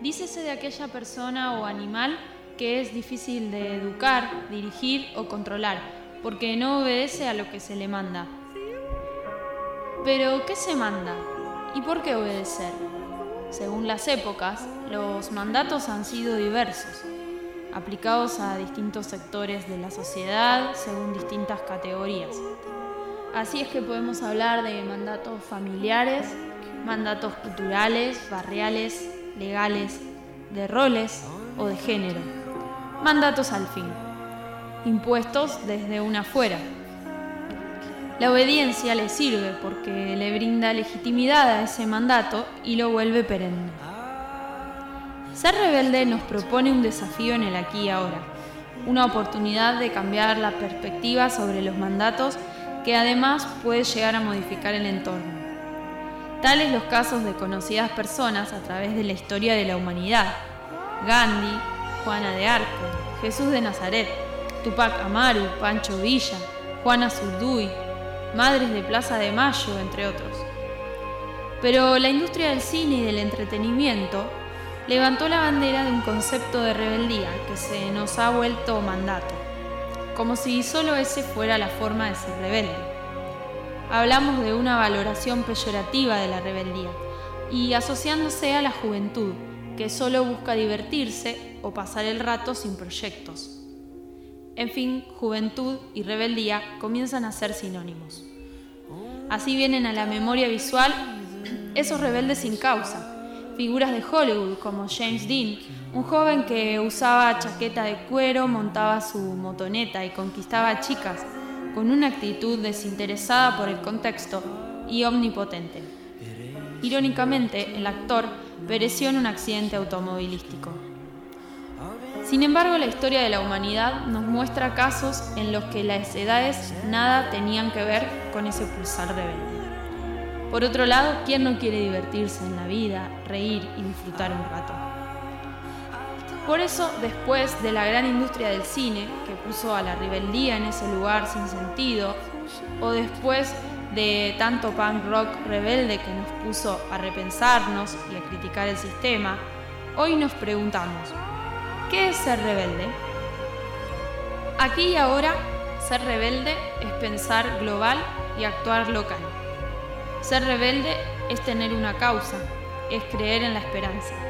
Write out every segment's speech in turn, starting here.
Dícese de aquella persona o animal que es difícil de educar, dirigir o controlar, porque no obedece a lo que se le manda. Pero, ¿qué se manda? ¿Y por qué obedecer? Según las épocas, los mandatos han sido diversos, aplicados a distintos sectores de la sociedad según distintas categorías. Así es que podemos hablar de mandatos familiares, mandatos culturales, barriales, legales, de roles o de género. Mandatos al fin, impuestos desde una afuera. La obediencia le sirve porque le brinda legitimidad a ese mandato y lo vuelve perenne. Ser rebelde nos propone un desafío en el aquí y ahora, una oportunidad de cambiar la perspectiva sobre los mandatos que además puede llegar a modificar el entorno. Tales los casos de conocidas personas a través de la historia de la humanidad. Gandhi, Juana de Arco, Jesús de Nazaret, Tupac Amaru, Pancho Villa, Juana Zurduy, Madres de Plaza de Mayo, entre otros. Pero la industria del cine y del entretenimiento levantó la bandera de un concepto de rebeldía que se nos ha vuelto mandato, como si solo ese fuera la forma de ser rebelde hablamos de una valoración peyorativa de la rebeldía y asociándose a la juventud, que solo busca divertirse o pasar el rato sin proyectos. En fin, juventud y rebeldía comienzan a ser sinónimos. Así vienen a la memoria visual esos rebeldes sin causa, figuras de Hollywood como James Dean, un joven que usaba chaqueta de cuero, montaba su motoneta y conquistaba chicas con una actitud desinteresada por el contexto y omnipotente. Irónicamente, el actor pereció en un accidente automovilístico. Sin embargo, la historia de la humanidad nos muestra casos en los que las edades nada tenían que ver con ese pulsar rebelde. Por otro lado, ¿quién no quiere divertirse en la vida, reír y disfrutar un rato? Por eso, después de la gran industria del cine, que puso a la rebeldía en ese lugar sin sentido, o después de tanto punk rock rebelde que nos puso a repensarnos y a criticar el sistema, hoy nos preguntamos, ¿qué es ser rebelde? Aquí y ahora, ser rebelde es pensar global y actuar local. Ser rebelde es tener una causa, es creer en la esperanza.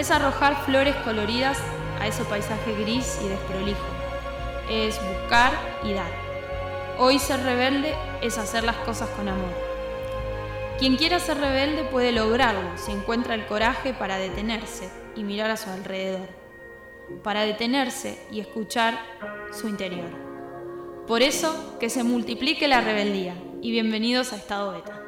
Es arrojar flores coloridas a ese paisaje gris y desprolijo. Es buscar y dar. Hoy ser rebelde es hacer las cosas con amor. Quien quiera ser rebelde puede lograrlo si encuentra el coraje para detenerse y mirar a su alrededor. Para detenerse y escuchar su interior. Por eso, que se multiplique la rebeldía y bienvenidos a Estado Beta.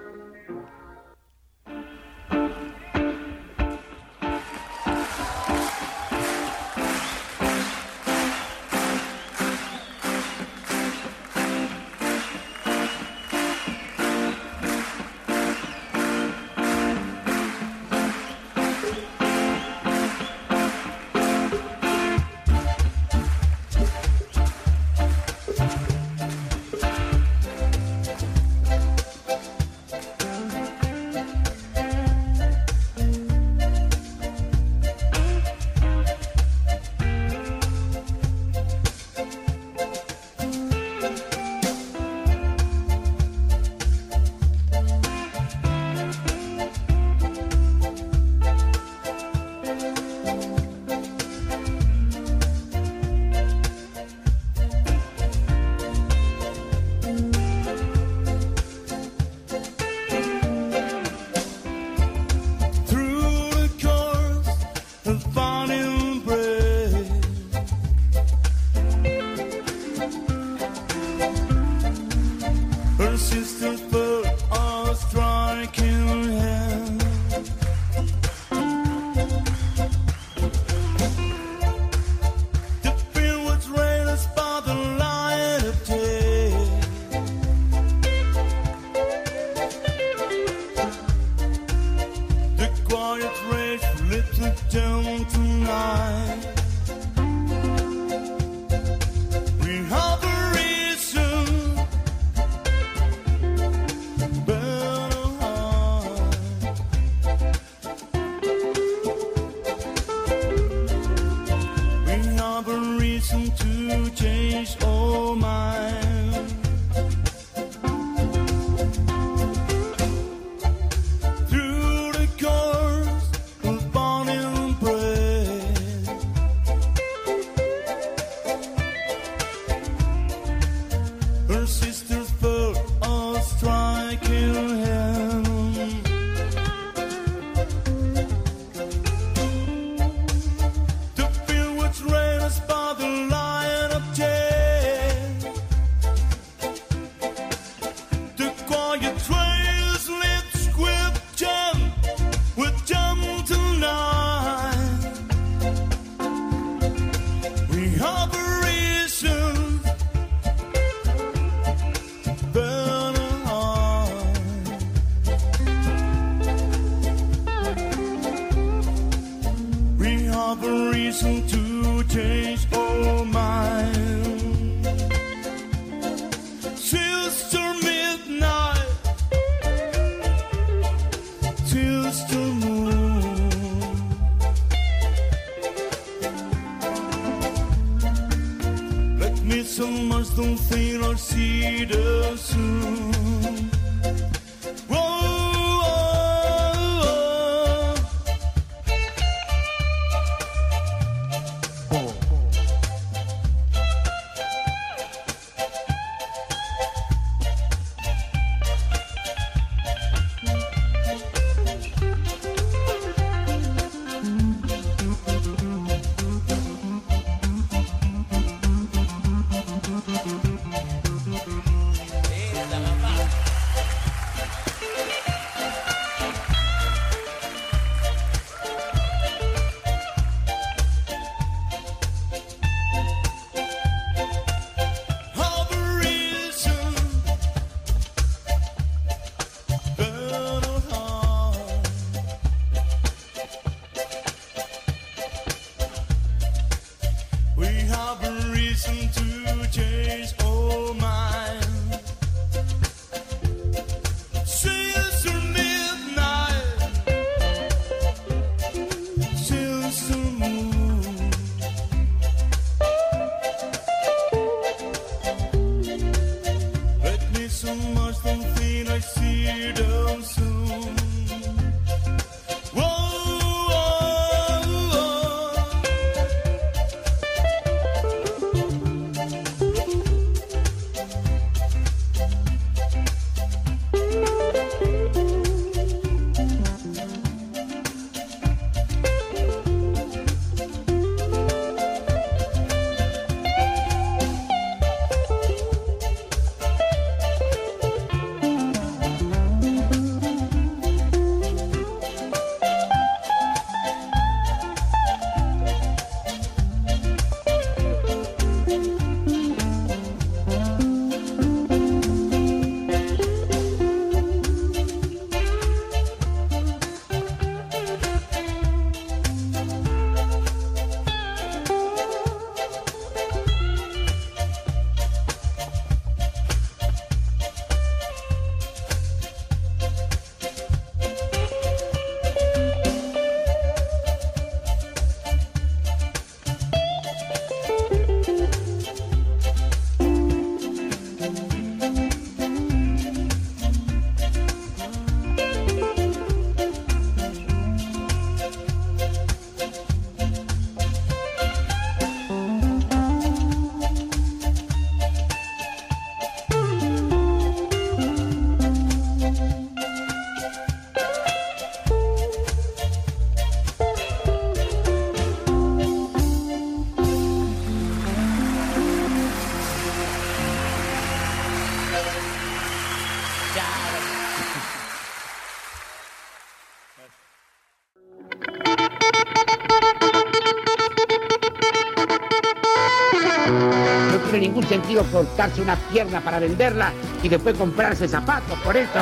Sentido cortarse una pierna para venderla y después comprarse zapatos. Por eso,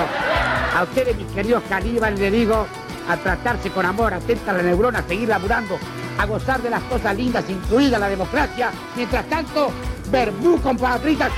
a ustedes, mis queridos caníbales, les digo a tratarse con amor, atenta a la neurona, a seguir laburando, a gozar de las cosas lindas, incluida la democracia. Mientras tanto, verbú con patritas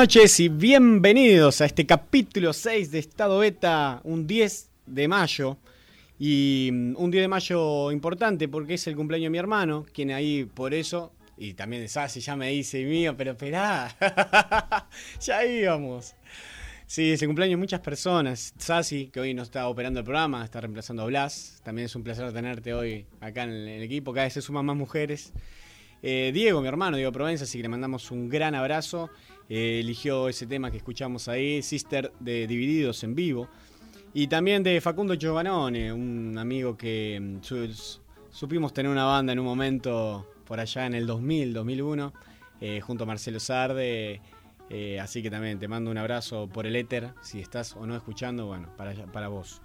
noches y bienvenidos a este capítulo 6 de Estado Beta, un 10 de mayo. Y mm, un 10 de mayo importante porque es el cumpleaños de mi hermano, quien ahí por eso, y también de Sassi ya me dice mío, pero esperá, ya íbamos. Sí, es el cumpleaños de muchas personas. Sassi, que hoy no está operando el programa, está reemplazando a Blas. También es un placer tenerte hoy acá en el equipo, cada vez se suman más mujeres. Eh, Diego, mi hermano, Diego Provenza, así que le mandamos un gran abrazo. Eh, eligió ese tema que escuchamos ahí, Sister de Divididos en vivo. Y también de Facundo Giovanone, un amigo que mm, su- supimos tener una banda en un momento por allá en el 2000, 2001, eh, junto a Marcelo Sarde. eh, así que también te mando un abrazo por el éter, si estás o no escuchando, bueno, para, para vos.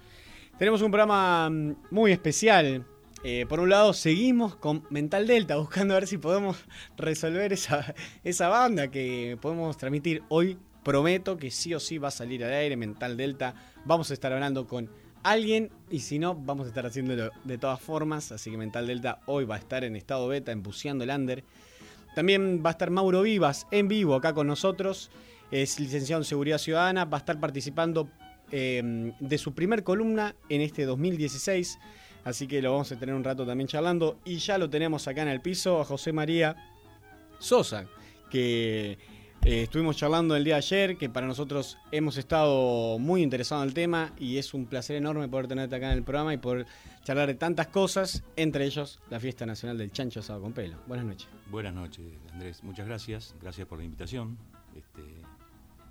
Tenemos un programa mm, muy especial. Eh, por un lado, seguimos con Mental Delta, buscando a ver si podemos resolver esa, esa banda que podemos transmitir hoy. Prometo que sí o sí va a salir al aire Mental Delta. Vamos a estar hablando con alguien y si no, vamos a estar haciéndolo de todas formas. Así que Mental Delta hoy va a estar en estado beta, en Buceando el Under. También va a estar Mauro Vivas en vivo acá con nosotros. Es licenciado en Seguridad Ciudadana. Va a estar participando eh, de su primer columna en este 2016. Así que lo vamos a tener un rato también charlando. Y ya lo tenemos acá en el piso a José María Sosa, que eh, estuvimos charlando el día de ayer, que para nosotros hemos estado muy interesados en el tema y es un placer enorme poder tenerte acá en el programa y poder charlar de tantas cosas, entre ellos la Fiesta Nacional del Chancho Asado con Pelo. Buenas noches. Buenas noches, Andrés. Muchas gracias. Gracias por la invitación. Este,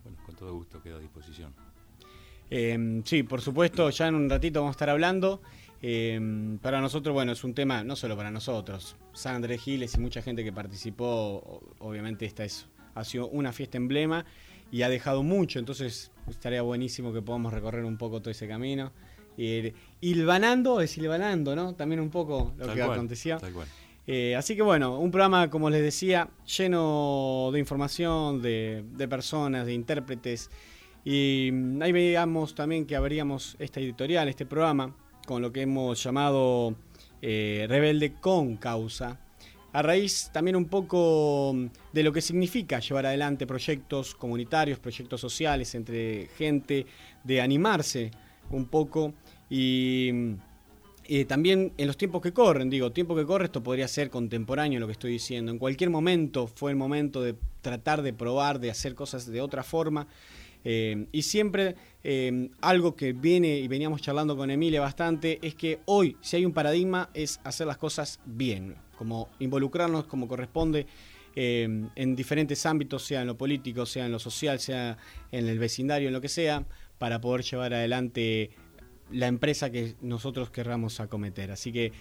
bueno, con todo gusto quedo a disposición. Eh, sí, por supuesto, ya en un ratito vamos a estar hablando. Eh, para nosotros, bueno, es un tema, no solo para nosotros, San Andrés Giles y mucha gente que participó, obviamente esta es, ha sido una fiesta emblema y ha dejado mucho, entonces estaría buenísimo que podamos recorrer un poco todo ese camino. Ir hilvanando, es hilvanando, ¿no? También un poco lo Tal que cual, tal cual. Eh, así que bueno, un programa, como les decía, lleno de información, de, de personas, de intérpretes. Y mm, ahí veíamos también que abríamos esta editorial, este programa, con lo que hemos llamado eh, Rebelde con Causa. A raíz también un poco de lo que significa llevar adelante proyectos comunitarios, proyectos sociales entre gente, de animarse un poco y también en los tiempos que corren, digo, tiempo que corre, esto podría ser contemporáneo lo que estoy diciendo. En cualquier momento fue el momento de tratar de probar, de hacer cosas de otra forma. Eh, y siempre eh, algo que viene y veníamos charlando con Emilia bastante es que hoy, si hay un paradigma, es hacer las cosas bien, como involucrarnos como corresponde eh, en diferentes ámbitos, sea en lo político, sea en lo social, sea en el vecindario, en lo que sea, para poder llevar adelante la empresa que nosotros querramos acometer. Así que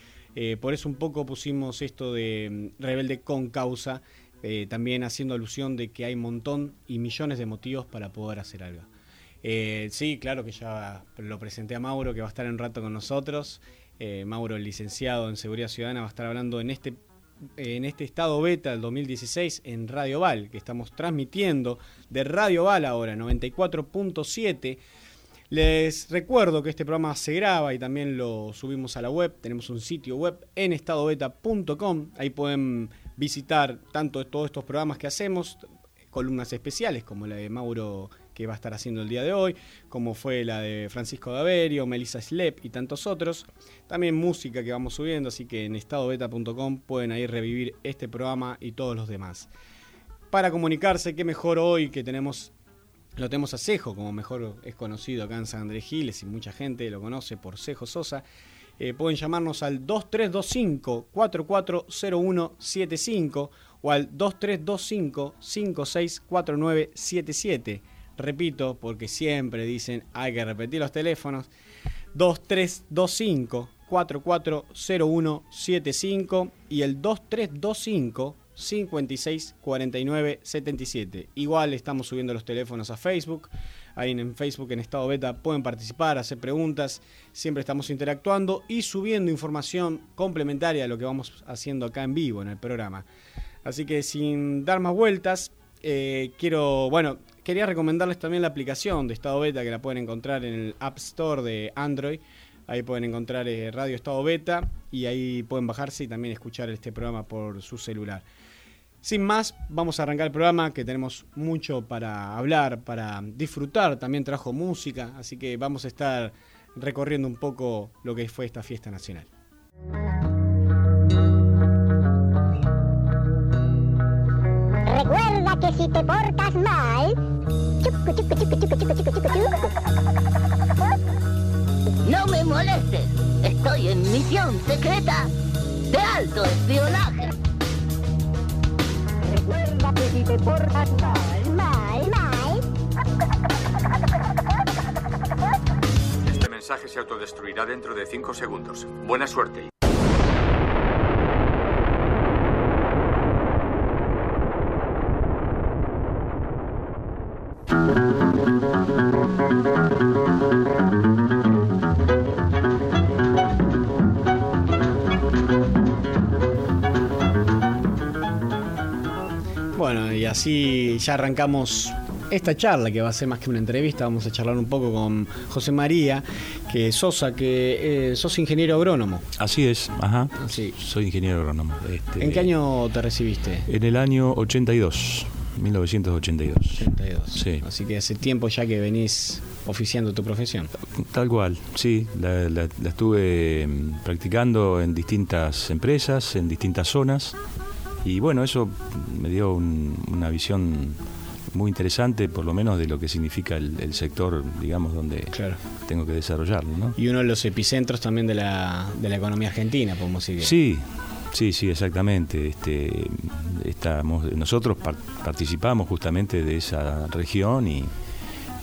por eso un poco pusimos esto de mm, rebelde con causa, eh, también haciendo alusión de que hay un montón y millones de motivos para poder hacer algo. Eh, sí, claro que ya lo presenté a Mauro, que va a estar un rato con nosotros. Eh, Mauro, el licenciado en Seguridad Ciudadana, va a estar hablando en este, en este estado beta del 2016 en Radio Val, que estamos transmitiendo de Radio Val ahora, 94.7. Les recuerdo que este programa se graba y también lo subimos a la web. Tenemos un sitio web en estadobeta.com. Ahí pueden visitar tanto todos estos programas que hacemos, columnas especiales como la de Mauro que va a estar haciendo el día de hoy, como fue la de Francisco Daverio, Melissa Slep y tantos otros. También música que vamos subiendo, así que en estadobeta.com pueden ahí revivir este programa y todos los demás. Para comunicarse, qué mejor hoy que tenemos lo tenemos a Cejo, como mejor es conocido acá en San Andrés Giles y mucha gente lo conoce por Cejo Sosa. Eh, pueden llamarnos al 2325-440175 o al 2325-564977. Repito, porque siempre dicen hay que repetir los teléfonos. 2325 440175 y el 2325 56 49 77. Igual estamos subiendo los teléfonos a Facebook. Ahí en Facebook en estado beta pueden participar, hacer preguntas. Siempre estamos interactuando y subiendo información complementaria a lo que vamos haciendo acá en vivo en el programa. Así que sin dar más vueltas, eh, quiero, bueno, quería recomendarles también la aplicación de estado beta que la pueden encontrar en el App Store de Android. Ahí pueden encontrar eh, Radio Estado Beta y ahí pueden bajarse y también escuchar este programa por su celular. Sin más, vamos a arrancar el programa que tenemos mucho para hablar, para disfrutar. También trajo música, así que vamos a estar recorriendo un poco lo que fue esta fiesta nacional. Recuerda que si te portas mal, no me molestes. Estoy en misión secreta de alto espionaje. Recuerda que si te portas mal, mal, mal. Este mensaje se autodestruirá dentro de 5 segundos. Buena suerte. Así ya arrancamos esta charla que va a ser más que una entrevista. Vamos a charlar un poco con José María, que Sosa, que eh, sos ingeniero agrónomo. Así es, ajá. Sí. Soy ingeniero agrónomo. Este, ¿En qué año te recibiste? En el año 82, 1982. 82. Sí. Así que hace tiempo ya que venís oficiando tu profesión. Tal cual, sí. La, la- la estuve mm, practicando en distintas empresas, en distintas zonas. Y bueno, eso me dio un- una visión muy interesante, por lo menos de lo que significa el, el sector, digamos, donde tengo que desarrollarlo, ¿no? Y uno de los epicentros también de la, de la economía argentina, podemos decir. Sí, sí, sí, exactamente. Este, estamos, nosotros par- participamos justamente de esa región y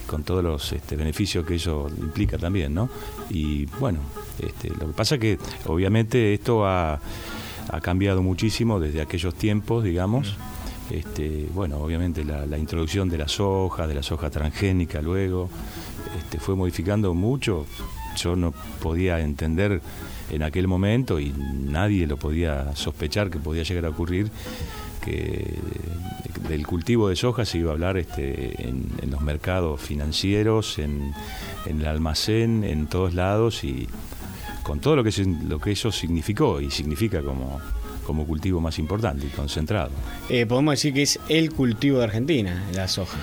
con todos los este, beneficios que eso implica también, ¿no? Y bueno, este, lo que pasa es que obviamente esto ha, ha cambiado muchísimo desde aquellos tiempos, digamos. Este, bueno, obviamente la, la introducción de la soja, de la soja transgénica luego, este, fue modificando mucho. Yo no podía entender en aquel momento y nadie lo podía sospechar que podía llegar a ocurrir que del cultivo de soja se iba a hablar este, en, en los mercados financieros, en, en el almacén, en todos lados y con todo lo que, eso significó y significa como, como cultivo más importante y concentrado. Eh, podemos decir que es el cultivo de Argentina, la soja.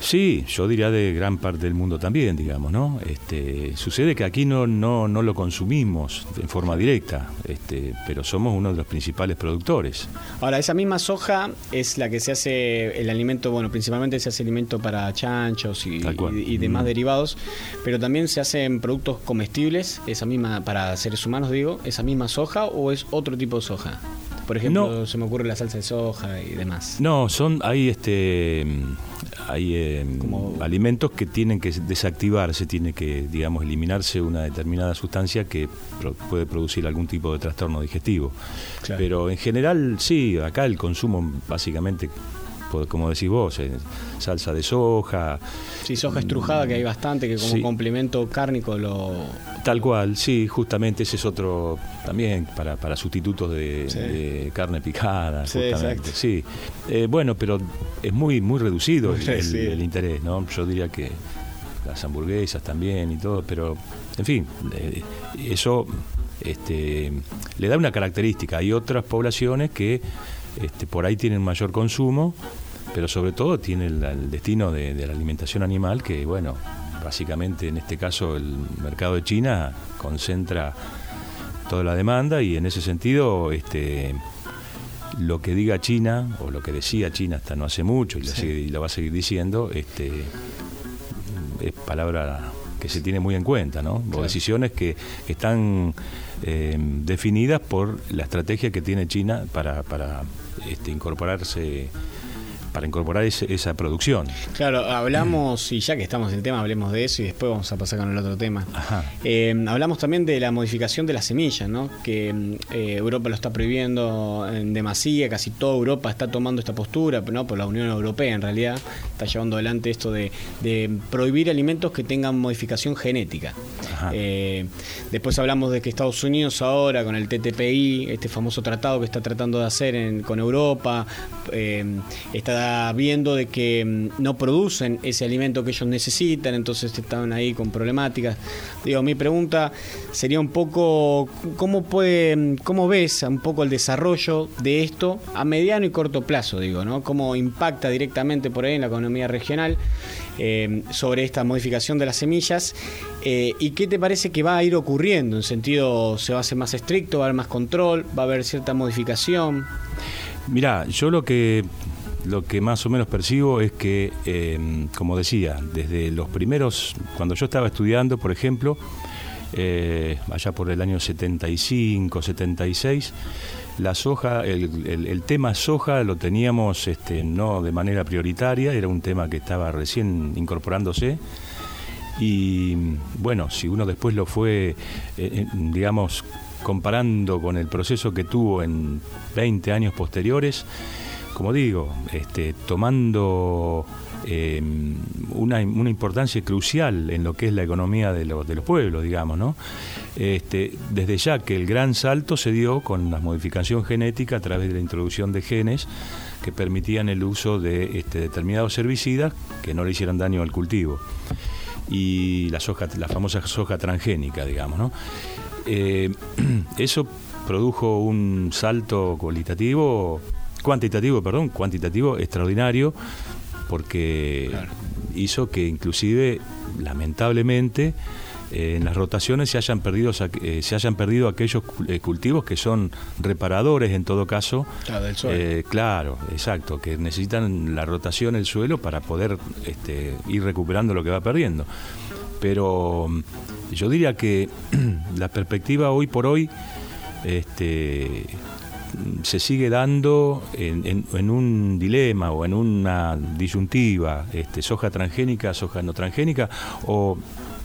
Sí, yo diría de gran parte del mundo también, digamos, ¿no? Este, sucede que aquí no, no, no lo consumimos en forma directa, este, pero somos uno de los principales productores. Ahora, esa misma soja es la que se hace el alimento, bueno, principalmente se hace alimento para chanchos y, y- y demás Mm. derivados, pero también se hacen productos comestibles, esa misma, para seres humanos digo, esa misma soja o es otro tipo de soja. Por ejemplo, se me ocurre la salsa de soja y demás. No, son hay este hay eh, alimentos que tienen que desactivarse, tiene que digamos eliminarse una determinada sustancia que pro- puede producir algún tipo de trastorno digestivo. Pero en general sí, acá el consumo básicamente como decís vos, eh, salsa de soja. Sí, soja estrujada que hay bastante, que como Sí. complemento cárnico lo... Tal cual, sí, justamente ese es otro también para, para sustitutos de, Sí. de carne picada, Sí, justamente. Sí, Eh, bueno, pero es muy muy reducido Muy el, el- reducido. el interés, ¿no? Yo diría que las hamburguesas también y todo, pero en fin, eh, eso este, le da una característica. Hay otras poblaciones que este, por ahí tienen mayor consumo, pero sobre todo tienen la- el destino de, de la alimentación animal, que bueno, básicamente en este caso el mercado de China concentra toda la demanda y en ese sentido este, lo que diga China o lo que decía China hasta no hace mucho sigue- y lo va a seguir diciendo, este, es palabra que se tiene muy en cuenta, ¿no? O decisiones que, que están eh, definidas por la estrategia que tiene China para, para este, incorporarse para incorporar ese- esa producción. Claro, hablamos, y ya que estamos en el tema, hablemos de eso y después vamos a pasar con el otro tema. Eh, hablamos también de la modificación de las semillas, ¿no? Que eh, Europa lo está prohibiendo en demasía, casi toda Europa está tomando esta postura, ¿no? Por la Unión Europea en realidad está llevando adelante esto de, de prohibir alimentos que tengan modificación genética. Eh, después hablamos de que Estados Unidos ahora con el TTPI, este famoso tratado que está tratando de hacer en- con Europa, eh, viendo de que mm, no producen ese alimento que ellos necesitan, entonces están ahí con problemáticas. Digo, mi pregunta sería un poco, ¿cómo, puede, cómo ves un poco el desarrollo de esto a mediano y corto plazo, digo, ¿no? ¿Cómo impacta directamente por ahí en la economía regional eh, sobre esta modificación de las semillas? Eh, ¿Y qué te parece que va a ir ocurriendo? En sentido, ¿se va a hacer más estricto, va a haber más control, va a haber cierta modificación? Mirá, yo lo que lo que más o menos percibo es que, eh, como decía, desde los primeros, cuando yo estaba estudiando, por ejemplo, eh, allá por el año 75, 76, la soja, el tema soja lo teníamos este, no de manera prioritaria, era un tema que estaba recién incorporándose. Y bueno, si uno después lo fue, eh, eh, digamos, comparando con el proceso que tuvo en 20 años posteriores, como digo, este, tomando eh, una, importancia crucial en lo que es la economía de los pueblos, digamos, ¿no? Este, desde ya que el gran salto se dio con la modificación genética a través de la introducción de genes que permitían el uso de este, determinados herbicidas que no le hicieran daño al cultivo y la soja, la famosa soja transgénica, digamos, ¿no? Eh, eso produjo un salto cualitativo, cuantitativo, perdón, cuantitativo extraordinario, porque hizo que inclusive, lamentablemente, eh, en las rotaciones se hayan perdido, eh, se hayan perdido aquellos eh, cultivos que son reparadores en todo caso. Claro, del suelo. Eh, claro, exacto, que necesitan la rotación del suelo para poder este, ir recuperando lo que va perdiendo. Pero yo diría que la perspectiva hoy por hoy este, se sigue dando en, en- un dilema o en una disyuntiva, este, soja transgénica, soja no transgénica, o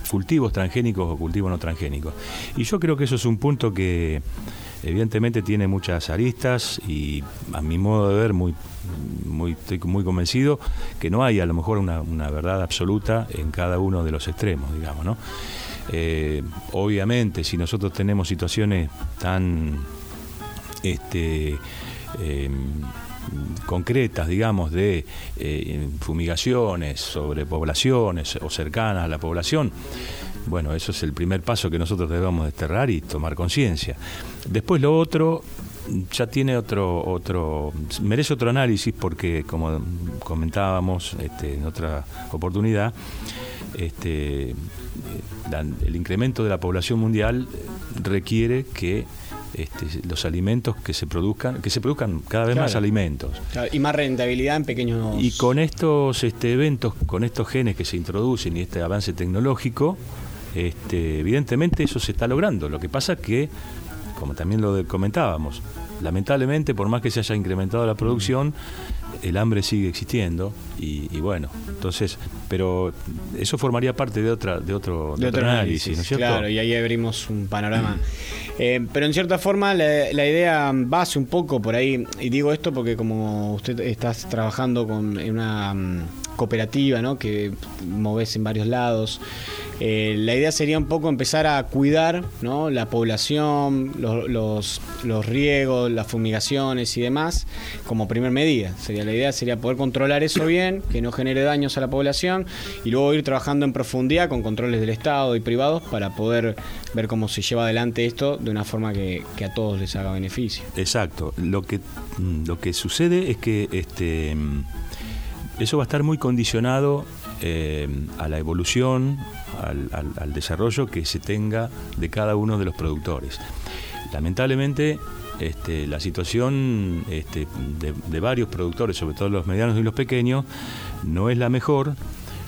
cultivos transgénicos o cultivos no transgénicos. Y yo creo que eso es un punto que evidentemente tiene muchas aristas y a mi modo de ver muy, muy, estoy muy convencido que no hay a lo mejor una, una verdad absoluta en cada uno de los extremos, digamos, ¿no? Eh, obviamente, si nosotros tenemos situaciones tan este, eh, concretas, digamos, de eh, fumigaciones sobre poblaciones o cercanas a la población, bueno, eso es el primer paso que nosotros debemos desterrar y tomar conciencia. Después lo otro ya tiene otro, otro, merece otro análisis porque, como comentábamos este, en otra oportunidad, este, eh, el incremento de la población mundial requiere que este, los alimentos que se produzcan, que se produzcan cada vez más alimentos. Claro, Y más rentabilidad en pequeños... Y con estos este, eventos, con estos genes que se introducen y este avance tecnológico, este, evidentemente eso se está logrando. Lo que pasa es que, como también lo comentábamos, lamentablemente, por más que se haya incrementado la producción, el hambre sigue existiendo y, y bueno, entonces, pero eso formaría parte de otra, de otro, de otro análisis, ¿no es cierto? claro, y ahí abrimos un panorama. Eh, pero en cierta forma la, la idea base un poco por ahí, y digo esto porque como usted está trabajando con, en una mm, cooperativa, ¿no? que moves en varios lados, eh, la idea sería un poco empezar a cuidar ¿no? la población, los, los, riegos, las fumigaciones y demás, como primer medida. Sería la idea sería poder controlar eso bien, que no genere daños a la población y luego ir trabajando en profundidad con controles del Estado y privados para poder ver cómo se lleva adelante esto de una forma que, que a todos les haga beneficio. Exacto. Lo que, mm, lo que sucede es que este, mm, eso va a estar muy condicionado eh, a la evolución, al, al- al desarrollo que se tenga de cada uno de los productores. Lamentablemente, este, la situación este, de, de varios productores, sobre todo los medianos y los pequeños, no es la mejor,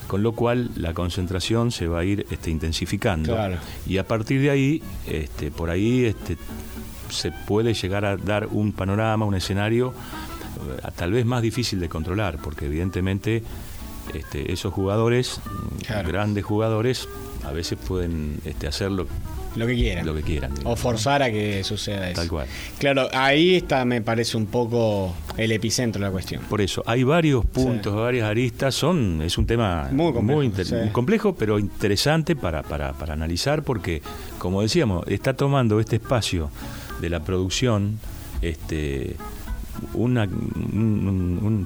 con lo cual la concentración se va a ir este, intensificando. Claro. Y a partir de ahí, este, por ahí se puede llegar a dar un panorama, un escenario eh, tal vez más difícil de controlar, porque evidentemente este, esos jugadores, grandes jugadores, a veces pueden este, hacerlo lo que quieran. Lo que quieran. O forzar a que suceda eso. Tal cual. Claro, ahí está, me parece un poco el epicentro de la cuestión. Por eso, hay varios puntos, varias aristas. Son, es un tema muy complejo, complejo pero interesante para, para, para analizar, porque, como decíamos, está tomando este espacio de la producción, este una,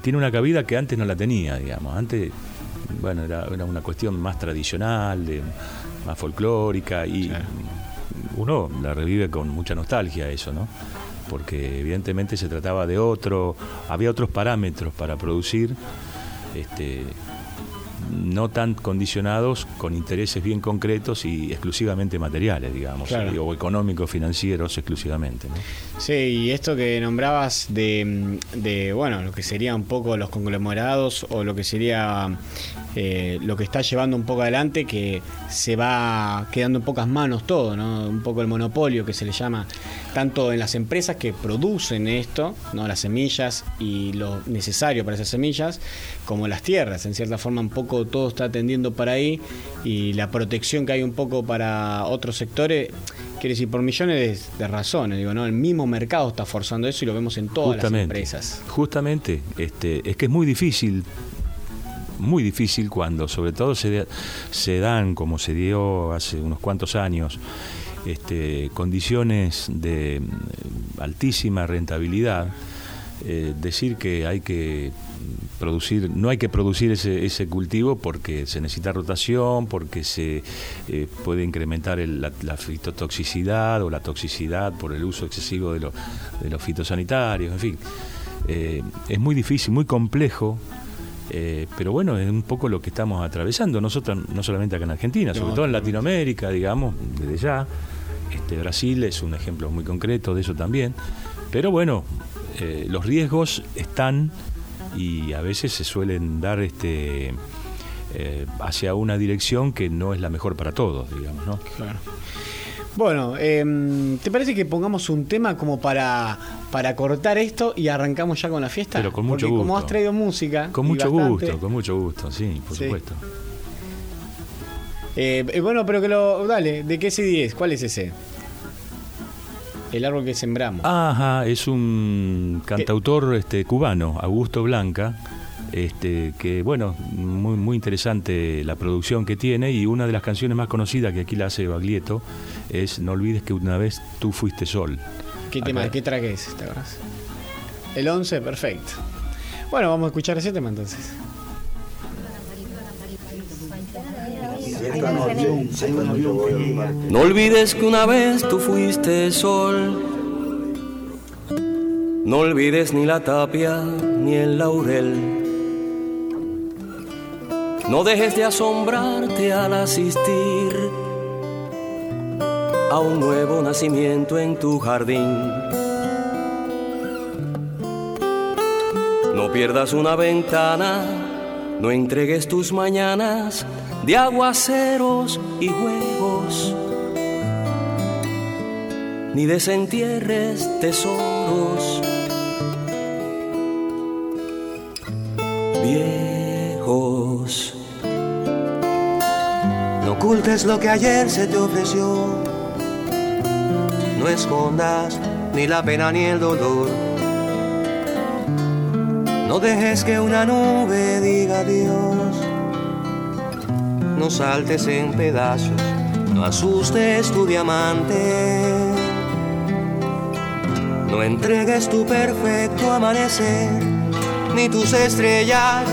tiene una cabida que antes no la tenía, digamos. Antes, bueno, era, era una cuestión más tradicional, de, más folclórica y uno la revive con mucha nostalgia eso, ¿no? Porque evidentemente se trataba de otro, había otros parámetros para producir, este, no tan condicionados con intereses bien concretos y exclusivamente materiales, digamos, o económicos, financieros exclusivamente. ¿no? Sí, y esto que nombrabas de, de, bueno, lo que sería un poco los conglomerados o lo que sería eh, lo que está llevando un poco adelante, que se va quedando en pocas manos todo, ¿no? Un poco el monopolio que se le llama tanto en las empresas que producen esto, ¿no? Las semillas y lo necesario para esas semillas, como las tierras. En cierta forma, un poco todo está tendiendo para ahí y la protección que hay un poco para otros sectores quiere decir por millones de, razones digo no el mismo mercado está forzando eso y lo vemos en todas las empresas justamente este es que es muy difícil muy difícil cuando sobre todo se, se dan, como se dio hace unos cuantos años, este, condiciones de mm, altísima rentabilidad, eh, decir que hay que producir, no hay que producir ese, ese, cultivo porque se necesita rotación, porque se eh, puede incrementar la, fitotoxicidad o la toxicidad por el uso excesivo de, de los fitosanitarios, en fin. Eh, es muy difícil, muy complejo eh, pero bueno, es un poco lo que estamos atravesando, nosotros no solamente acá en Argentina, sobre todo en Latinoamérica, digamos, desde ya. Este, Brasil es un ejemplo muy concreto de eso también. Pero bueno, eh, los riesgos están y a veces se suelen dar este eh, hacia una dirección que no es la mejor para todos, digamos, ¿no? Claro. Bueno, em, ¿te parece que pongamos un tema como para, para cortar esto y arrancamos ya con la fiesta? Pero con mucho Porque gusto. como has traído música. Con mucho gusto, con mucho gusto, sí, por supuesto. Eh, eh, bueno, pero que lo. Dale, ¿de qué CD es? ¿Cuál es ese? El árbol que sembramos. Ajá, es un cantautor este, cubano, Augusto Blanca este, que bueno, muy, muy interesante la producción que tiene y una de las canciones más conocidas que aquí la hace Baglietto es No olvides que una vez tú fuiste sol. ¿Qué tema, qué track es este, El 11, perfecto. Bueno, vamos a escuchar ese tema entonces. No olvides que una vez tú fuiste sol. No olvides ni la tapia ni el laurel no dejes de asombrarte al asistir a un nuevo nacimiento en tu jardín. No pierdas una ventana, no entregues tus mañanas de aguaceros y juegos, ni desentierres tesoros lo que ayer se te ofreció. No escondas ni la pena ni el dolor. No dejes que una nube diga adiós. No saltes en pedazos, no asustes tu diamante. No entregues tu perfecto amanecer, ni tus estrellas,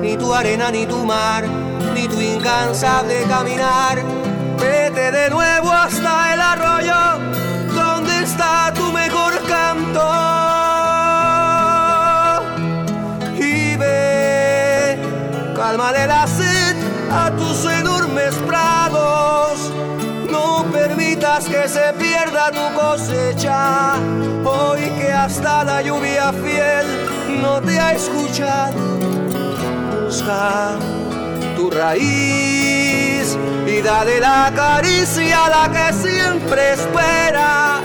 ni tu arena, ni tu mar ni tu incansable caminar. Vete de nuevo hasta el arroyo, donde está tu mejor canto. Y ve, calma de la sed a tus enormes prados. No permitas que se pierda tu cosecha, hoy que hasta la lluvia fiel no te ha escuchado. Busca tu raíz y dale la caricia la que siempre espera,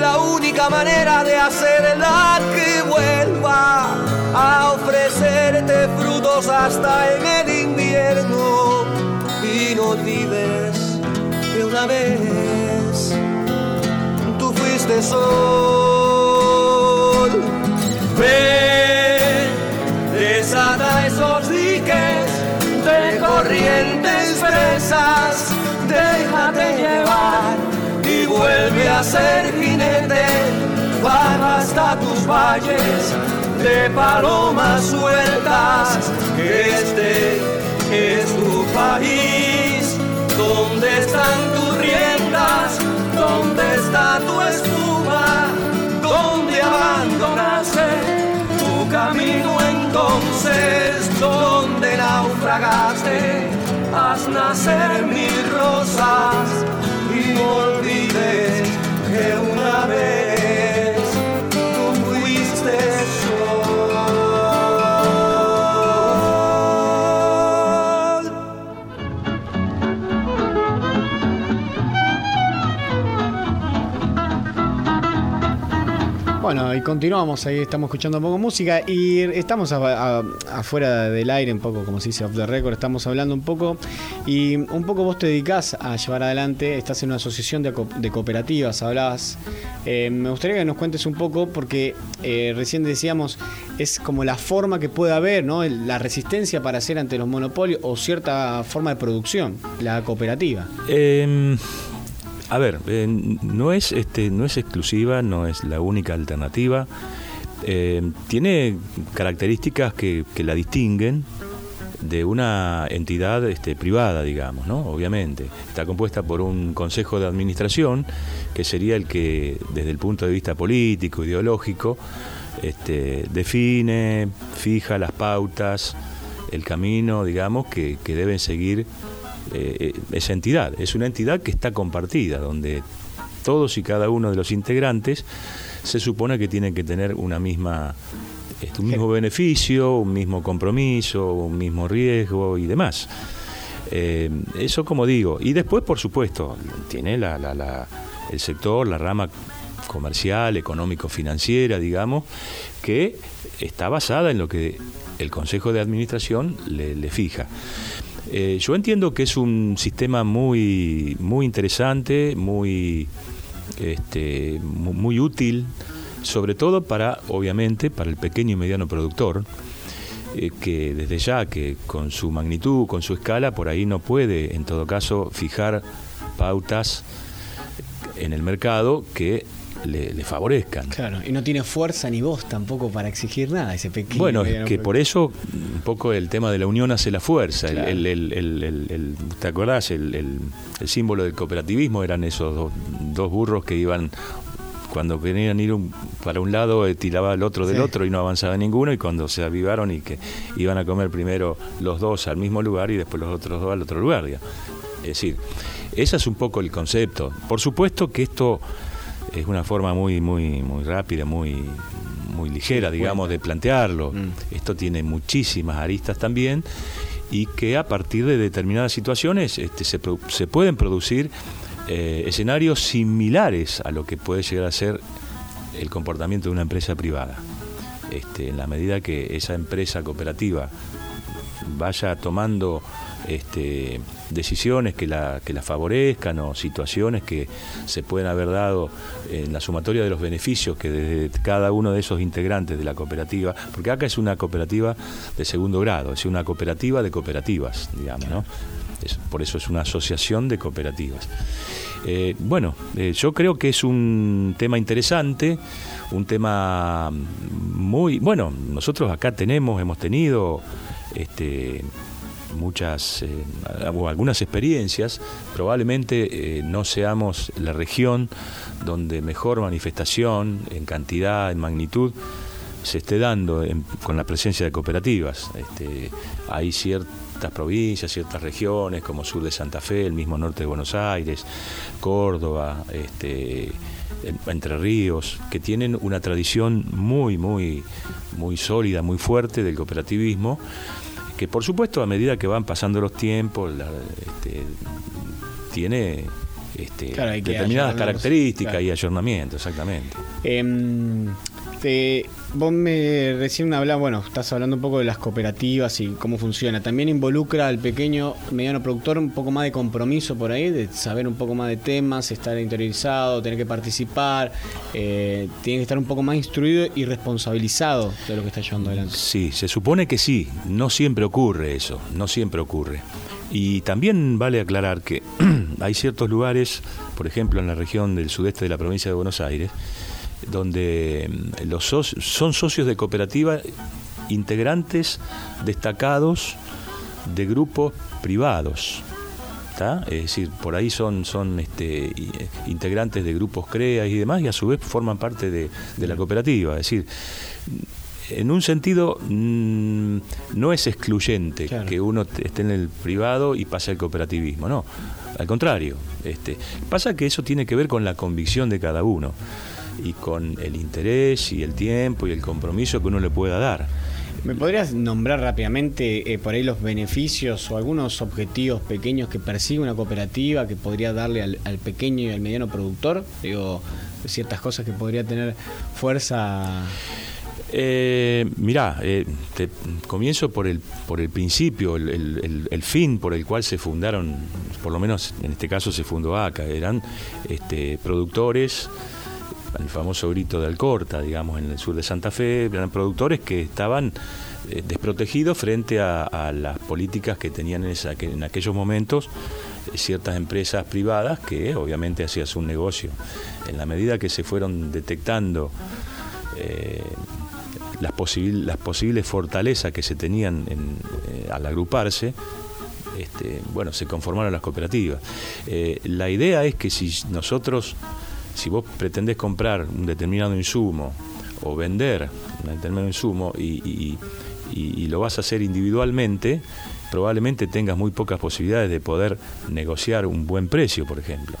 la única única manera de hacerla que vuelva a ofrecerte frutos hasta en el invierno. Y no olvides que una vez tú fuiste sol. Ven, desata esos diques de corrientes fresas, déjate llevar y vuelve a ser jinete, baja hasta tus valles de palomas sueltas, este es tu país, donde están tus riendas, donde está tu espuma, donde abandonaste tu camino entonces, donde naufragaste, haz nacer mil rosas y no olvides que una vez Bueno, y continuamos, ahí estamos escuchando un poco música y estamos afuera del aire, un poco como se dice off the record, estamos hablando un poco y un poco vos te dedicás a llevar adelante, estás en una asociación de, co- de cooperativas, hablabas, eh, me gustaría que nos cuentes un poco porque eh, recién decíamos, es como la forma que puede haber, ¿no? La resistencia para hacer ante los monopolios o cierta forma de producción, la cooperativa. Eh, a ver, eh, no es este, no es exclusiva, no es la única alternativa. Eh, tiene características que, la distinguen de una entidad este, privada, digamos, ¿no? Obviamente. Está compuesta por un consejo de administración, que sería el que, desde el punto de vista político, ideológico, este, define, fija las pautas, el camino, digamos, que deben seguir eh, esa entidad. Es una entidad que está compartida, donde todos y cada uno de los integrantes se supone que tienen que tener una misma este, un mismo beneficio, un mismo compromiso, un mismo riesgo y demás. Eh, eso como digo. Y después, por supuesto, tiene la, la- la- el sector, la rama comercial, económico, financiera, digamos, que está basada en lo que el Consejo de Administración le, le fija. Eh, yo entiendo que es un sistema muy, muy interesante, muy, este, mu- muy útil, sobre todo para, obviamente, para el pequeño y mediano productor, eh, que desde ya que con su magnitud, con su escala, por ahí no puede, en todo caso, fijar pautas en el mercado que le, le favorezcan. Claro, y no tiene fuerza ni voz tampoco para exigir nada, ese pequeño. Bueno, es que por eso un poco el tema de la unión hace la fuerza. El- Claro. El, el- ¿Te acordás? El, símbolo del cooperativismo eran esos dos, dos burros que iban, cuando querían ir un- para un lado, eh, tiraba el otro del Sí. otro y no avanzaba ninguno. Y cuando se avivaron y que iban a comer primero los dos al mismo lugar y después los otros dos al otro lugar. digamos. Es decir, ese es un poco el concepto. Por supuesto que esto es una forma muy, muy, muy rápida, muy, muy ligera, digamos, de plantearlo. Esto tiene muchísimas aristas también y que a partir de determinadas situaciones este, se, se pueden producir eh, escenarios similares a lo que puede llegar a ser el comportamiento de una empresa privada. Este, en la medida que esa empresa cooperativa vaya tomando este, decisiones que la, que la favorezcan o situaciones que se pueden haber dado en la sumatoria de los beneficios que desde cada uno de esos integrantes de la cooperativa, porque acá es una cooperativa de segundo grado, es una cooperativa de cooperativas, digamos, ¿no? Por eso es una asociación de cooperativas. Eh, bueno, eh, yo creo que es un tema interesante, un tema muy... Bueno, nosotros acá tenemos, hemos tenido este, muchas eh, algunas experiencias, probablemente eh, no seamos la región donde mejor manifestación en cantidad, en magnitud, se esté dando con la presencia de cooperativas. Este, hay ciertas provincias, ciertas regiones, como sur de Santa Fe, el mismo norte de Buenos Aires, Córdoba, este, en- Entre Ríos, que tienen una tradición muy, muy, muy sólida, muy fuerte del cooperativismo, que por supuesto a medida que van pasando los tiempos, la- este, tiene este, Claro, determinadas características claro. y ayornamiento, exactamente. Em, te- vos me recién hablabas, bueno, estás hablando un poco de las cooperativas y cómo funciona. También involucra al pequeño, mediano productor un poco más de compromiso por ahí, de saber un poco más de temas, estar interiorizado, tener que participar, eh, tiene que estar un poco más instruido y responsabilizado de lo que está llevando adelante. Sí, se supone que sí, no siempre ocurre eso, no siempre ocurre. Y también vale aclarar que hay ciertos lugares, por ejemplo en la región del sudeste de la provincia de Buenos Aires, donde mm, los son socios de cooperativa integrantes destacados de grupos privados. ¿tá? Es decir, por ahí son, son este, integrantes de grupos CREA y demás, y a su vez forman parte de, de la cooperativa. Es decir, en un sentido mm, no es excluyente que uno esté en el privado y pase al cooperativismo, no. Al contrario, este, pasa que eso tiene que ver con la convicción de cada uno y con el interés y el tiempo y el compromiso que uno le pueda dar. ¿Me podrías nombrar rápidamente eh, por ahí los beneficios o algunos objetivos pequeños que persigue una cooperativa que podría darle al, al pequeño y al mediano productor? Digo, ciertas cosas que podría tener fuerza. Eh, mirá, eh, te- comienzo por el, por el principio, el, el- el- el fin por el cual se fundaron, por lo menos en este caso se fundó ACA, eran este, productores, el famoso grito de Alcorta, digamos, en el sur de Santa Fe, eran productores que estaban eh, desprotegidos frente a, las políticas que tenían en, aquellos momentos eh, ciertas empresas privadas que obviamente hacían su negocio. En la medida que se fueron detectando eh, las, posibles fortalezas que se tenían en, al agruparse, este, bueno, se conformaron las cooperativas. La idea es que si nosotros, si vos pretendés comprar un determinado insumo o vender un determinado insumo y, lo vas a hacer individualmente, probablemente tengas muy pocas posibilidades de poder negociar un buen precio, por ejemplo.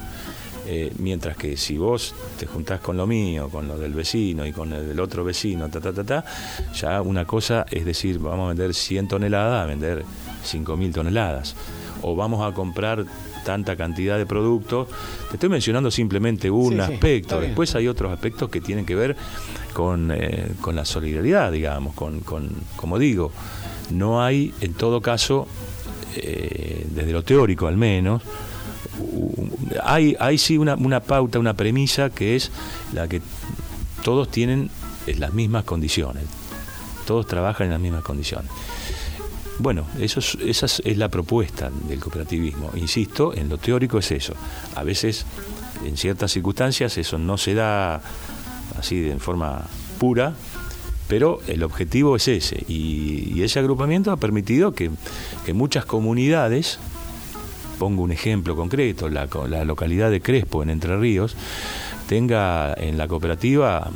Eh, mientras que si vos te juntás con lo mío, con lo del vecino y con el del otro vecino, ta, ta, ta, ta, ya una cosa es decir, vamos a vender 100 toneladas a vender 5.000 toneladas. O vamos a comprar tanta cantidad de productos. Te estoy mencionando simplemente un Sí, aspecto. Después hay otros aspectos que tienen que ver con, eh, con la solidaridad, digamos, con, con, como digo, no hay en todo caso, eh, desde lo teórico al menos, hay, hay sí una, una pauta, una premisa que es la que todos tienen las mismas condiciones, todos trabajan en las mismas condiciones. Bueno, eso es, esa es, la propuesta del cooperativismo. Insisto, en lo teórico es eso. A veces, en ciertas circunstancias, eso no se da así de forma pura, pero el objetivo es ese. Y, ese agrupamiento ha permitido que, muchas comunidades, pongo un ejemplo concreto, la, co- la localidad de Crespo, en Entre Ríos, tenga en la cooperativa,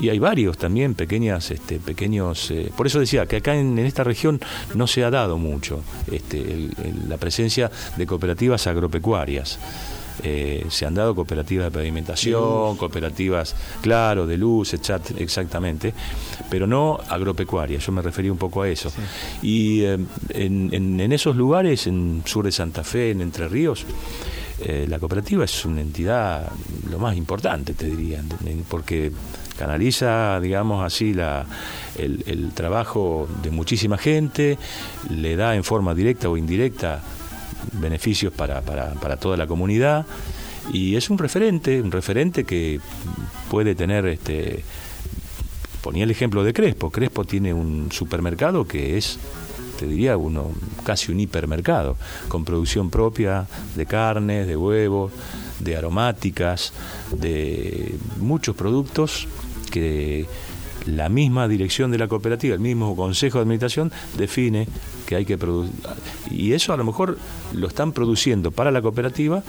y hay varios también, pequeñas, este, pequeños, eh, por eso decía que acá en, en esta región no se ha dado mucho este, el- el- la presencia de cooperativas agropecuarias. Eh, se han dado cooperativas de pavimentación, cooperativas, claro, de luz, etchat- exactamente, pero no agropecuarias, yo me refería un poco a eso. Y eh, en, en- en esos lugares, en sur de Santa Fe, en Entre Ríos, eh, la cooperativa es una entidad lo más importante, te diría, porque canaliza, digamos así, la, el, el trabajo de muchísima gente, le da en forma directa o indirecta beneficios para, para, para toda la comunidad. Y es un referente, un referente que puede tener este ponía el ejemplo de Crespo, Crespo tiene un supermercado que es te diría uno casi un hipermercado con producción propia de carnes, de huevos, de aromáticas, de muchos productos que la misma dirección de la cooperativa, el mismo consejo de administración define que hay que producir. Y eso a lo mejor lo están produciendo para la cooperativa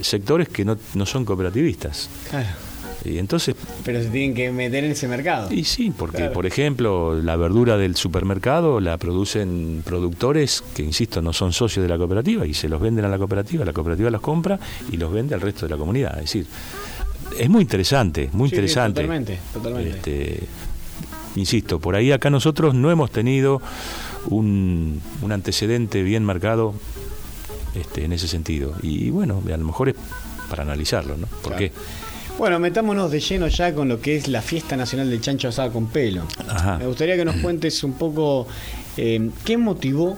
sectores que no, no son cooperativistas. Claro. Y entonces Pero se tienen que meter en ese mercado. y sí, porque Claro. por ejemplo la verdura del supermercado la producen productores que, insisto, no son socios de la cooperativa y se los venden a la cooperativa, la cooperativa los compra y los vende al resto de la comunidad. Es decir, es muy interesante, muy Sí, interesante. totalmente, totalmente. Este, insisto, por ahí acá nosotros no hemos tenido un, un antecedente bien marcado este, en ese sentido. Y bueno, a lo mejor es para analizarlo, ¿no? ¿Por Claro. qué? Bueno, metámonos de lleno ya con lo que es la fiesta nacional del chancho asado con pelo. Ajá. Me gustaría que nos cuentes un poco eh, qué motivó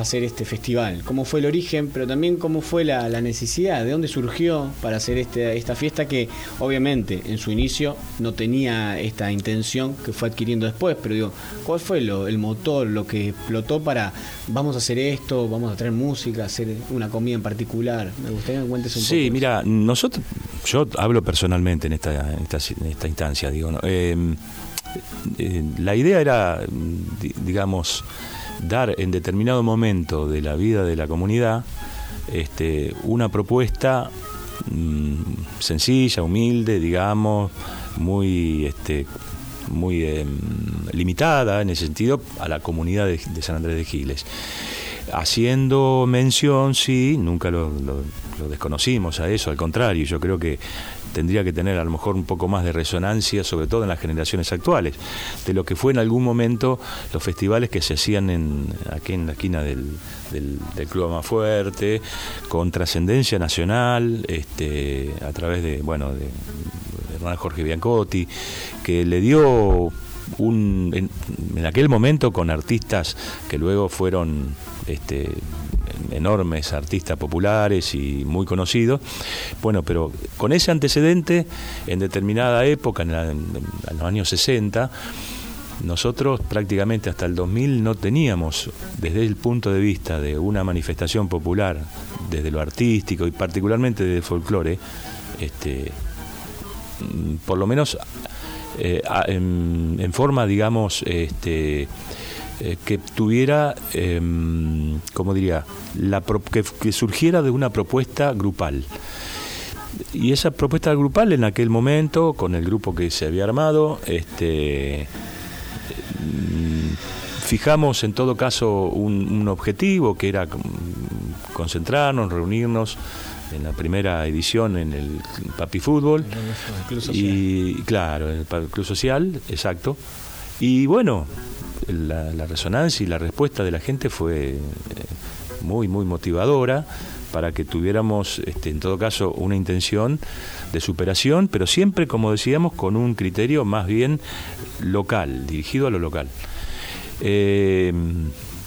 hacer este festival, cómo fue el origen, pero también cómo fue la, la necesidad, de dónde surgió para hacer este, esta fiesta que obviamente en su inicio no tenía esta intención que fue adquiriendo después, pero digo, ¿cuál fue lo- el motor, lo que explotó para vamos a hacer esto, vamos a traer música, hacer una comida en particular? Me gustaría que me cuentes un poco. Sí, mira, nosotros, yo hablo personalmente en esta, en esta, en esta instancia, digo, ¿no? Eh, eh, la idea era, di- digamos, dar en determinado momento de la vida de la comunidad este, una propuesta mm, sencilla, humilde, digamos, muy, este, muy eh, limitada en ese sentido a la comunidad de, San Andrés de Giles. Haciendo mención, sí, nunca lo- lo desconocimos a eso, al contrario, yo creo que tendría que tener a lo mejor un poco más de resonancia, sobre todo en las generaciones actuales, de lo que fue en algún momento los festivales que se hacían aquí en la esquina del, del, del Club Más Fuerte, con trascendencia nacional, este, a través de, bueno, de, Hernán Jorge Biancotti, que le dio un, en, en aquel momento con artistas que luego fueron este, enormes artistas populares y muy conocidos. Bueno, pero con ese antecedente, en determinada época, en, los años 60, nosotros prácticamente hasta el 2000 no teníamos, desde el punto de vista de una manifestación popular, desde lo artístico y particularmente de folclore, este, mm, por lo menos eh, en, en forma, digamos, este, eh, que tuviera, em, ¿cómo diría?, la pro- que, que surgiera de una propuesta grupal. Y esa propuesta grupal en aquel momento, con el grupo que se había armado, este, mm, fijamos en todo caso un, un objetivo que era concentrarnos, reunirnos en la primera edición en el Papi Fútbol. Club Social. Y claro, en el Club Social, exacto. Y bueno, la, resonancia y la respuesta de la gente fue eh, muy, muy motivadora para que tuviéramos, este, en todo caso, una intención de superación, pero siempre, como decíamos, con un criterio más bien local, dirigido a lo local. Eh,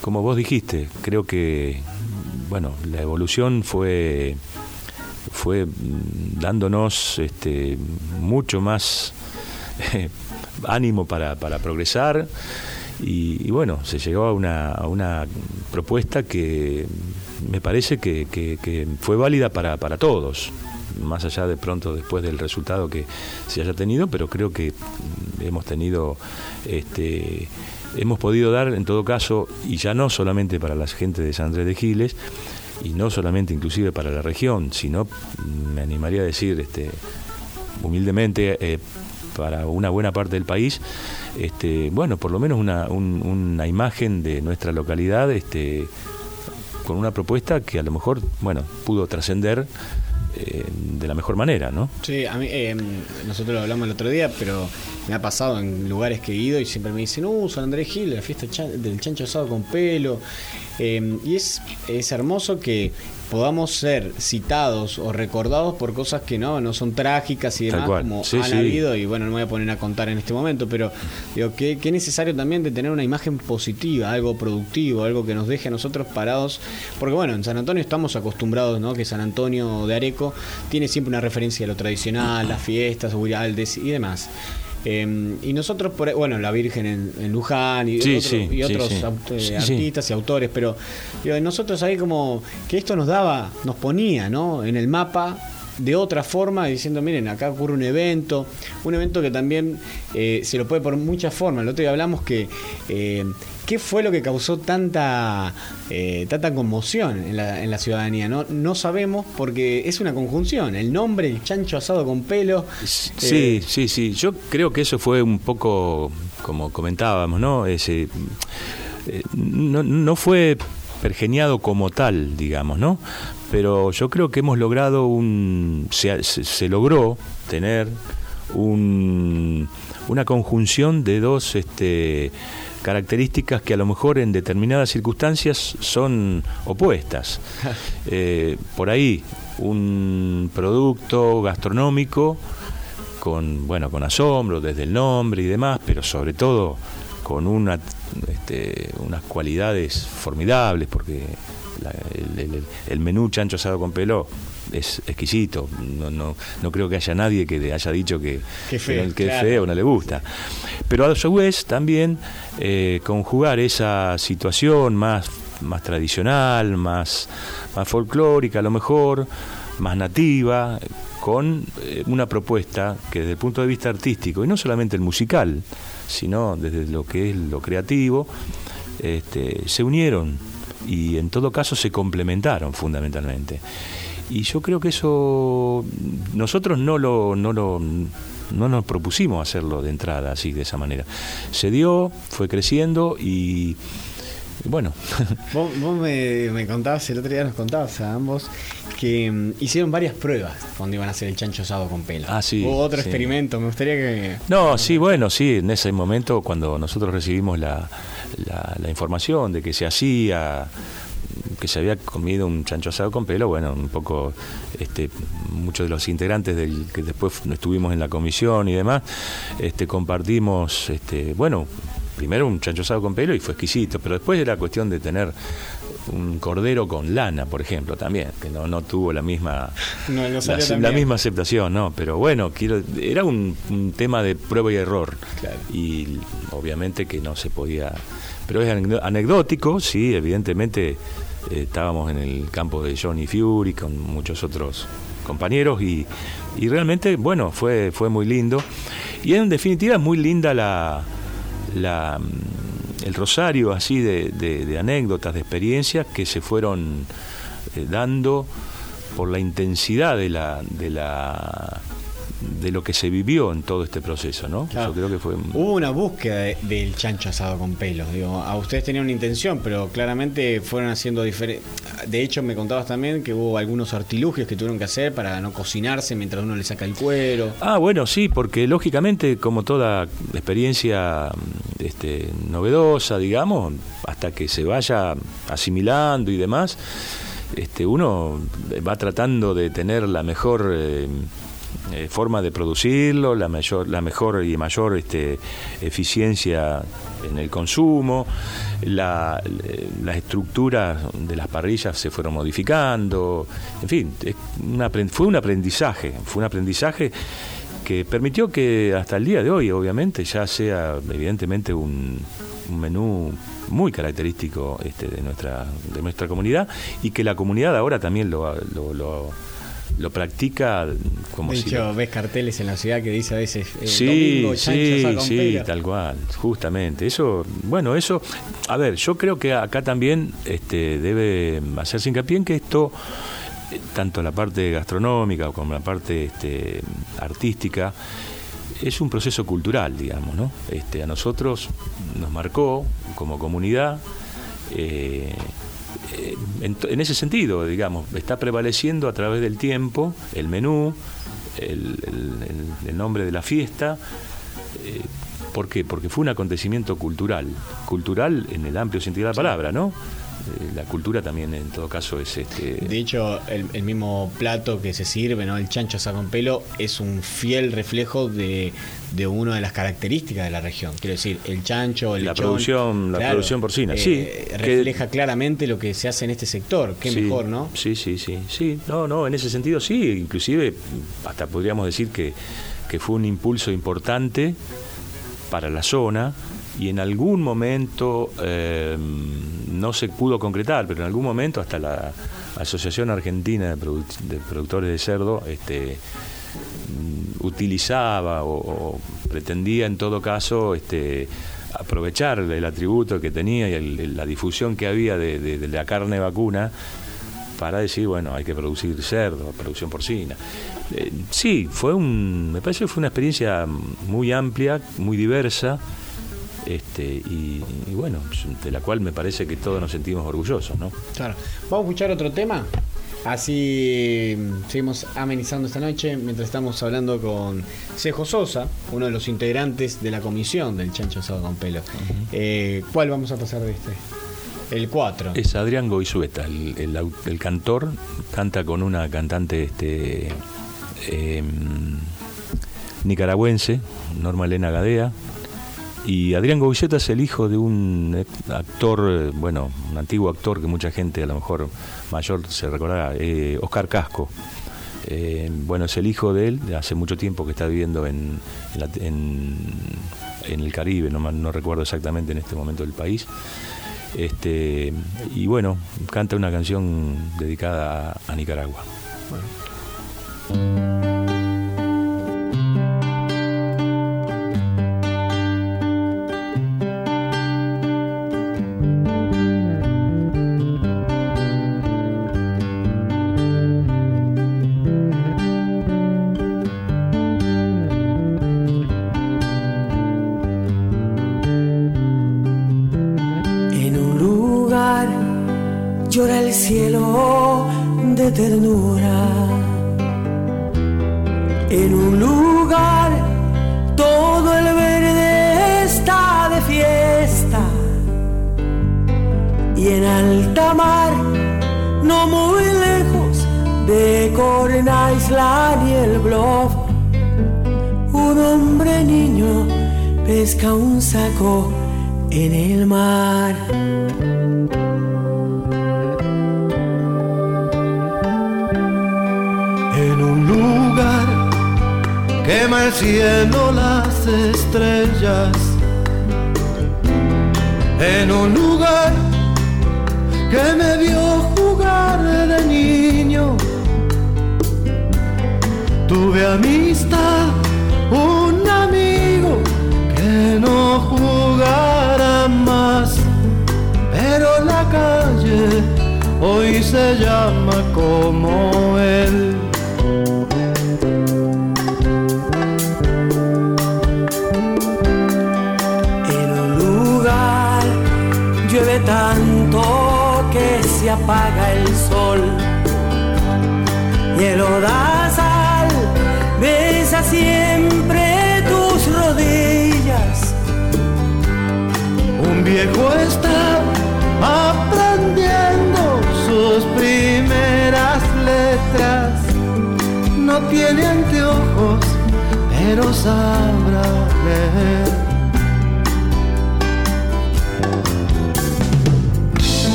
como vos dijiste, creo que bueno, la evolución fue fue dándonos este, mucho más eh, ánimo para, para progresar y, bueno, se llegó a una, propuesta que me parece que, fue válida para, para todos, más allá de pronto después del resultado que se haya tenido, pero creo que hemos tenido este hemos podido dar en todo caso, y ya no solamente para la gente de San Andrés de Giles, y no solamente inclusive para la región, sino me animaría a decir este humildemente eh, para una buena parte del país, este, bueno, por lo menos una, un- una imagen de nuestra localidad este, con una propuesta que a lo mejor, bueno, pudo trascender eh, de la mejor manera, ¿no? Sí, a mí, eh, nosotros lo hablamos el otro día, pero me ha pasado en lugares que he ido y siempre me dicen, uh, San Andrés Gil, la fiesta del chancho asado con pelo. Eh, y es, es hermoso que podamos ser citados o recordados por cosas que no, no son trágicas y demás, como Sí, han sí. habido, y bueno, no me voy a poner a contar en este momento, pero digo que, que es necesario también de tener una imagen positiva, algo productivo, algo que nos deje a nosotros parados, porque bueno, en San Antonio estamos acostumbrados, ¿no? Que San Antonio de Areco tiene siempre una referencia a lo tradicional, las fiestas, Uraldes y demás. Eh, y nosotros, por, bueno, la Virgen en, en Luján y, Sí, otro- sí, y otros sí. aut- eh, sí. artistas y autores, pero digo, nosotros ahí como que esto nos daba, nos ponía ¿no? en el mapa de otra forma, diciendo, miren, acá ocurre un evento, un evento que también eh, se lo puede por muchas formas. El otro día hablamos que eh, qué fue lo que causó tanta eh, tanta conmoción en la, en la ciudadanía. ¿no? no sabemos porque es una conjunción. El nombre, el chancho asado con pelo. Sí, sí, sí. Yo creo que eso fue un poco, como comentábamos, ¿no? Ese, no, no fue pergeniado como tal, digamos, ¿no? Pero yo creo que hemos logrado un. Se, logró tener un- una conjunción de dos este, características que a lo mejor en determinadas circunstancias son opuestas. Eh, por ahí, un producto gastronómico con, bueno, con asombro desde el nombre y demás, pero sobre todo con una, este, unas cualidades formidables, porque la- el, el- el menú chancho asado con pelo es exquisito. No, no, no creo que haya nadie que le haya dicho que, feo, que es claro. feo, no le gusta. Pero a su vez también eh, conjugar esa situación más, más tradicional, más, más folclórica a lo mejor, más nativa, con eh, una propuesta que desde el punto de vista artístico, y no solamente el musical, sino desde lo que es lo creativo, este, se unieron y en todo caso se complementaron fundamentalmente. Y yo creo que eso nosotros no lo, no lo no nos propusimos hacerlo de entrada así de esa manera. Se dio, fue creciendo y, bueno, Vos, vos me, me contabas, el otro día nos contabas a ambos que mm, hicieron varias pruebas cuando iban a hacer el chancho asado con pelo. Ah, sí, Hubo otro sí. experimento, me gustaría que... No, sí, bueno, sí, en ese momento cuando nosotros recibimos la, la- la información de que se hacía, que se había comido un chancho asado con pelo, bueno, un poco, este, muchos de los integrantes del que después estuvimos en la comisión y demás, este, compartimos, este, bueno, primero un chancho asado con pelo y fue exquisito, pero después era cuestión de tener un cordero con lana, por ejemplo, también, que no, no tuvo la misma No, no la, misma aceptación, no, pero bueno, quiero, era un, un tema de prueba y error. Y obviamente que no se podía. Pero es anecdó- anecdótico, sí, evidentemente eh, estábamos en el campo de Johnny Fury con muchos otros compañeros y, y realmente, bueno, fue, fue muy lindo. Y en definitiva es muy linda la, la, mm, el rosario así de, de- anécdotas, de experiencias que se fueron eh, dando por la intensidad de la, de la de lo que se vivió en todo este proceso, ¿no? Claro. Yo creo que fue Hubo una búsqueda de- del chancho asado con pelos. Digo, a ustedes tenían una intención, pero claramente fueron haciendo diferentes. De hecho, me contabas también que hubo algunos artilugios que tuvieron que hacer para no cocinarse mientras uno le saca el cuero. Ah, bueno, sí, porque lógicamente, como toda experiencia este, novedosa, digamos, hasta que se vaya asimilando y demás, este, uno va tratando de tener la mejor eh, eh, forma de producirlo, la mayor, la mejor y mayor este, eficiencia en el consumo, la, las estructuras de las parrillas se fueron modificando, en fin, fue un aprendizaje, fue un aprendizaje que permitió que hasta el día de hoy, obviamente, ya sea evidentemente un, un menú muy característico este, de nuestra de nuestra comunidad y que la comunidad ahora también lo, lo, lo- lo practica como de si hecho, lo- ves carteles en la ciudad que dice a veces eh, Sí, domingo, sí, sí, tal cual, justamente. Eso, bueno, eso, a ver, yo creo que acá también este, debe hacerse hincapié en que esto, eh, tanto la parte gastronómica como la parte este, artística, es un proceso cultural, digamos, ¿no? Este, a nosotros nos marcó como comunidad. eh, eh, en, ese sentido, digamos, está prevaleciendo a través del tiempo el menú, el, el- el- el nombre de la fiesta. eh, ¿Por qué? Porque fue un acontecimiento cultural, cultural en el amplio sentido de la palabra, ¿no? Eh, la cultura también en todo caso es este... De hecho, el, el mismo plato que se sirve, ¿no? El chancho asado con pelo, es un fiel reflejo de, de una de las características de la región. Quiero decir, el chancho, el La lechón, producción- la producción porcina, eh, sí, que- Refleja claramente lo que se hace en este sector. Qué Sí, mejor, ¿no? Sí, sí, sí, sí. No, no, en ese sentido sí. Inclusive hasta podríamos decir que, que fue un impulso importante para la zona y en algún momento eh, no se pudo concretar, pero en algún momento hasta la Asociación Argentina de, Produ- de Productores de Cerdo este, mm, utilizaba o, pretendía en todo caso este, aprovechar el atributo que tenía y la difusión que había de la carne vacuna para decir, bueno, hay que producir cerdo, producción porcina. Eh, sí, fue un, me parece que fue una experiencia muy amplia, muy diversa, este, y, y bueno, de la cual me parece que todos nos sentimos orgullosos, ¿no? Claro. Vamos a escuchar otro tema. Así mm, seguimos amenizando esta noche mientras estamos hablando con Cejo Sosa, uno de los integrantes de la comisión del Chancho Asado con Pelo. Eh, ¿Cuál vamos a pasar de este? El 4. Es Adrián Goizueta, el, el au- el cantor, canta con una cantante este, em, nicaragüense, Norma Elena Gadea. Y Adrián Goizueta es el hijo de un eh, actor, eh, bueno, un antiguo actor que mucha gente a lo mejor mayor se recordará, eh, Oscar Casco. Bueno, es el hijo de él, hace mucho tiempo que está viviendo en, el Caribe, no, recuerdo exactamente en este momento el país. Este, y bueno, canta una canción dedicada a, Nicaragua.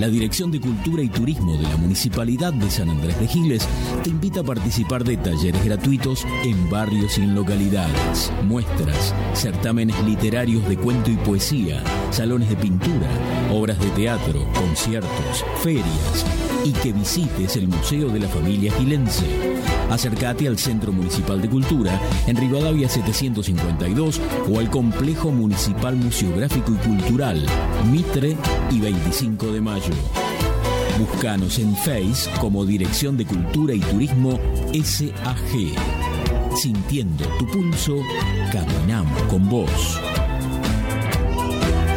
La Dirección de Cultura y Turismo de la Municipalidad de San Andrés de Giles te invita a participar de talleres gratuitos en barrios y en localidades, muestras, certámenes literarios de cuento y poesía, salones de pintura, obras de teatro, conciertos, ferias y que visites el Museo de la Familia Gilense. Acércate al Centro Municipal de Cultura en Rivadavia 752 o al Complejo Municipal Museográfico y Cultural, Mitre y 25 de Mayo. Búscanos en Face como Dirección de Cultura y Turismo SAG. Sintiendo tu pulso, caminamos con vos.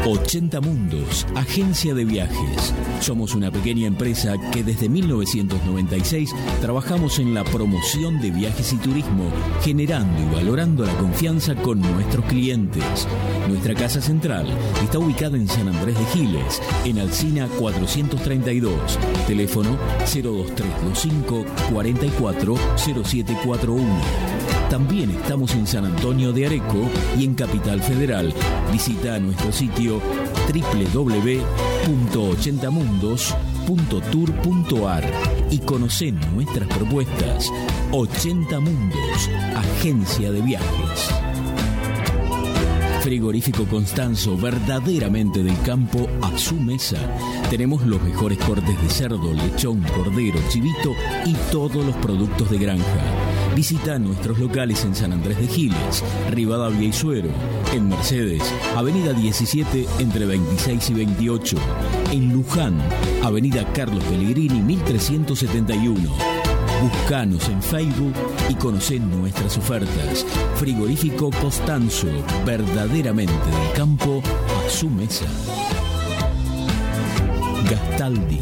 80 Mundos, agencia de viajes. Somos una pequeña empresa que desde 1996 trabajamos en la promoción de viajes y turismo, generando y valorando la confianza con nuestros clientes. Nuestra casa central está ubicada en San Andrés de Giles, en Alcina 432, teléfono 02325 440741. También estamos en San Antonio de Areco y en Capital Federal. Visita nuestro sitio www.80mundos.tour.ar y conoce nuestras propuestas. 80 Mundos, agencia de viajes. Frigorífico Constanzo, verdaderamente del campo a su mesa. Tenemos los mejores cortes de cerdo, lechón, cordero, chivito y todos los productos de granja. Visita nuestros locales en San Andrés de Giles, Rivadavia y Suero, en Mercedes, Avenida 17 entre 26 y 28, en Luján, Avenida Carlos Pellegrini 1371. Buscanos en Facebook y conocen nuestras ofertas. Frigorífico Costanzo, verdaderamente del campo a su mesa. Gastaldi,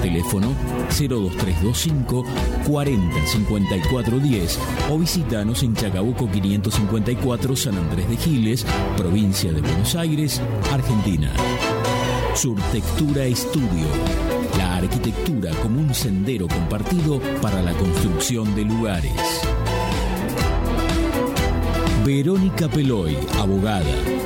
Teléfono 02325 40 54 10 o visítanos en Chacabuco 554 San Andrés de Giles, provincia de Buenos Aires, Argentina. Surtectura Estudio. La arquitectura como un sendero compartido para la construcción de lugares. Verónica Peloy, abogada,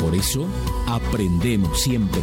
Por eso, aprendemos siempre.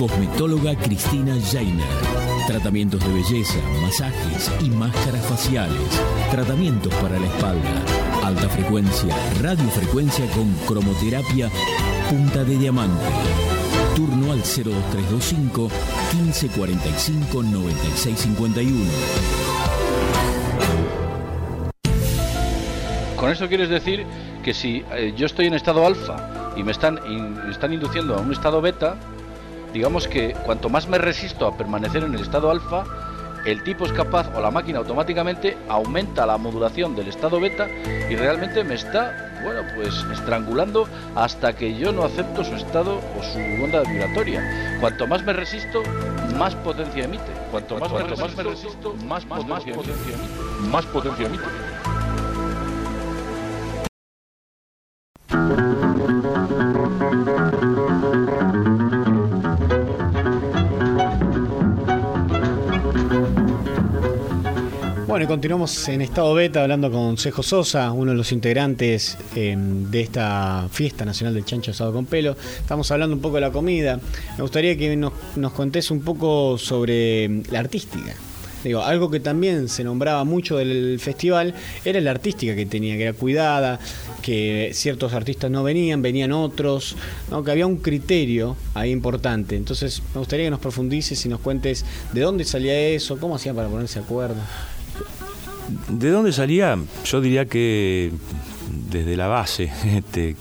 Cosmetóloga Cristina Jainer. Tratamientos de belleza, masajes y máscaras faciales. Tratamientos para la espalda. Alta frecuencia, radiofrecuencia con cromoterapia punta de diamante. Turno al 02325 1545 9651. Con eso quieres decir que si eh, yo estoy en estado alfa y me están, están induciendo a un estado beta, digamos que cuanto más me resisto a permanecer en el estado alfa, el tipo es capaz o la máquina automáticamente aumenta la modulación del estado beta y realmente me está, bueno, pues estrangulando hasta que yo no acepto su estado o su onda vibratoria. Cuanto más me resisto, más potencia emite. Cuanto más, me, resisto, más me resisto, más, potencia, emite. Más potencia emite. Continuamos en estado beta hablando con Cejo Sosa, uno de los integrantes eh, de esta fiesta nacional del chancho asado con pelo. Estamos hablando un poco de la comida. Me gustaría que nos, nos contés un poco sobre la artística. Digo, algo que también se nombraba mucho del festival era la artística que tenía, que era cuidada, que ciertos artistas no venían, venían otros, que había un criterio ahí importante. Entonces, me gustaría que nos profundices y nos cuentes de dónde salía eso, cómo hacían para ponerse de acuerdo. ¿De dónde salía? Yo diría que desde la base. Este,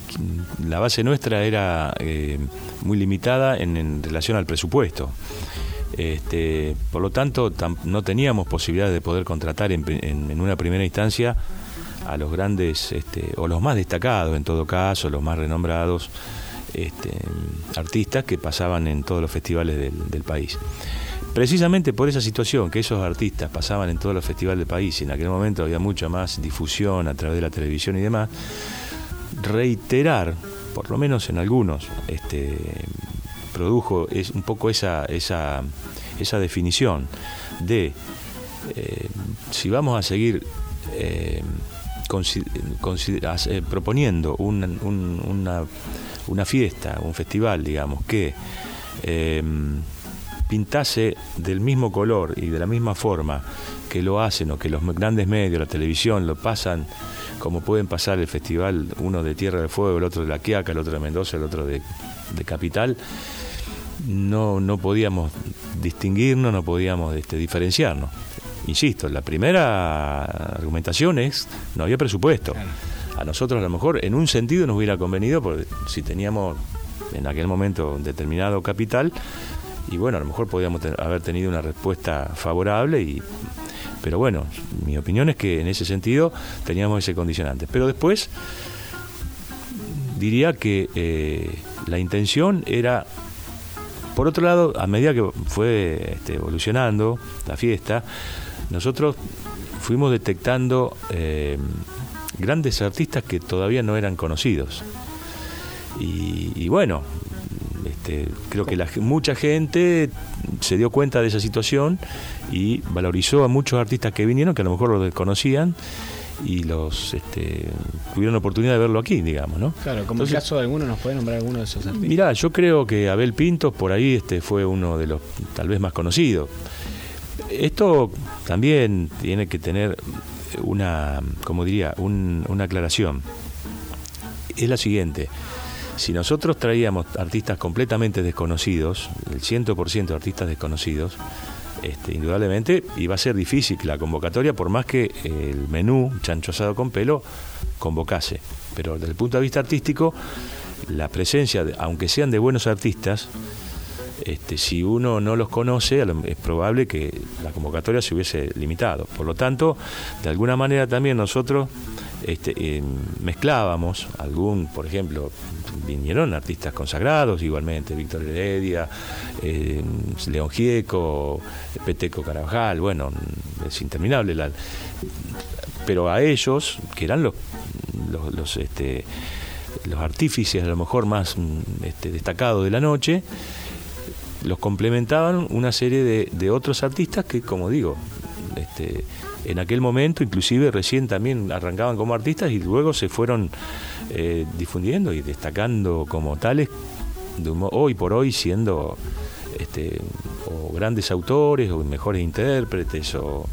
la base nuestra era eh, muy limitada en, relación al presupuesto. Este, por lo tanto, no teníamos posibilidad de poder contratar en, una primera instancia a los grandes, este, o los más destacados en todo caso, los más renombrados artistas que pasaban en todos los festivales del país. Precisamente por esa situación, que esos artistas pasaban en todos los festivales del país y en aquel momento había mucha más difusión a través de la televisión y demás, reiterar, por lo menos en algunos, este, produjo un poco esa, esa, esa definición de eh, si vamos a seguir eh, eh, proponiendo un- un- una, una fiesta, un festival, digamos, que pintase del mismo color y de la misma forma que lo hacen o que los grandes medios, la televisión, lo pasan como pueden pasar el festival, uno de Tierra del Fuego, el otro de La Quiaca, el otro de Mendoza, el otro de, de Capital, no, no podíamos distinguirnos, no podíamos este, diferenciarnos. Insisto, la primera argumentación es, no había presupuesto. A nosotros a lo mejor en un sentido nos hubiera convenido, porque si teníamos en aquel momento un determinado capital, y bueno, a lo mejor podíamos te- haber tenido una respuesta favorable y pero bueno, mi opinión es que en ese sentido teníamos ese condicionante. Pero después diría que eh, la intención era, por otro lado, a medida que fue este, evolucionando la fiesta, nosotros fuimos detectando eh, grandes artistas que todavía no eran conocidos. Y bueno, este, creo que la, mucha gente se dio cuenta de esa situación y valorizó a muchos artistas que vinieron, que a lo mejor lo desconocían, y los este, tuvieron la oportunidad de verlo aquí, digamos, ¿no? Claro, como Entonces, el caso de alguno, ¿nos puede nombrar alguno de esos artistas? Mirá, yo creo que Abel Pintos por ahí este fue uno de los tal vez más conocidos. Esto también tiene que tener una, como diría, un- una aclaración. Es la siguiente. Si nosotros traíamos artistas completamente desconocidos, el 100% de artistas desconocidos, este, indudablemente iba a ser difícil la convocatoria, por más que el menú, chancho asado con pelo, convocase. Pero desde el punto de vista artístico, la presencia, aunque sean de buenos artistas, este, si uno no los conoce, es probable que la convocatoria se hubiese limitado. Por lo tanto, de alguna manera también nosotros este, eh, mezclábamos algún, por ejemplo, vinieron artistas consagrados igualmente, Víctor Heredia, eh, León Gieco, Peteco Carabajal, bueno, es interminable. Pero a ellos, que eran los, los, los, este, artífices a lo mejor más este, destacados de la noche, los complementaban una serie de, de otros artistas que, como digo, este, en aquel momento, inclusive recién también arrancaban como artistas y luego se fueron eh, difundiendo y destacando como tales, hoy por hoy siendo este, o grandes autores o mejores intérpretes o,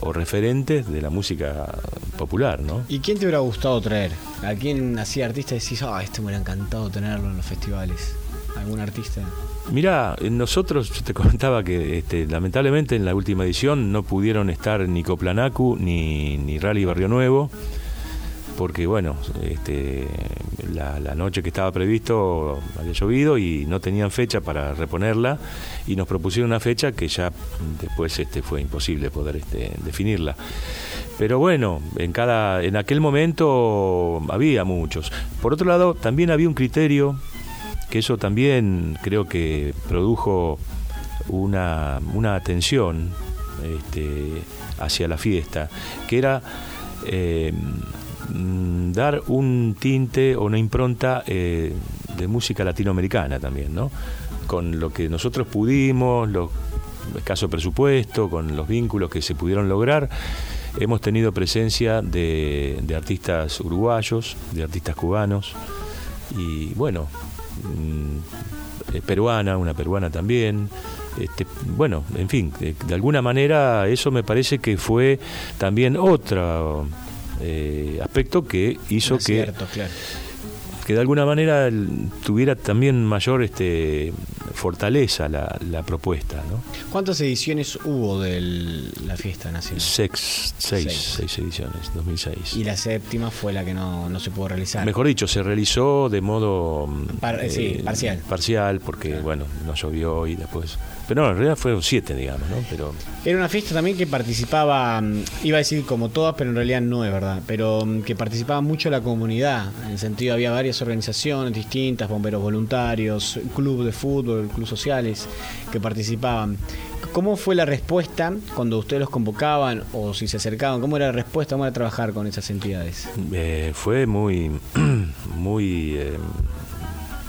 o, referentes de la música popular, ¿no? ¿Y quién te hubiera gustado traer? ¿A quién hacía artista y decís, ah, este me hubiera encantado tenerlo en los festivales? ¿Algún artista? Mira, nosotros yo te comentaba que este, lamentablemente en la última edición no pudieron estar ni Coplanacu ni, ni Rally Barrio Nuevo, porque bueno, este, la, la, noche que estaba previsto había llovido y no tenían fecha para reponerla y nos propusieron una fecha que ya después este, fue imposible poder este, definirla. Pero bueno, en cada, en aquel momento había muchos. Por otro lado, también había un criterio que eso también creo que produjo una, una atención este, hacia la fiesta, que era eh, dar un tinte o una impronta eh, de música latinoamericana también, ¿no? Con lo que nosotros pudimos, los escaso presupuesto, con los vínculos que se pudieron lograr, hemos tenido presencia de, artistas uruguayos, de artistas cubanos, y bueno, peruana, una peruana también. Este, bueno, en fin, de, de, alguna manera eso me parece que fue también otro eh, aspecto que hizo que, cierto, claro. Que de alguna manera tuviera también mayor este, fortaleza la, la, propuesta. ¿no? ¿Cuántas ediciones hubo de la fiesta nacional? Seis, seis, seis, seis, ediciones, 2006. Y la séptima fue la que no, no se pudo realizar. Mejor dicho, se realizó de modo Par, eh, sí, parcial. Parcial, porque claro. bueno, no llovió y después... Pero no, en realidad fueron siete, digamos, ¿no? Pero... Era una fiesta también que participaba, mm, iba a decir como todas, pero en realidad no es verdad, pero mm, que participaba mucho la comunidad, en el sentido había varias organizaciones distintas, bomberos voluntarios, club de fútbol, club sociales que participaban. ¿Cómo fue la respuesta cuando ustedes los convocaban o si se acercaban? ¿Cómo era la respuesta? ¿Cómo era trabajar con esas entidades? Eh, fue muy, muy, eh,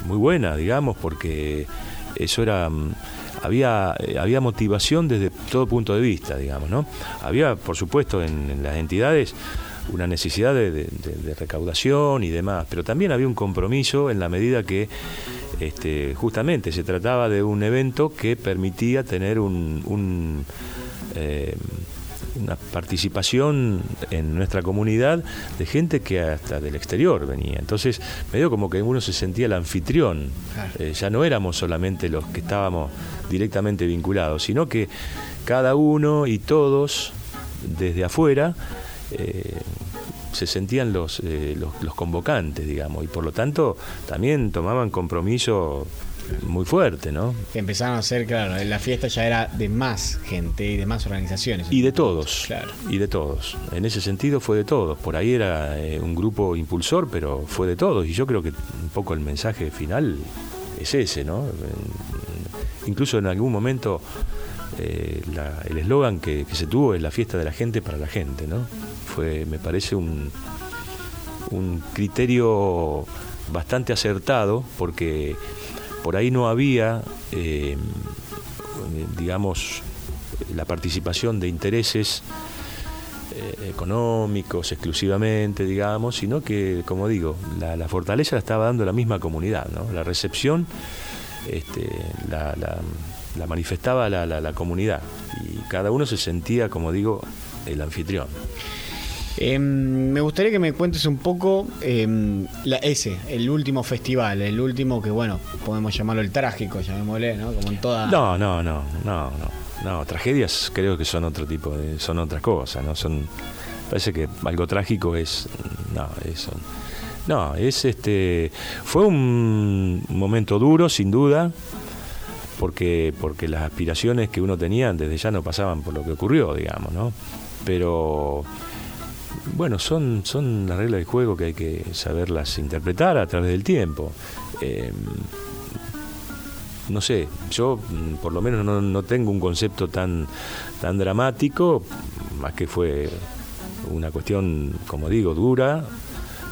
muy buena, digamos, porque eso era había, eh, había motivación desde todo punto de vista, digamos, ¿no? Había, por supuesto, en, las entidades una necesidad de, recaudación y demás, pero también había un compromiso en la medida que este, justamente se trataba de un evento que permitía tener un, un eh, una participación en nuestra comunidad de gente que hasta del exterior venía. Entonces, medio como que uno se sentía el anfitrión. Eh, ya no éramos solamente los que estábamos directamente vinculados, sino que cada uno y todos desde afuera eh, se sentían los, eh, los, los, convocantes, digamos, y por lo tanto también tomaban compromiso muy fuerte, ¿no? Empezaron a hacer, claro, la fiesta ya era de más gente y de más organizaciones. Y de todos, claro. y de todos. En ese sentido fue de todos. Por ahí era eh, un grupo impulsor, pero fue de todos. Y yo creo que un poco el mensaje final es ese, ¿no? Incluso en algún momento eh, la, el eslogan que, que, se tuvo es la fiesta de la gente para la gente, ¿no? Fue, me parece, un, un criterio bastante acertado porque por ahí no había, eh, digamos, la participación de intereses eh, económicos exclusivamente, digamos, sino que, como digo, la, fortaleza la estaba dando la misma comunidad, ¿no? La recepción este, la, manifestaba la comunidad y cada uno se sentía, como digo, el anfitrión. Em, me gustaría que me cuentes un poco em, la, ese, el último festival, el último que, bueno, podemos llamarlo el trágico, llamémosle, ¿no? Como en toda... No, no, no, no, no. No, tragedias creo que son otro tipo de, son otras cosas, ¿no? Son, parece que algo trágico es, no, eso... No, es este. Fue un momento duro, sin duda, porque, porque las aspiraciones que uno tenía desde ya no pasaban por lo que ocurrió, digamos, ¿no? Pero bueno, son, son las reglas del juego que hay que saberlas interpretar a través del tiempo. Eh, no sé, yo mm, por lo menos no, no, tengo un concepto tan, tan dramático, más que fue una cuestión, como digo, dura,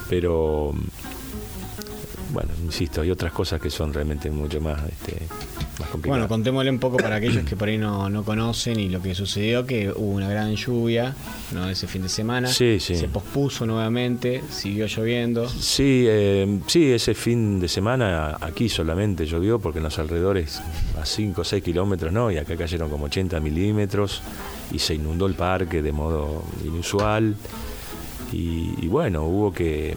pero bueno, insisto, hay otras cosas que son realmente mucho más, este, más complicadas. Bueno, contémosle un poco para aquellos que por ahí no, no conocen y lo que sucedió, que hubo una gran lluvia ¿no? ese fin de semana. Sí, sí. Se pospuso nuevamente, siguió lloviendo. Sí, eh, sí, ese fin de semana aquí solamente llovió porque en los alrededores a 5 o 6 kilómetros, ¿no? Y acá cayeron como 80 milímetros y se inundó el parque de modo inusual. Y, y bueno, hubo que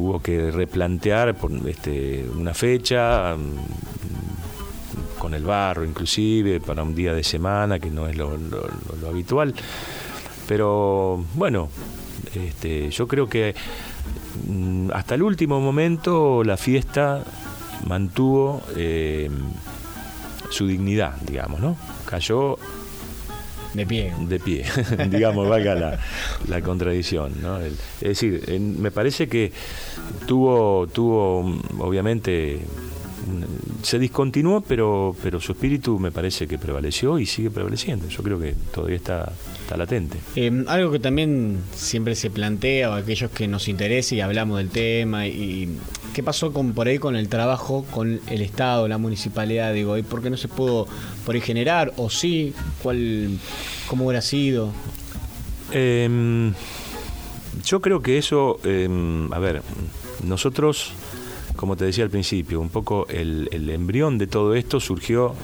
hubo que replantear por, este, una fecha mm, con el barro inclusive para un día de semana que no es lo, habitual. Pero bueno este, yo creo que mm, hasta el último momento la fiesta mantuvo eh, su dignidad digamos no cayó de pie. De pie, digamos, valga la, la contradicción. ¿no? Es decir, me parece que tuvo, tuvo obviamente, se discontinuó, pero, pero su espíritu me parece que prevaleció y sigue prevaleciendo. Yo creo que todavía está, está latente. Eh, algo que también siempre se plantea, o aquellos que nos interesa y hablamos del tema, y qué pasó con por ahí con el trabajo con el Estado, la municipalidad, digo, ¿y por qué no se pudo por ahí generar? ¿O sí? ¿Cuál, ¿Cómo hubiera sido? Eh, yo creo que eso, eh, a ver, nosotros como te decía al principio, un poco el, el, embrión de todo esto surgió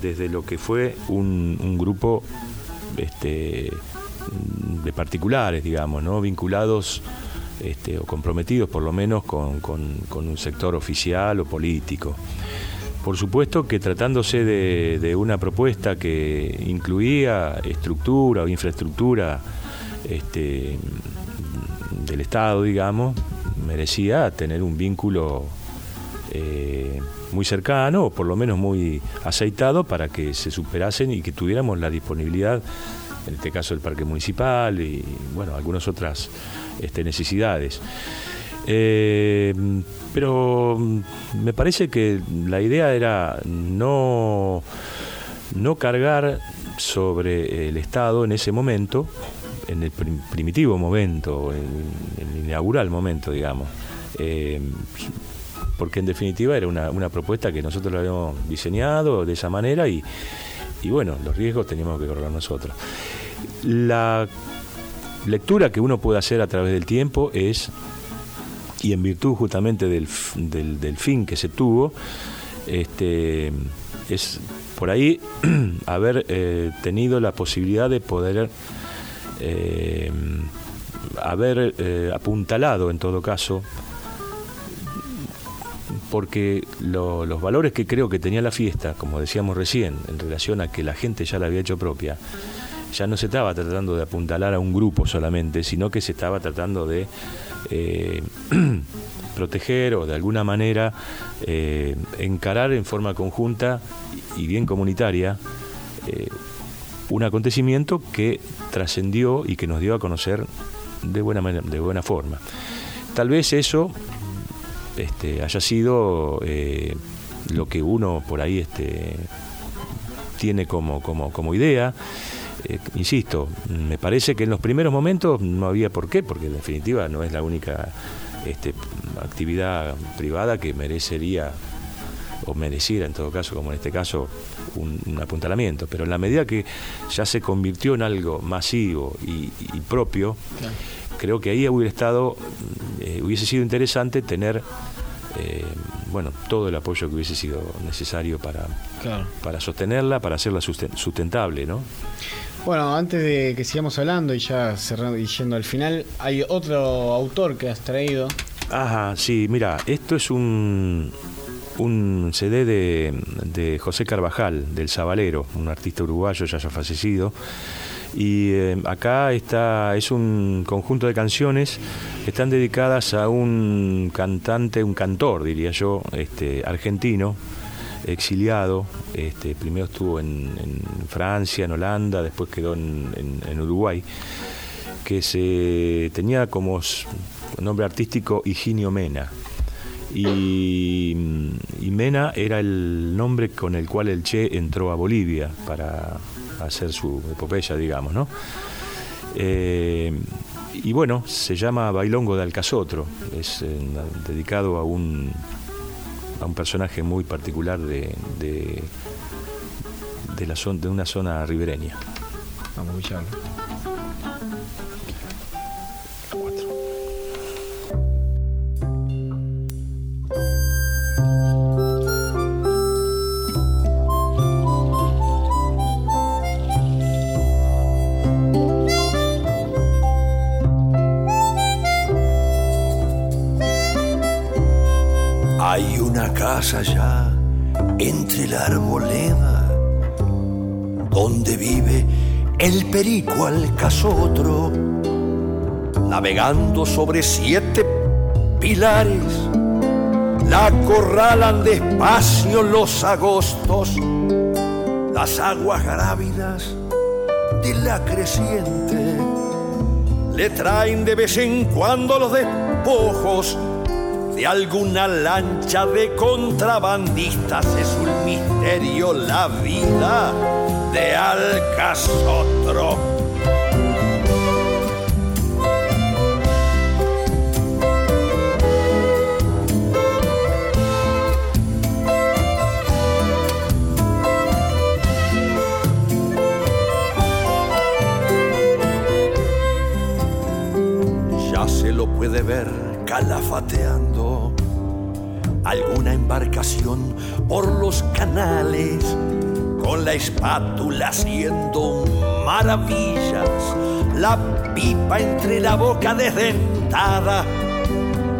desde lo que fue un, un grupo este, de particulares, digamos, ¿no? vinculados este, o comprometidos por lo menos con, con, un sector oficial o político. Por supuesto que tratándose de, de una propuesta que incluía estructura o infraestructura este, del Estado, digamos, merecía tener un vínculo eh, muy cercano o por lo menos muy aceitado para que se superasen y que tuviéramos la disponibilidad, en este caso el parque municipal y bueno, algunas otras este, necesidades. Eh, pero me parece que la idea era no, no cargar sobre el Estado en ese momento, en el primitivo momento, en el inaugural momento, digamos. Eh, porque en definitiva era una, una, propuesta que nosotros la habíamos diseñado de esa manera y, y bueno, los riesgos teníamos que correr nosotros. La lectura que uno puede hacer a través del tiempo es, y en virtud justamente del, del, fin que se tuvo, este, es por ahí haber eh, tenido la posibilidad de poder eh, haber eh, apuntalado en todo caso porque lo, los valores que creo que tenía la fiesta, como decíamos recién, en relación a que la gente ya la había hecho propia, ya no se estaba tratando de apuntalar a un grupo solamente, sino que se estaba tratando de eh, proteger o de alguna manera encarar en forma conjunta y bien comunitaria un acontecimiento que trascendió y que nos dio a conocer de buena, de buena forma. Tal vez eso este, haya sido eh, lo que uno por ahí este, tiene como, como, como idea. Eh, insisto, me parece que en los primeros momentos no había por qué, porque en definitiva no es la única este, actividad privada que merecería o mereciera en todo caso, como en este caso, un, un, apuntalamiento. Pero en la medida que ya se convirtió en algo masivo y, y propio, claro. creo que ahí hubiera estado, eh, hubiese sido interesante tener eh, bueno, todo el apoyo que hubiese sido necesario para, claro. para sostenerla, para hacerla sustentable, ¿no? Bueno, antes de que sigamos hablando y ya cerrando y yendo al final, hay otro autor que has traído. Ajá, sí, mira, esto es un, un CD de, José Carvajal, del Zabalero, un artista uruguayo ya ya fallecido. Y eh, acá está, es un conjunto de canciones que están dedicadas a un cantante, un cantor, diría yo, este, argentino, exiliado. Este, primero estuvo en, Francia, en Holanda, después quedó en, en- Uruguay, que se tenía como nombre artístico Higinio Mena. Y, y Mena era el nombre con el cual el Che entró a Bolivia para hacer su epopeya, digamos, ¿no? Eh, y bueno, se llama Bailongo de Alcazotro, es eh, dedicado a un, a un personaje muy particular de, de, de la zona, de una zona ribereña. Vamos a casa allá entre la arboleda donde vive el perico alcazotro, navegando sobre siete pilares. La acorralan despacio los agostos, las aguas grávidas de la creciente. Le traen de vez en cuando los despojos de alguna lancha de contrabandistas. Es un misterio la vida de Alcazotro. Por los canales con la espátula haciendo maravillas, la pipa entre la boca desdentada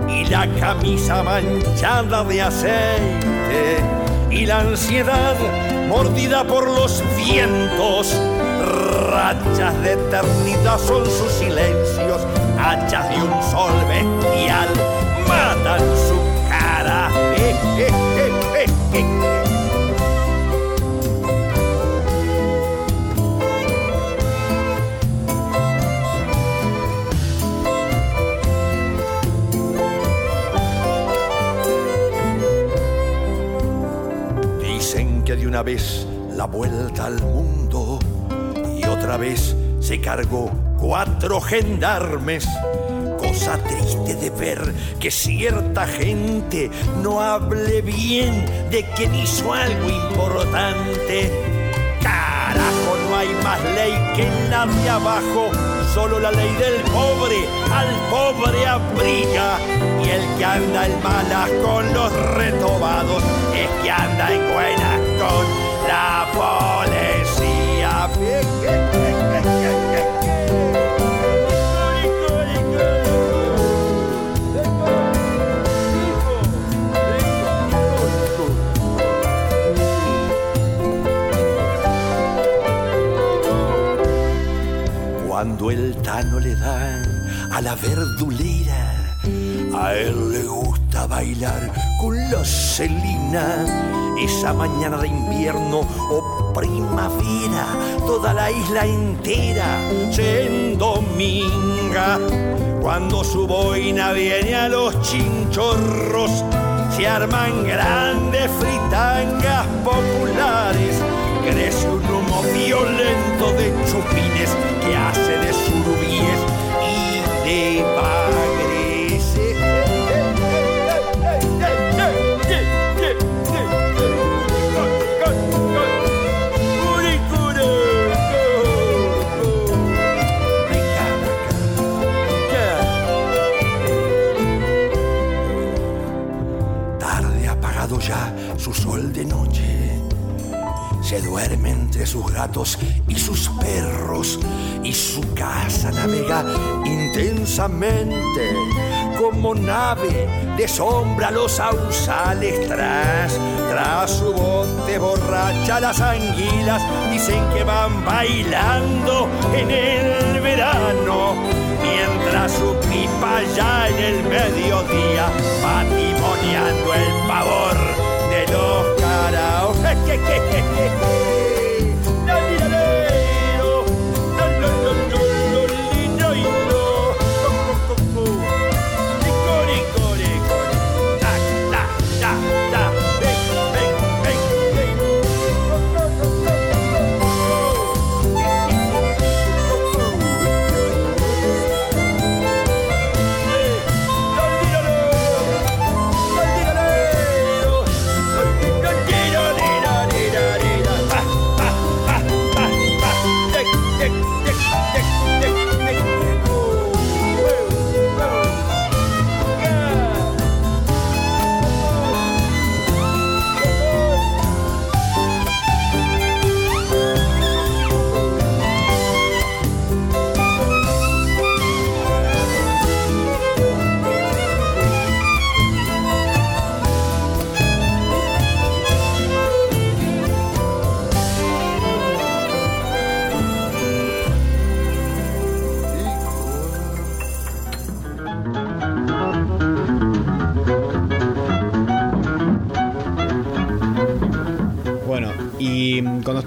y la camisa manchada de aceite y la ansiedad mordida por los vientos. Rachas de eternidad son sus silencios, hachas de un sol bestial matan su cara. De una vez la vuelta al mundo y otra vez se cargó cuatro gendarmes. Cosa triste de ver que cierta gente no hable bien de quien hizo algo importante. Carajo, no hay más ley que la de abajo, solo la ley del pobre al pobre abriga. Y el que anda en malas con los retobados es que anda en buenas con la policía. Cuando el tano le da a la verdulera, a él le gusta bailar con la celina. Esa mañana de invierno o primavera, toda la isla entera se endominga. Cuando su boina viene a los chinchorros, se arman grandes fritangas populares. Crece un humo violento de chupines que hace de surubíes y de de sus gatos y sus perros y su casa navega intensamente como nave de sombra los ausales tras tras su bote borracha las anguilas dicen que van bailando en el verano mientras su pipa ya en el mediodía va timoneando el pavor de los caraos.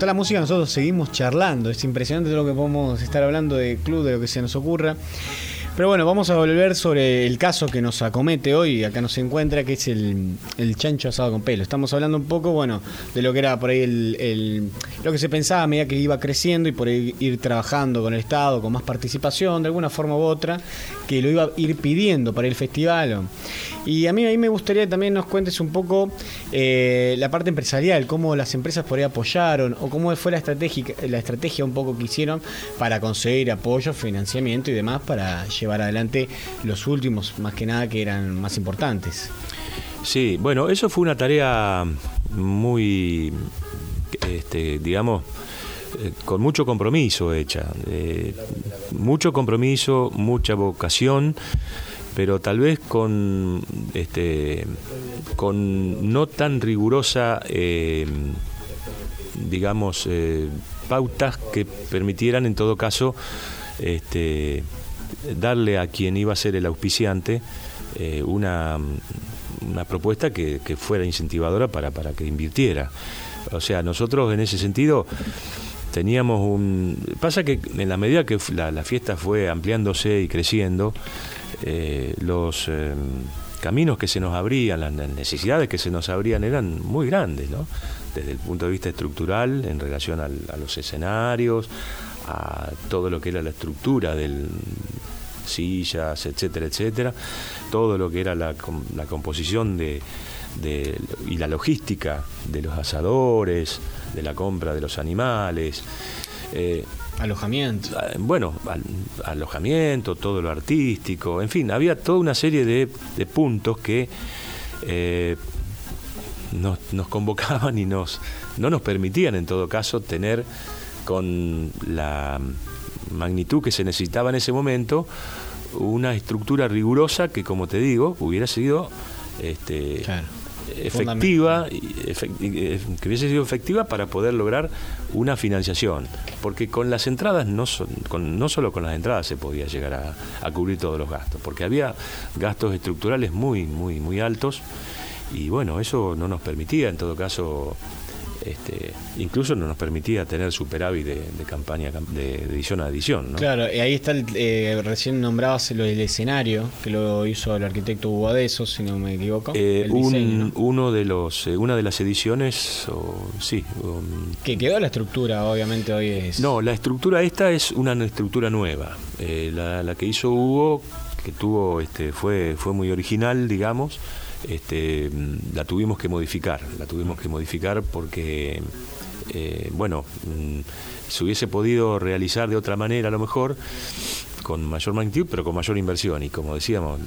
la música nosotros seguimos charlando. Es impresionante lo que podemos estar hablando de club, de lo que se nos ocurra. Pero bueno, vamos a volver sobre el caso que nos acomete hoy, acá nos encuentra, que es el, el chancho asado con pelo. Estamos hablando un poco, bueno, de lo que era por ahí el, lo que se pensaba a medida que iba creciendo y por ahí ir trabajando con el Estado, con más participación, de alguna forma u otra, que lo iba a ir pidiendo para el festival. Y a mí, a mí me gustaría que también nos cuentes un poco eh, la parte empresarial, cómo las empresas por ahí apoyaron o cómo fue la estrategia, la estrategia un poco que hicieron para conseguir apoyo, financiamiento y demás para llevar adelante los últimos, más que nada, que eran más importantes. Sí, bueno, eso fue una tarea muy, este, digamos, eh, con mucho compromiso hecha. eh, mucho compromiso, mucha vocación, pero tal vez con, este, con no tan rigurosa, eh, digamos, pautas que permitieran en todo caso este, darle a quien iba a ser el auspiciante eh, una, una propuesta que, fuera incentivadora para, para que invirtiera. O sea, nosotros en ese sentido teníamos un... Pasa que en la medida que la, fiesta fue ampliándose y creciendo, eh, los eh, caminos que se nos abrían, las necesidades que se nos abrían eran muy grandes, ¿no? Desde el punto de vista estructural, en relación a los escenarios, a todo lo que era la estructura del sillas, etcétera, etcétera, todo lo que era la, com- la composición de, de- y la logística de los asadores, de la compra de los animales. eh, Alojamiento. Bueno, al- alojamiento, todo lo artístico, en fin, había toda una serie de, de puntos que eh, nos, nos convocaban y nos, no nos permitían en todo caso tener con la magnitud que se necesitaba en ese momento una estructura rigurosa que, como te digo, hubiera sido este, efectiva, eh, que hubiese sido efectiva para poder lograr una financiación. Porque con las entradas, no, son- con- no solo con las entradas se podía llegar a, a cubrir todos los gastos, porque había gastos estructurales muy, muy, muy altos y bueno, eso no nos permitía en todo caso este, incluso no nos permitía tener superávit de, de campaña cam- de, de edición a edición. ¿no? Claro, y ahí está, el, eh, recién nombrabas del escenario, que lo hizo el arquitecto Hugo Adeso, si no me equivoco. Eh, el un- diseño. uno de los, eh, una de las ediciones, o, sí, um, Que quedó la estructura, obviamente hoy es... No, la estructura esta es una estructura nueva. Eh, la, la que hizo Hugo, que tuvo, este, fue, fue muy original, digamos, este, mm, la tuvimos que modificar. La tuvimos que modificar porque, eh, bueno, mm, se hubiese podido realizar de otra manera a lo mejor, con mayor magnitud, pero con mayor inversión. Y como decíamos,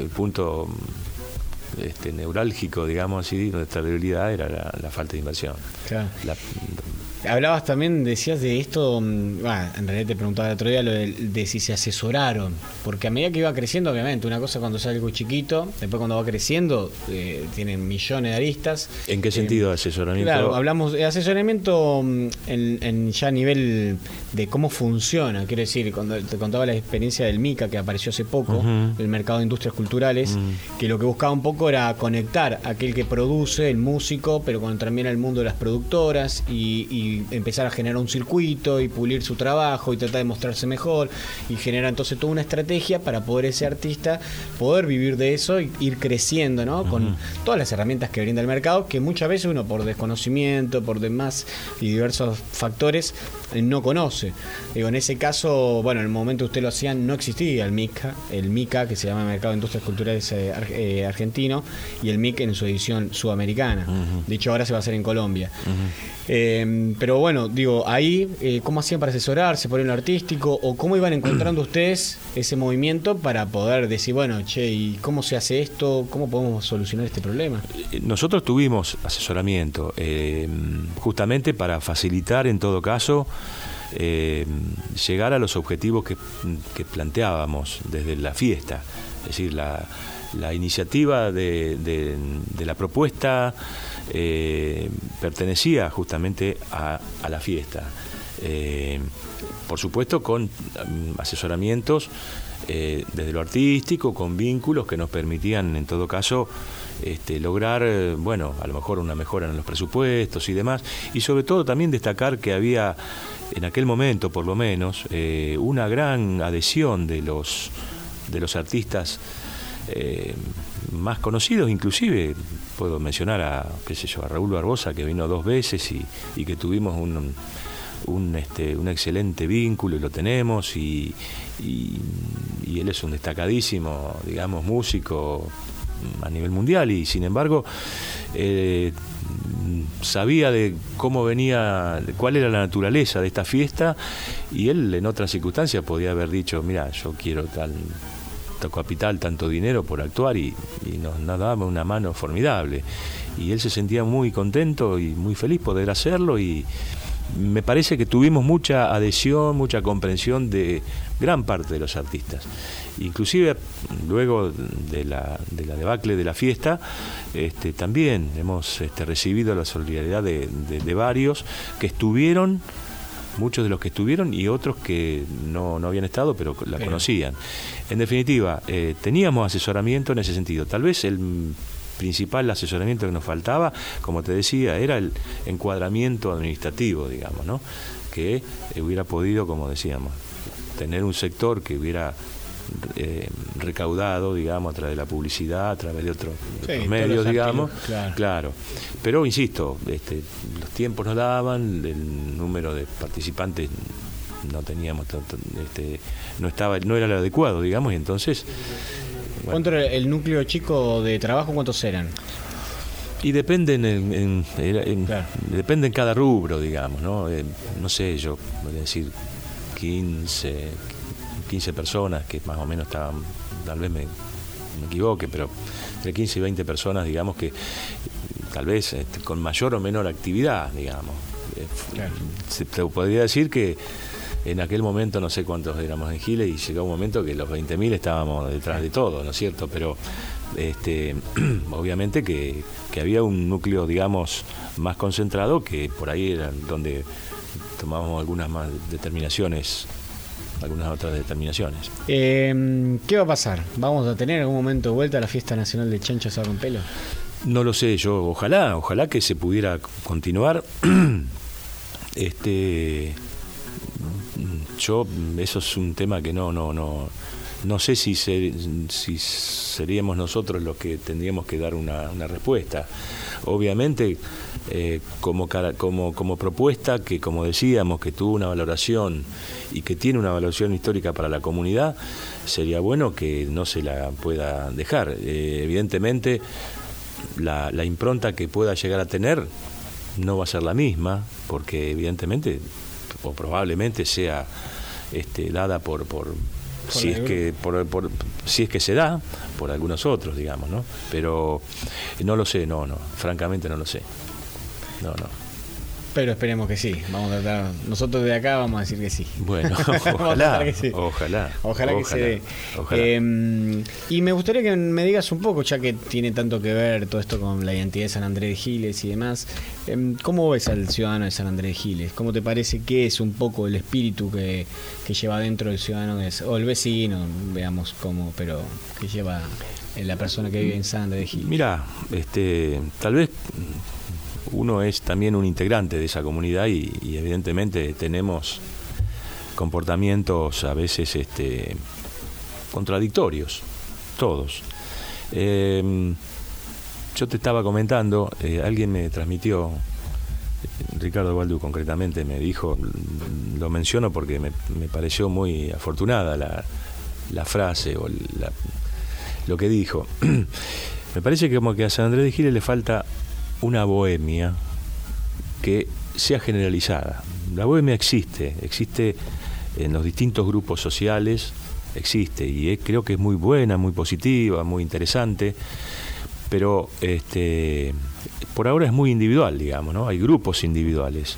el punto mm, este, neurálgico, digamos así, de nuestra debilidad era la, la falta de inversión. Claro. La- Hablabas también, decías de esto, mm, bueno, en realidad te preguntaba el otro día lo de, de, si se asesoraron, porque a medida que iba creciendo, obviamente, una cosa cuando sale algo chiquito, después cuando va creciendo, eh, tienen millones de aristas. ¿En qué Eh, sentido asesoramiento? Claro, hablamos de asesoramiento mm, en, en ya a nivel de cómo funciona, quiero decir, cuando te contaba la experiencia del MICA que apareció hace poco, el mercado de industrias culturales, que lo que buscaba un poco era conectar a aquel que produce, el músico, pero con también al mundo de las productoras y, y empezar a generar un circuito y pulir su trabajo y tratar de mostrarse mejor y generar entonces toda una estrategia para poder ese artista poder vivir de eso y ir creciendo, ¿no? Con todas las herramientas que brinda el mercado, que muchas veces uno por desconocimiento, por demás y diversos factores eh, no conoce. Digo, en ese caso, bueno, en el momento que usted lo hacían no existía el MICA, el MICA que se llama Mercado de Industrias Culturales eh, eh, Argentino y el MIC en su edición sudamericana. De hecho, ahora se va a hacer en Colombia. Eh, pero bueno, digo, ahí, eh, ¿cómo hacían para asesorarse por el artístico? ¿O cómo iban encontrando ustedes ese movimiento para poder decir, bueno, che, ¿y cómo se hace esto? ¿Cómo podemos solucionar este problema? Eh, Nosotros tuvimos asesoramiento, eh, justamente para facilitar en todo caso eh, llegar a los objetivos que, que planteábamos desde la fiesta. Es decir, la, la iniciativa de, la propuesta eh, pertenecía justamente a, la fiesta. Eh, por supuesto con mm, asesoramientos eh, desde lo artístico, con vínculos que nos permitían en todo caso este, lograr, bueno, a lo mejor una mejora en los presupuestos y demás, y sobre todo también destacar que había en aquel momento, por lo menos, una gran adhesión de los artistas eh, más conocidos, inclusive puedo mencionar a, qué sé yo, a Raúl Barbosa, que vino dos veces y, y que tuvimos un, un, este, un excelente vínculo y lo tenemos y, y- él es un destacadísimo, digamos, músico a nivel mundial y sin embargo eh, sabía de cómo venía, cuál era la naturaleza de esta fiesta y él en otras circunstancias podía haber dicho, mira, yo quiero tal, tal capital, tanto dinero por actuar y, nos, nos daba una mano formidable. Y él se sentía muy contento y muy feliz poder hacerlo y me parece que tuvimos mucha adhesión, mucha comprensión de gran parte de los artistas. Inclusive luego de la, de la debacle de la fiesta, este, también hemos este, recibido la solidaridad de varios que estuvieron, muchos de los que estuvieron y otros que no, no habían estado pero la conocían. En definitiva, eh, teníamos asesoramiento en ese sentido. Tal vez el principal asesoramiento que nos faltaba, como te decía, era el encuadramiento administrativo, digamos, ¿no? que eh, hubiera podido, como decíamos, tener un sector que hubiera eh, recaudado, digamos, a través de la publicidad, a través de, otro- de Sí, otros medios, digamos. claro. Pero insisto, este, los tiempos nos daban, el número de participantes no teníamos tanto, este, no estaba, no era el adecuado, digamos, y entonces bueno, ¿Cuánto era el núcleo chico de trabajo? ¿Cuántos eran? y depende en, el- en- era- en- depende en cada rubro, digamos, ¿no? Eh, no sé, yo voy a decir 15, 15 personas que más o menos estaban, tal vez me, me equivoque, pero entre 15 y 20 personas, digamos, que tal vez este, con mayor o menor actividad, digamos. Se te podría decir que en aquel momento no sé cuántos éramos en Giles y llegó un momento que los 20.000 estábamos detrás de todo, ¿no es cierto? Pero este, obviamente que, que había un núcleo, digamos, más concentrado que por ahí era donde tomábamos algunas más determinaciones, algunas otras determinaciones. Eh, ¿Qué va a pasar? ¿Vamos a tener en algún momento de vuelta a la fiesta nacional de Chanchas a pelo? No lo sé, yo ojalá, ojalá que se pudiera continuar. este yo eso es un tema que no no no no sé si ser- si seríamos nosotros los que tendríamos que dar una, una respuesta obviamente eh, como, como propuesta que como decíamos que tuvo una valoración y que tiene una valoración histórica para la comunidad sería bueno que no se la pueda dejar. Eh, evidentemente la, la impronta que pueda llegar a tener no va a ser la misma, porque evidentemente o probablemente sea este, dada por, por, si es que por, por- si es que se da por algunos otros, digamos, ¿no? Pero no lo sé, no, no, francamente no lo sé. No, no. Pero esperemos que sí. Vamos a tratar. Nosotros de acá vamos a decir que sí. Bueno, ojalá, que sí. ojalá. Ojalá, que se dé. ojalá. Eh, y me gustaría que me digas un poco, ya que tiene tanto que ver todo esto con la identidad de San Andrés de Giles y demás, eh, ¿cómo ves al ciudadano de San Andrés de Giles? ¿Cómo te parece que es un poco el espíritu que, que lleva dentro el ciudadano de- o el vecino, veamos cómo, pero que lleva la persona que vive en San Andrés de Giles? Mira, este, tal vez uno es también un integrante de esa comunidad y, evidentemente tenemos comportamientos a veces este, contradictorios, todos. Eh, yo te estaba comentando, eh, alguien me transmitió, Ricardo Baldu concretamente me dijo, lo menciono porque me, me pareció muy afortunada la, la frase o la- lo que dijo. me parece que como que a San Andrés de Giles le falta una bohemia que sea generalizada. La bohemia existe, existe en los distintos grupos sociales, existe y es- creo que es muy buena, muy positiva, muy interesante, pero este, por ahora es muy individual, digamos, ¿no? Hay grupos individuales.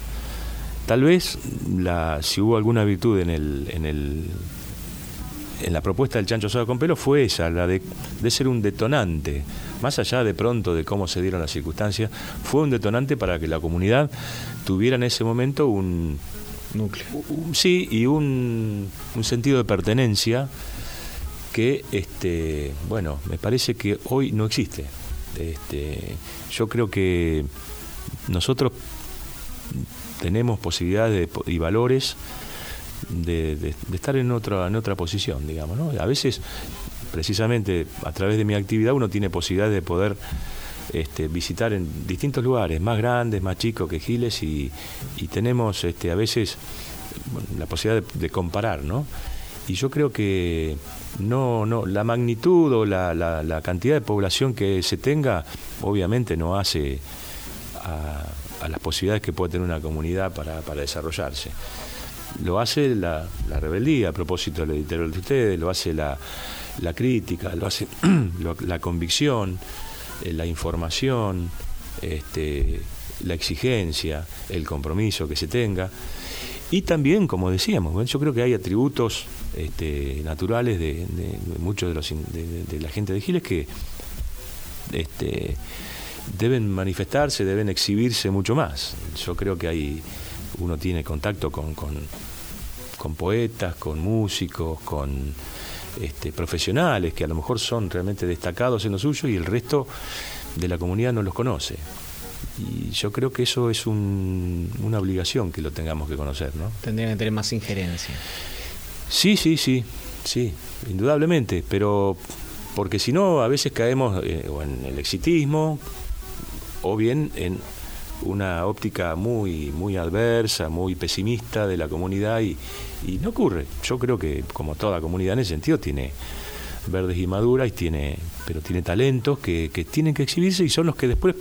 Tal vez la, si hubo alguna virtud en el, en el en la propuesta del chancho asado con pelo fue esa, la de, de ser un detonante, más allá de pronto de cómo se dieron las circunstancias, fue un detonante para que la comunidad tuviera en ese momento un núcleo. sí, y un, un sentido de pertenencia que este, bueno, me parece que hoy no existe. Este, yo creo que nosotros tenemos posibilidades de po- y valores de, estar en otra, en otra posición, digamos. ¿no? A veces, precisamente a través de mi actividad, uno tiene posibilidades de poder este, visitar en distintos lugares, más grandes, más chicos que Giles, y, y tenemos este, a veces la posibilidad de, de comparar, ¿no? Y yo creo que no, no, la magnitud o la, la- la cantidad de población que se tenga, obviamente no hace a, a las posibilidades que puede tener una comunidad para, para desarrollarse. Lo hace la, la rebeldía a propósito del editorial de ustedes, lo hace la, la crítica, lo hace la convicción, eh, la información, este, la exigencia, el compromiso que se tenga. Y también, como decíamos, yo creo que hay atributos este, naturales de, muchos de, los, de la gente de Giles que este, deben manifestarse, deben exhibirse mucho más. Yo creo que hay, uno tiene contacto con, con, con poetas, con músicos, con este, profesionales que a lo mejor son realmente destacados en lo suyo y el resto de la comunidad no los conoce. Y yo creo que eso es un- una obligación que lo tengamos que conocer, ¿no? Tendrían que tener más injerencia. Sí, sí, sí, sí, indudablemente, pero porque si no, a veces caemos eh, o en el exitismo o bien en una óptica muy, muy adversa, muy pesimista de la comunidad y, no ocurre. Yo creo que como toda comunidad en ese sentido tiene verdes y maduras, y tiene, pero tiene talentos que, que tienen que exhibirse y son los que después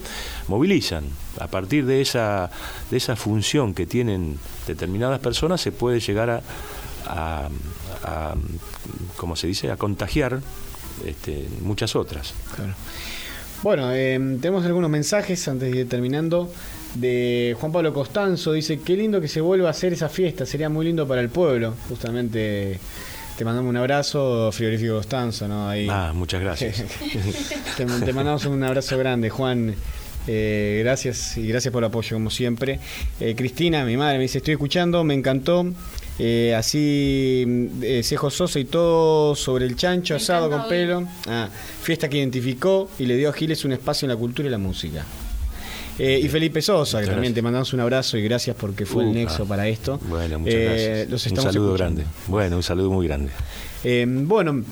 movilizan. A partir de esa, de esa función que tienen determinadas personas se puede llegar a, a, como se dice, a contagiar este, muchas otras. Bueno, eh, tenemos algunos mensajes antes de ir terminando. De Juan Pablo Costanzo dice, qué lindo que se vuelva a hacer esa fiesta, sería muy lindo para el pueblo. Justamente te mandamos un abrazo, Frigorífico Costanzo, ¿no? Ahí. Ah, muchas gracias. te, te mandamos un abrazo grande, Juan. Eh, gracias y gracias por el apoyo, como siempre. Eh, Cristina, mi madre, me dice, estoy escuchando, me encantó. Eh, así, eh, Cejo Sosa y todo sobre el chancho asado con pelo. Ah, fiesta que identificó y le dio a Giles un espacio en la cultura y la música. Eh, y Felipe Sosa, que también te mandamos un abrazo y gracias porque fue el nexo para esto. Bueno, muchas Eh, gracias. los un estamos saludo escuchando. grande. Bueno, un saludo muy grande. Eh, bueno,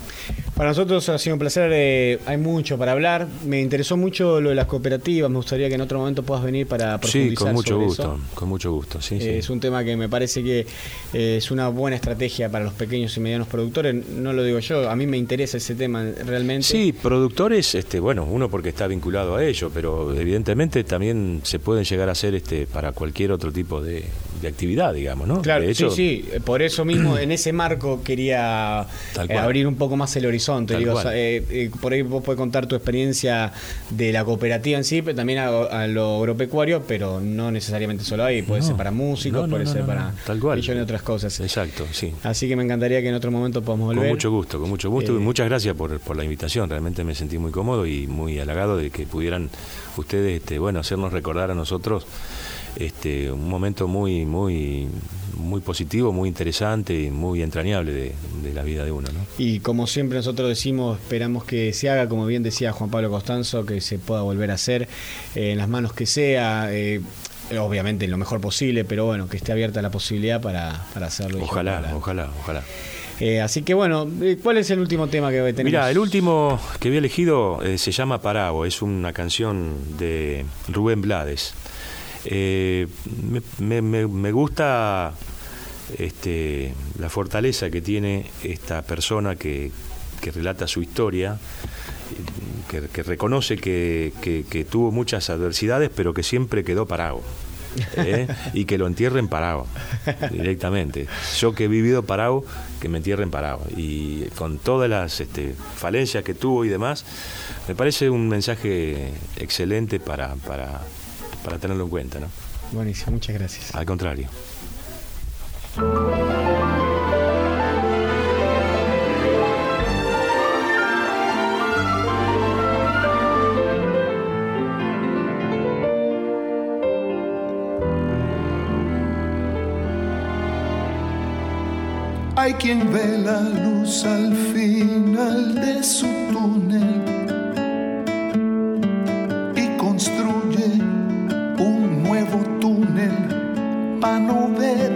para nosotros ha sido un placer, eh, hay mucho para hablar. Me interesó mucho lo de las cooperativas, me gustaría que en otro momento puedas venir para profundizar Sí, con mucho sobre gusto, eso. con mucho gusto. Sí, sí. Es un tema que me parece que eh, es una buena estrategia para los pequeños y medianos productores. No lo digo yo, a mí me interesa ese tema realmente. Sí, productores, este, bueno, uno porque está vinculado a ello, pero evidentemente también se pueden llegar a hacer este, para cualquier otro tipo de, actividad, digamos, ¿no? Claro, de hecho, sí, sí, por eso mismo, en ese marco quería eh, abrir un poco más el horizonte. Tal Digo, cual. o sea, eh, eh, por ahí vos podés contar tu experiencia de la cooperativa en sí, pero también a, a lo agropecuario, pero no necesariamente solo ahí, puede No. ser para músicos, No, no, puede ser para tal cual. millones de otras cosas. Exacto, sí. Así que me encantaría que en otro momento podamos volver. Con mucho gusto, con mucho gusto. Eh, y muchas gracias por, por la invitación. Realmente me sentí muy cómodo y muy halagado de que pudieran ustedes, este, bueno, hacernos recordar a nosotros este, un momento muy, muy, muy positivo, muy interesante y muy entrañable de, de la vida de uno, ¿no? Y como siempre nosotros decimos, esperamos que se haga, como bien decía Juan Pablo Costanzo, que se pueda volver a hacer eh, en las manos que sea, eh, obviamente en lo mejor posible, pero bueno, que esté abierta la posibilidad para, para hacerlo. Ojalá, ojalá. ojalá, ojalá. Eh, así que bueno, eh, ¿cuál es el último tema que tenemos? Mira, el último que había elegido eh, se llama Parago, es una canción de Rubén Blades. Eh, me, gusta este, la fortaleza que tiene esta persona que, relata su historia, que, reconoce que, tuvo muchas adversidades, pero que siempre quedó parado. ¿eh? y que lo entierren parado directamente. Yo que he vivido parado, que me entierren parado. Y con todas las este, falencias que tuvo y demás, me parece un mensaje excelente para, para tenerlo en cuenta. ¿no? Buenísimo, muchas gracias. Al contrario. Hay quien ve la luz al final de su túnel nuevo túnel para no ver.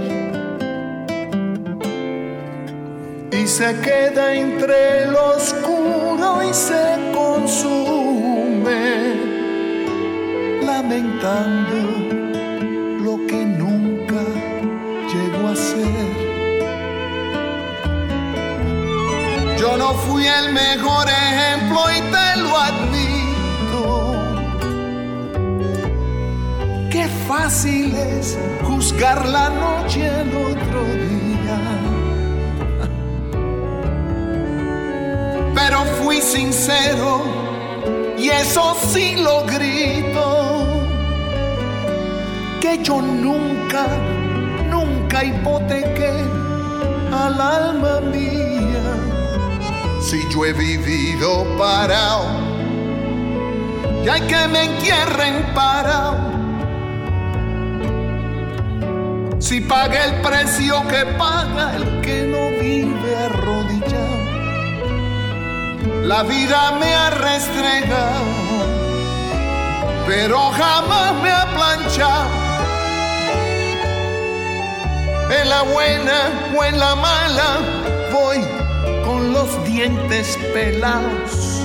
Y se queda entre lo oscuro y se consume, lamentando lo que nunca llegó a ser. Yo no fui el mejor ejemplo y te lo admito. Fácil es juzgar la noche al otro día. Pero fui sincero y eso sí lo grito. Que yo nunca, nunca hipotequé al alma mía. Si yo he vivido parado, y hay que me entierren parado. Si paga el precio que paga el que no vive arrodillado, la vida me ha restregado, pero jamás me ha planchado. En la buena o en la mala voy con los dientes pelados.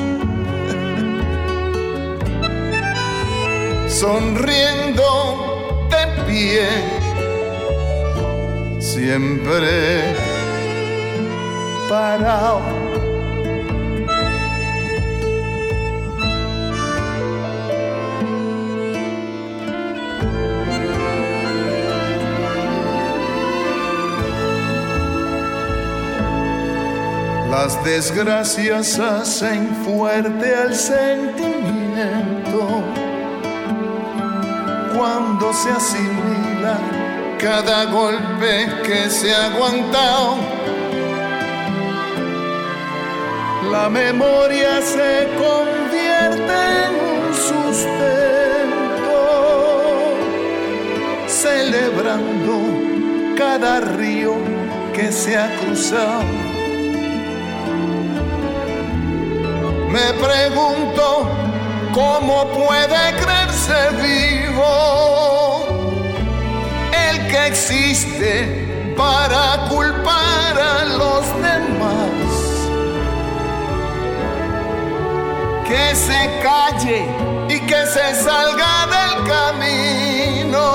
Sonriendo de pie, siempre parado. Las desgracias hacen fuerte al sentimiento cuando se asimila cada golpe que se ha aguantado. La memoria se convierte en un sustento, celebrando cada río que se ha cruzado. Me pregunto cómo puede creerse vivo que existe para culpar a los demás. Que se calle y que se salga del camino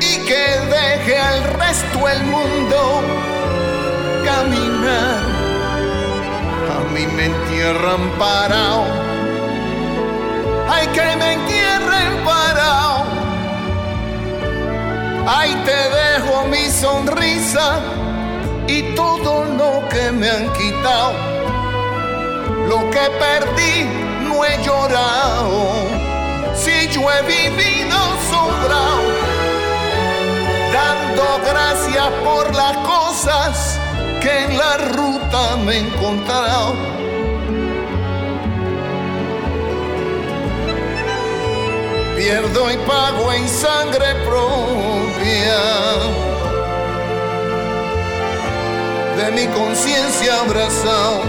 y que deje al resto el mundo caminar. A mí me entierran parado. Ay, que me entierren parado. Ahí te dejo mi sonrisa y todo lo que me han quitado. Lo que perdí no he llorado. Si yo he vivido sobrado, dando gracias por las cosas que en la ruta me he encontrado. Pierdo y pago en sangre propia de mi conciencia abrazado.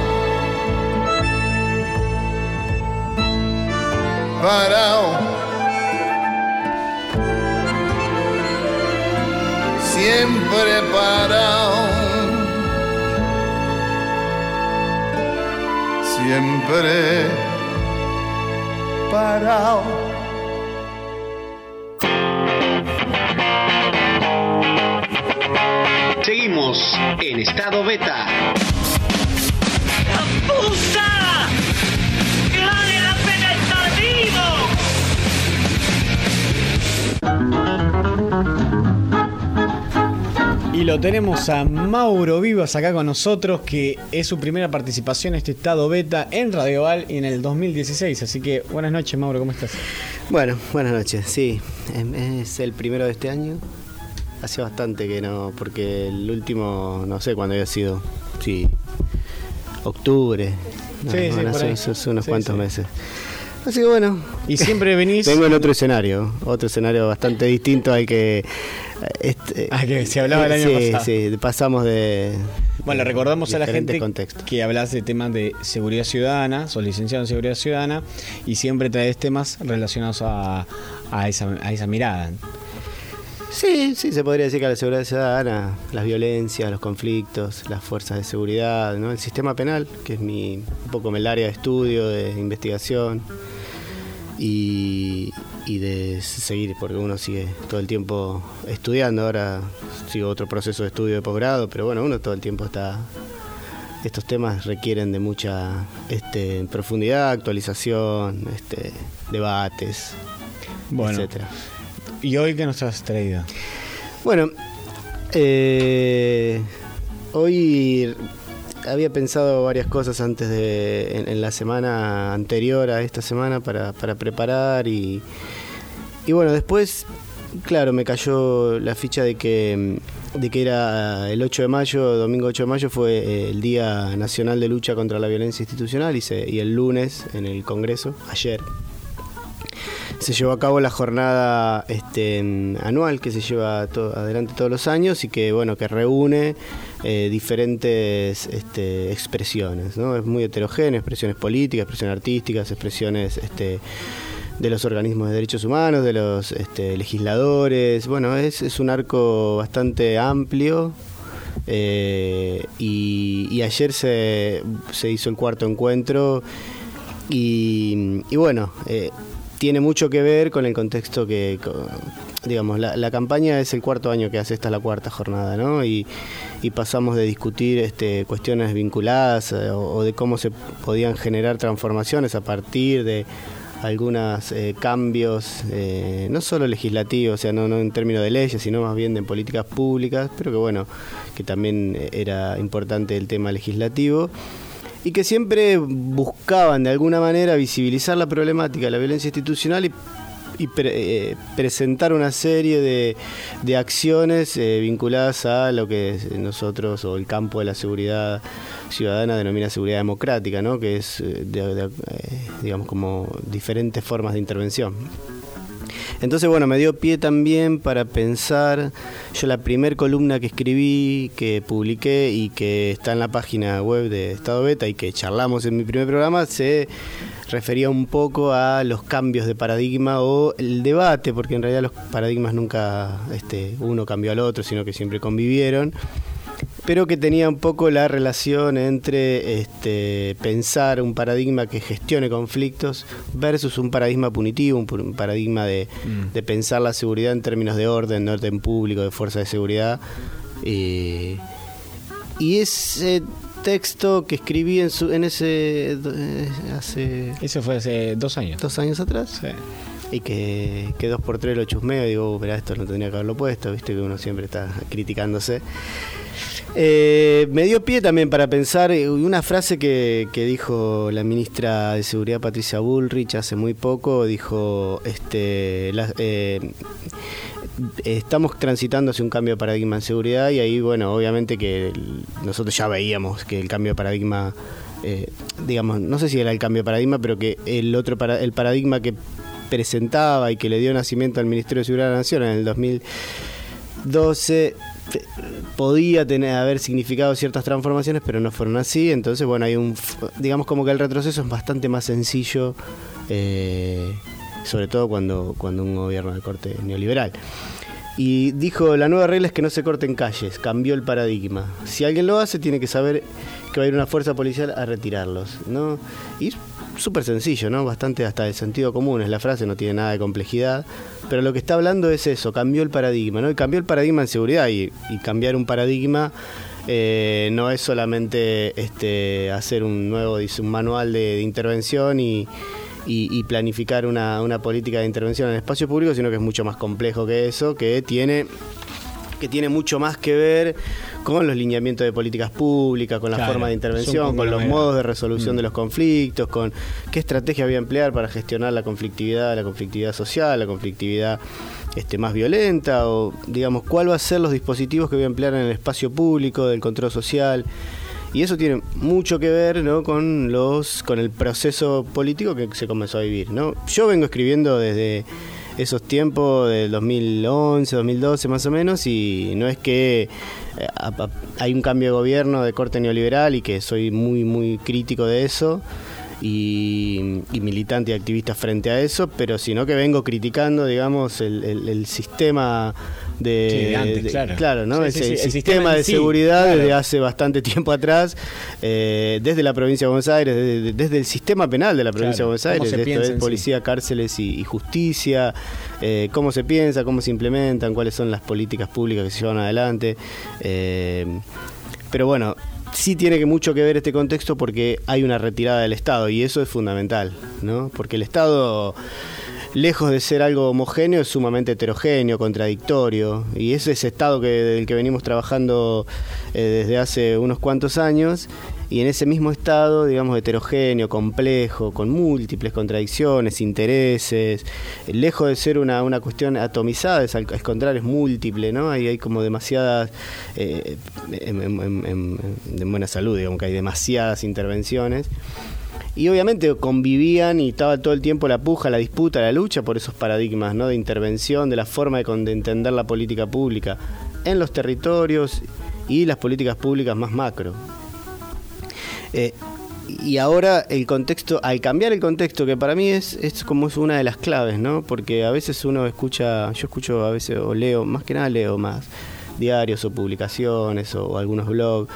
Parado. Siempre parado. Siempre parado. Seguimos en estado beta. ¡Puta! ¡Que vale la pena estar vivo! Y lo tenemos a Mauro Vivas acá con nosotros, que es su primera participación en este estado beta en Radio Val y en el 2016. Así que buenas noches, Mauro, ¿cómo estás? Bueno, buenas noches. Sí, em- es el primero de este año. Hace bastante que no, porque el último, no sé cuándo había sido. Sí, octubre. No, Sí, sí, hace, ahí. hace unos Sí, cuantos sí. meses. Así que bueno. Y siempre venís. Vengo en otro escenario, otro escenario bastante distinto al que. Este, Ah, que se hablaba el año sí, pasado. Sí, pasamos de. Bueno, recordamos a la gente contextos. que hablas de temas de seguridad ciudadana, sos licenciado en seguridad ciudadana y siempre traes temas relacionados a, a esa, a esa mirada. Sí, sí, se podría decir que la seguridad ciudadana, las violencias, los conflictos, las fuerzas de seguridad, ¿no? el sistema penal, que es mi, un poco el área de estudio, de investigación y, y de seguir, porque uno sigue todo el tiempo estudiando. Ahora sigo otro proceso de estudio de posgrado, pero bueno, uno todo el tiempo está. Estos temas requieren de mucha este, profundidad, actualización, este, debates, Bueno. etcétera. ¿Y hoy qué nos has traído? Bueno, eh, hoy había pensado varias cosas antes de, en, la semana anterior a esta semana para, para preparar y, y bueno, después, claro, me cayó la ficha de que, de que era el 8 de mayo, domingo 8 de mayo fue eh, el Día Nacional de Lucha contra la Violencia Institucional y el lunes en el Congreso, ayer, se llevó a cabo la jornada este, anual que se lleva adelante todos los años y que bueno que reúne eh, diferentes este, expresiones ¿no? es muy heterogéneo expresiones políticas expresiones artísticas expresiones este, de los organismos de derechos humanos de los este, legisladores bueno es, es un arco bastante amplio eh, y, y ayer se, se hizo el cuarto encuentro y, y bueno, eh, tiene mucho que ver con el contexto que, digamos, la, campaña es el cuarto año que hace, esta es la cuarta jornada, ¿no? Y, pasamos de discutir este, cuestiones vinculadas eh, o, de cómo se podían generar transformaciones a partir de algunos cambios, eh, no solo legislativos, o sea, no en términos de leyes, sino más bien de políticas públicas, pero que bueno, que también era importante el tema legislativo y que siempre buscaban de alguna manera visibilizar la problemática de la violencia institucional y, pre- eh, presentar una serie de, de acciones eh, vinculadas a lo que nosotros o el campo de la seguridad ciudadana denomina seguridad democrática, ¿no? que es, eh, digamos, como diferentes formas de intervención. Entonces, bueno, me dio pie también para pensar, yo la primer columna que escribí, que publiqué y que está en la página web de Estado Beta y que charlamos en mi primer programa, se refería un poco a los cambios de paradigma o el debate, porque en realidad los paradigmas nunca este, uno cambió al otro, sino que siempre convivieron pero que tenía un poco la relación entre este, pensar un paradigma que gestione conflictos versus un paradigma punitivo, un, paradigma de, de pensar la seguridad en términos de orden, de orden público, de fuerza de seguridad. Eh, y ese texto que escribí en, su, en ese... eh, hace... Eso fue hace dos años. ¿Dos años atrás? Sí. y que, que dos por tres lo chusmeo y digo, pero esto no tendría que haberlo puesto, viste que uno siempre está criticándose. Eh, me dio pie también para pensar eh, una frase que, dijo la ministra de Seguridad Patricia Bullrich hace muy poco, dijo, este, eh, estamos transitando hacia un cambio de paradigma en seguridad y ahí, bueno, obviamente que nosotros ya veíamos que el cambio de paradigma, digamos, no sé si era el cambio de paradigma, pero que el otro para, el paradigma que presentaba y que le dio nacimiento al Ministerio de Seguridad de la Nación en el 2012 podía tener haber significado ciertas transformaciones, pero no fueron así. Entonces, bueno, hay un, digamos como que el retroceso es bastante más sencillo, eh, sobre todo cuando, cuando un gobierno de corte neoliberal. Y dijo, la nueva regla es que no se corten calles, cambió el paradigma. Si alguien lo hace, tiene que saber que va a ir una fuerza policial a retirarlos, ¿no? Y súper sencillo, ¿no? Bastante hasta de sentido común es la frase, no tiene nada de complejidad. Pero lo que está hablando es eso, cambió el paradigma, ¿no? Y cambió el paradigma en seguridad y, cambiar un paradigma eh, no es solamente este, hacer un nuevo un manual de, intervención y, planificar una, una política de intervención en el espacio público, sino que es mucho más complejo que eso, que tiene que tiene mucho más que ver con los lineamientos de políticas públicas, con la forma de intervención, con los modos de resolución mm. de los conflictos, con qué estrategia voy a emplear para gestionar la conflictividad, la conflictividad social, la conflictividad este, más violenta, o digamos, cuál va a ser los dispositivos que voy a emplear en el espacio público del control social. Y eso tiene mucho que ver ¿no? con los con el proceso político que se comenzó a vivir. ¿no? Yo vengo escribiendo desde esos tiempos del 2011, 2012 más o menos, y no es que eh, hay un cambio de gobierno de corte neoliberal y que soy muy, muy crítico de eso. Y, militante y activista frente a eso, pero sino que vengo criticando, digamos, el sistema de, claro. ¿no? el, sistema, de seguridad desde hace bastante tiempo atrás, eh, desde la provincia de Buenos Aires, desde, el sistema penal de la provincia de Buenos Aires, esto policía, cárceles y, justicia, eh, cómo se piensa, cómo se implementan, cuáles son las políticas públicas que se llevan adelante. Eh, pero bueno, sí tiene que mucho que ver este contexto porque hay una retirada del Estado y eso es fundamental, ¿no? Porque el Estado lejos de ser algo homogéneo, es sumamente heterogéneo, contradictorio. Y es ese estado que, del que venimos trabajando eh, desde hace unos cuantos años. Y en ese mismo estado, digamos, heterogéneo, complejo, con múltiples contradicciones, intereses, lejos de ser una, una cuestión atomizada, es al contrario, es múltiple, ¿no? Ahí hay como demasiadas, eh, en, buena salud, digamos que hay demasiadas intervenciones y obviamente convivían y estaba todo el tiempo la puja, la disputa, la lucha por esos paradigmas ¿no? de intervención, de la forma de, entender la política pública en los territorios y las políticas públicas más macro. Eh, y ahora el contexto, al cambiar el contexto, que para mí es, es como es una de las claves, ¿no? Porque a veces uno escucha, yo escucho a veces o leo, más que nada leo más diarios o publicaciones o algunos blogs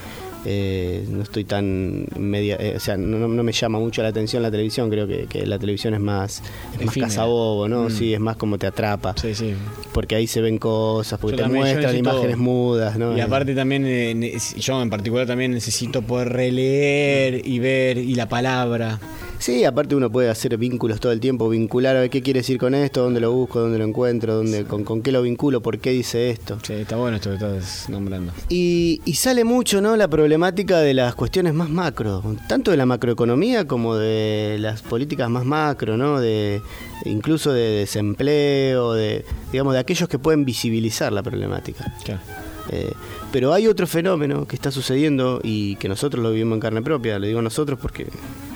eh, no estoy tan media, eh, o sea, no, me llama mucho la atención la televisión, creo que, la televisión es más, es más cazabobo, ¿no? Mm. Sí, es más como te atrapa. Sí, sí. Porque ahí se ven cosas, porque te muestran imágenes mudas, ¿no? Y aparte también, eh, yo en particular también necesito poder releer y ver y la palabra. Sí, aparte uno puede hacer vínculos todo el tiempo, vincular a ver qué quiere decir con esto, dónde lo busco, dónde lo encuentro, dónde, con, qué lo vinculo, por qué dice esto. Sí, está bueno esto que estás nombrando. Y, sale mucho ¿no? la problemática de las cuestiones más macro, tanto de la macroeconomía como de las políticas más macro, ¿no? De, incluso de desempleo, de, digamos, de aquellos que pueden visibilizar la problemática. Claro. Eh, pero hay otro fenómeno que está sucediendo y que nosotros lo vivimos en carne propia, le digo nosotros porque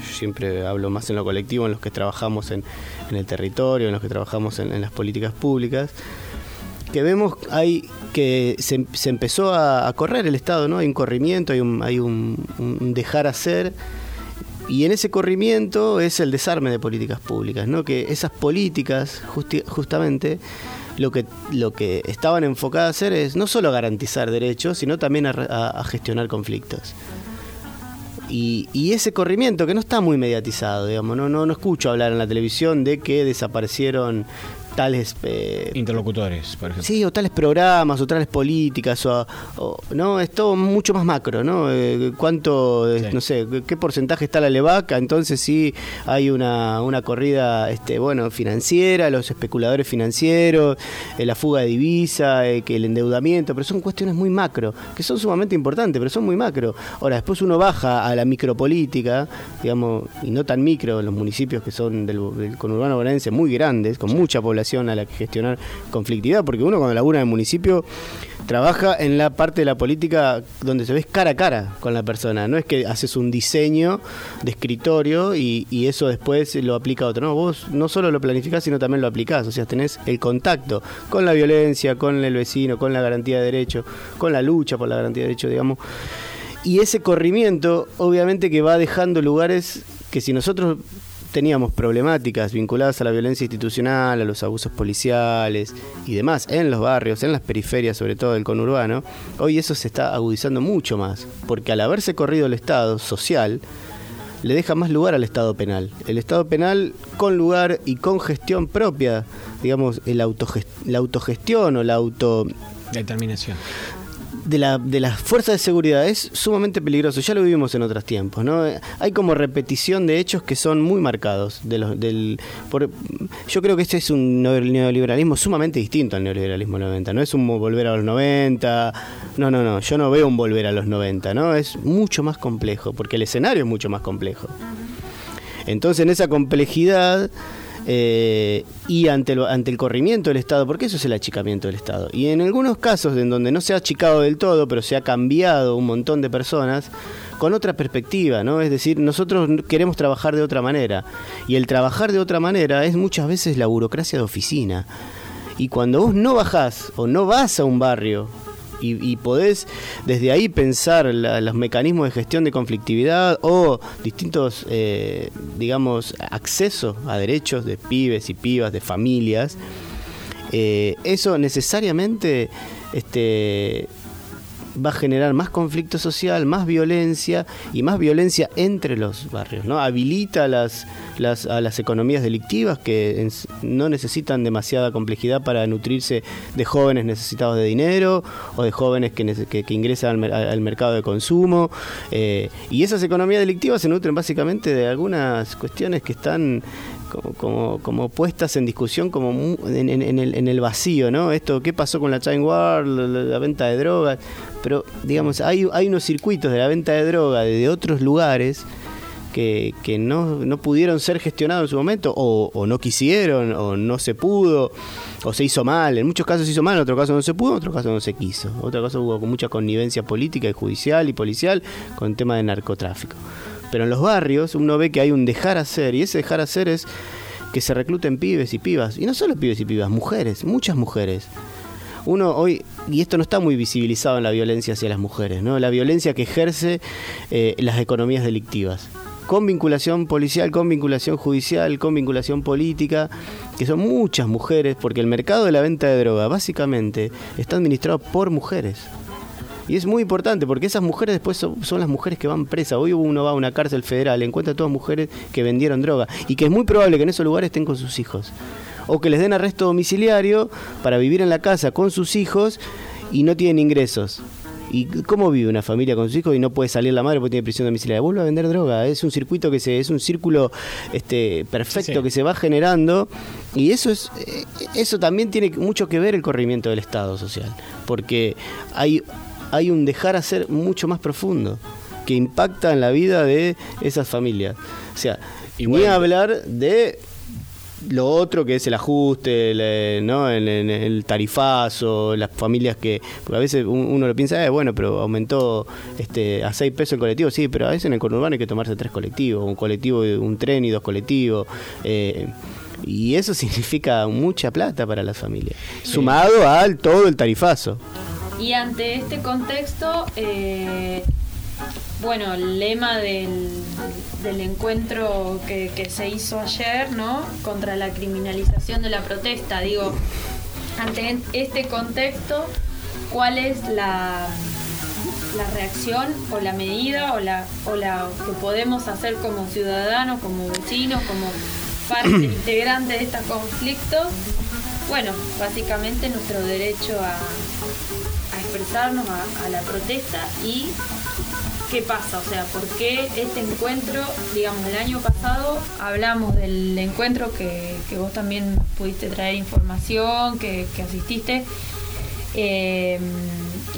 siempre hablo más en lo colectivo, en los que trabajamos en, el territorio, en los que trabajamos en, las políticas públicas, que vemos hay que se, empezó a, correr el Estado, ¿no? Hay un corrimiento, hay un, hay un, dejar hacer. Y en ese corrimiento es el desarme de políticas públicas, ¿no? Que esas políticas, justamente, lo que, lo que estaban enfocadas a hacer es no solo garantizar derechos, sino también a gestionar conflictos. Y, ese corrimiento que no está muy mediatizado, digamos, no, no, no escucho hablar en la televisión de que desaparecieron tales... eh, Interlocutores, por ejemplo. Sí, o tales programas, o tales políticas, o, o- no, es todo mucho más macro, ¿no? Eh, ¿Cuánto, eh, no sé, qué porcentaje está la levaca? Entonces sí hay una, una corrida, este, bueno, financiera, los especuladores financieros, eh, la fuga de divisa, que el endeudamiento, pero son cuestiones muy macro, que son sumamente importantes, pero son muy macro. Ahora, después uno baja a la micropolítica, digamos, y no tan micro, los municipios que son del, del conurbano bonaerense muy grandes, con mucha población a la que gestionar conflictividad, porque uno cuando labura en el municipio trabaja en la parte de la política donde se ves cara a cara con la persona. No es que haces un diseño de escritorio y, y eso después lo aplica a otro. No, vos no solo lo planificás, sino también lo aplicás. O sea, tenés el contacto con la violencia, con el vecino, con la garantía de derecho, con la lucha por la garantía de derecho, digamos. Y ese corrimiento, obviamente, que va dejando lugares que si nosotros teníamos problemáticas vinculadas a la violencia institucional, a los abusos policiales y demás en los barrios, en las periferias, sobre todo del conurbano, hoy eso se está agudizando mucho más, porque al haberse corrido el Estado social, le deja más lugar al Estado penal. El Estado penal con lugar y con gestión propia, digamos, el autogest- la autogestión o la auto Determinación. De la, de las fuerzas de seguridad es sumamente peligroso. Ya lo vivimos en otros tiempos, ¿no? Hay como repetición de hechos que son muy marcados. De los, del, por- yo creo que este es un neo- neoliberalismo sumamente distinto al neoliberalismo de los 90. No es un volver a los 90. No, no, no. Yo no veo un volver a los 90, ¿no? Es mucho más complejo, porque el escenario es mucho más complejo. Entonces, en esa complejidad eh, y ante, lo- ante el corrimiento del Estado, porque eso es el achicamiento del Estado. Y en algunos casos en donde no se ha achicado del todo, pero se ha cambiado un montón de personas con otra perspectiva, ¿no? Es decir, nosotros queremos trabajar de otra manera. Y el trabajar de otra manera es muchas veces la burocracia de oficina. Y cuando vos no bajás o no vas a un barrio y, podés desde ahí pensar los mecanismos de gestión de conflictividad o distintos, eh, digamos, acceso a derechos de pibes y pibas, de familias, eh, eso necesariamente este, va a generar más conflicto social, más violencia y más violencia entre los barrios, ¿no? Habilita a las economías delictivas que no necesitan demasiada complejidad para nutrirse de jóvenes necesitados de dinero o de jóvenes que, ingresan al mercado de consumo. eh, y esas economías delictivas se nutren básicamente de algunas cuestiones que están como, como, como puestas en discusión como en, en- en el, en el vacío, ¿no? Esto, ¿qué pasó con la Chain War, la, venta de drogas? Pero, digamos, hay, hay unos circuitos de la venta de droga de otros lugares que, que no, no pudieron ser gestionados en su momento, o, o no quisieron, o no se pudo, o se hizo mal. En muchos casos se hizo mal, en otros casos no se pudo, en otros casos no se quiso. En otros casos hubo mucha connivencia política y judicial y policial con el tema de narcotráfico. Pero en los barrios uno ve que hay un dejar hacer, y ese dejar hacer es que se recluten pibes y pibas, y no solo pibes y pibas, mujeres, muchas mujeres. Uno hoy, y esto no está muy visibilizado en la violencia hacia las mujeres, ¿no? La violencia que ejerce eh, las economías delictivas. Con vinculación policial, con vinculación judicial, con vinculación política, que son muchas mujeres, porque el mercado de la venta de droga básicamente está administrado por mujeres. Y es muy importante porque esas mujeres después son, son las mujeres que van presas. Hoy uno va a una cárcel federal, encuentra todas mujeres que vendieron droga y que es muy probable que en esos lugares estén con sus hijos. O que les den arresto domiciliario para vivir en la casa con sus hijos y no tienen ingresos. ¿Y cómo vive una familia con sus hijos y no puede salir la madre porque tiene prisión domiciliaria? Vuelve a vender droga. Es un circuito que se, es un círculo este, perfecto Sí. que se va generando y eso es eh, eso también tiene mucho que ver el corrimiento del Estado social, porque hay hay un dejar hacer mucho más profundo que impacta en la vida de esas familias. O sea, ni hablar de lo otro que es el ajuste, el, ¿no? el, el- el tarifazo, las familias que. Porque a veces un- uno lo piensa, eh, bueno, pero aumentó este, a 6 pesos el colectivo. Sí, pero a veces en el conurbano hay que tomarse tres colectivos, un colectivo, un tren y dos colectivos. eh, y eso significa mucha plata para las familias. Sumado al todo el tarifazo. Y ante este contexto, eh, bueno, el lema del, del encuentro que, que se hizo ayer, ¿no? Contra la criminalización de la protesta, digo, ante este contexto, ¿cuál es la, la reacción o la medida o la, o la que podemos hacer como ciudadanos, como vecinos, como parte integrante de estos conflictos bueno, básicamente nuestro derecho a, a expresarnos, a, la protesta y qué pasa, o sea, por qué este encuentro, digamos, el año pasado hablamos del encuentro que, vos también pudiste traer información, que, asististe, eh,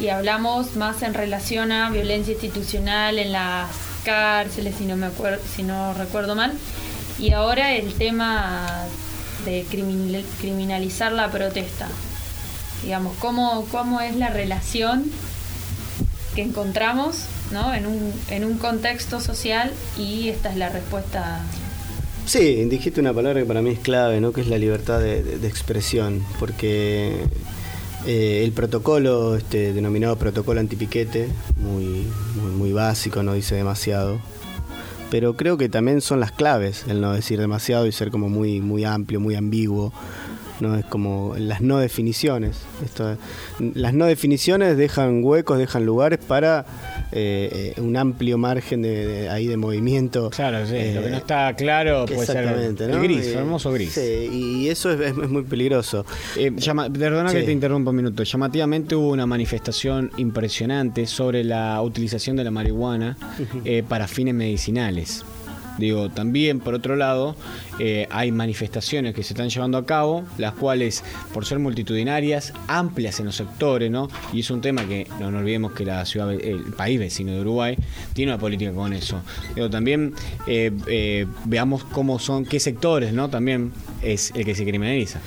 y hablamos más en relación a violencia institucional en las cárceles, si no, me acuerdo, si no recuerdo mal, y ahora el tema de criminal- criminalizar la protesta. Digamos, ¿cómo, cómo es la relación que encontramos ¿no? en, un, en un contexto social y esta es la respuesta. Sí, dijiste una palabra que para mí es clave, ¿no? que es la libertad de, de- expresión, porque eh, el protocolo, este, denominado protocolo antipiquete, muy, muy, muy básico, no dice demasiado, pero creo que también son las claves el no decir demasiado y ser como muy, muy amplio, muy ambiguo. No es como las no definiciones. Esto- las no definiciones dejan huecos, dejan lugares para eh, eh, un amplio margen de, de- ahí de movimiento. Claro, sí, Eh, lo que no está claro puede ser el ¿no? gris, Eh, hermoso gris. Sí, y eso es, es- muy peligroso. Eh, llama- perdona que te interrumpa un minuto. Llamativamente hubo una manifestación impresionante sobre la utilización de la marihuana eh, para fines medicinales. Digo, también por otro lado, eh, hay manifestaciones que se están llevando a cabo, las cuales, por ser multitudinarias, amplias en los sectores, ¿no? Y es un tema que no nos olvidemos que la ciudad, el país vecino de Uruguay tiene una política con eso. Digo, también eh, eh, veamos cómo son, qué sectores, ¿no? También es el que se criminaliza.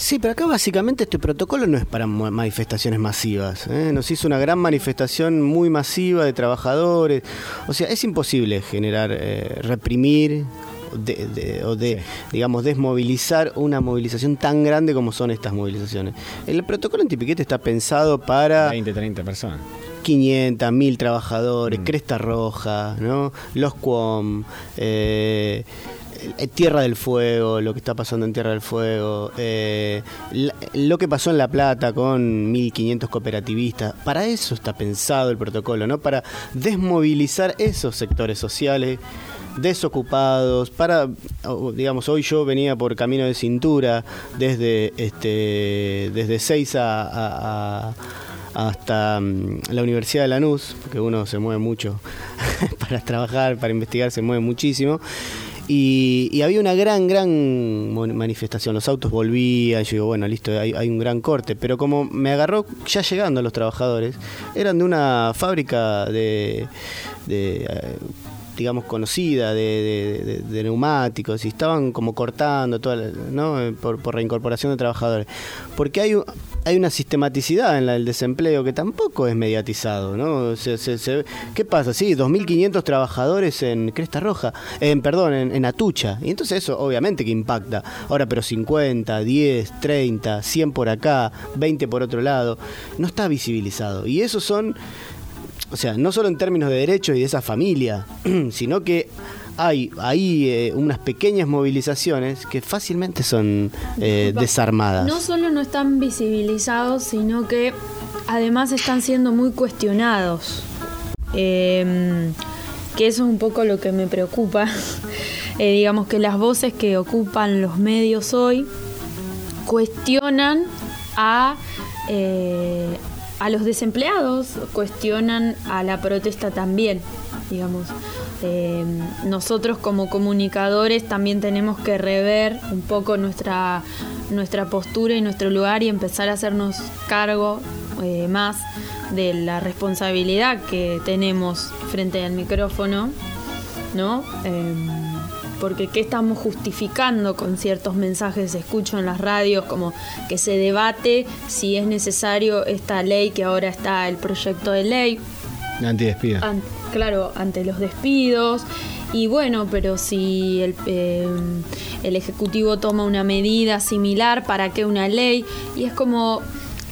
Sí, pero acá básicamente este protocolo no es para manifestaciones masivas. ¿eh? Nos hizo una gran manifestación muy masiva de trabajadores. O sea, es imposible generar, eh, reprimir de- de- o de, digamos, desmovilizar una movilización tan grande como son estas movilizaciones. El protocolo antipiquete está pensado para 20, 30 personas. 500, 1000 trabajadores, Cresta Roja, ¿no? Los Cuom, eh, Tierra del Fuego, lo que está pasando en Tierra del Fuego, eh, lo que pasó en La Plata con 1500 cooperativistas. Para eso está pensado el protocolo, ¿no? Para desmovilizar esos sectores sociales desocupados para digamos hoy yo venía por camino de cintura desde este desde a- hasta mm, la Universidad de Lanús, porque uno se mueve mucho para trabajar, para investigar, se mueve muchísimo. Y, había una gran, gran manifestación. Los autos volvían. Yo digo, bueno, listo, hay, hay un gran corte. Pero como me agarró ya llegando los trabajadores, eran de una fábrica de. de, eh, digamos conocida de, de- de- neumáticos y estaban como cortando toda la- ¿no? Eh, por, por reincorporación de trabajadores porque hay hay una sistematicidad en la del desempleo que tampoco es mediatizado, ¿no? Se- se- se- ¿Qué pasa? Sí, 2.500 trabajadores en Cresta Roja, en, perdón, en, en Atucha. Y entonces eso obviamente que impacta. Ahora, pero 50, 10, 30, 100 por acá, 20 por otro lado, no está visibilizado. Y esos son, o sea, no solo en términos de derechos y de esa familia, sino que hay ahí eh, unas pequeñas movilizaciones que fácilmente son eh, desarmadas. No solo no están visibilizados, sino que además están siendo muy cuestionados. Eh, que eso es un poco lo que me preocupa. Eh, digamos que las voces que ocupan los medios hoy cuestionan a, a los desempleados, cuestionan a la protesta también, digamos. Eh, nosotros como comunicadores también tenemos que rever un poco nuestra, nuestra postura y nuestro lugar y empezar a hacernos cargo eh, más de la responsabilidad que tenemos frente al micrófono, ¿no? Em, porque qué estamos justificando con ciertos mensajes escucho en las radios como que se debate si es necesario esta ley que ahora está el proyecto de ley Antidespido. An- claro, ante los despidos. Y bueno, pero si el, eh, el Ejecutivo toma una medida similar, ¿para qué una ley? Y es como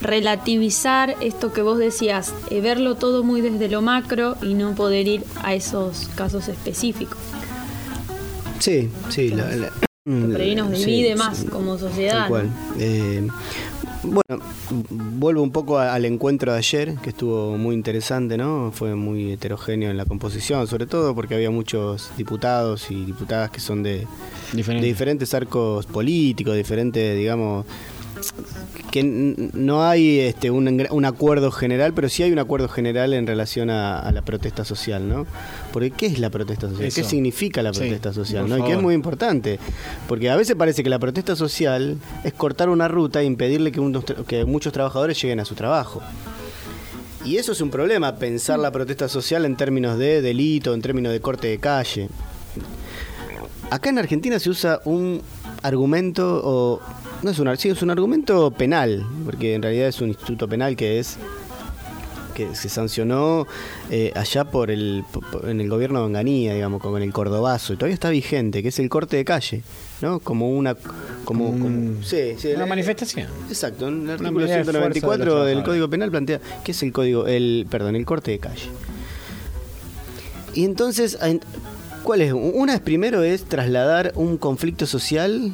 relativizar esto que vos decías, eh, verlo todo muy desde lo macro y no poder ir a esos casos específicos. Sí, sí. La, la- Por ahí nos divide sí, más como sociedad. Cual. Eh, bueno, vuelvo un poco al encuentro de ayer, que estuvo muy interesante, ¿no? Fue muy heterogéneo en la composición, sobre todo porque había muchos diputados y diputadas que son de, de diferentes arcos políticos, diferentes, digamos, que no hay este, un, acuerdo general, pero sí hay un acuerdo general en relación a, a la protesta social, ¿no? Porque ¿qué es la protesta social? ¿Qué significa la Sí, protesta social? ¿no? Y que es muy importante, porque a veces parece que la protesta social es cortar una ruta e impedirle que, unos que muchos trabajadores lleguen a su trabajo. Y eso es un problema, pensar la protesta social en términos de delito, en términos de corte de calle. Acá en Argentina se usa un argumento, o no es un, sí, es un argumento penal, porque en realidad es un instituto penal que es que se sancionó eh, allá por el en el gobierno de Onganía, digamos, con el cordobazo, y todavía está vigente, que es el corte de calle, ¿no? Como una como, como- sí, sí, Una manifestación. Exacto, en el artículo medida de 194 del. Código Penal plantea qué es el código, el perdón, el corte de calle. Y entonces, en- ¿cuál es? Una es primero es trasladar un conflicto social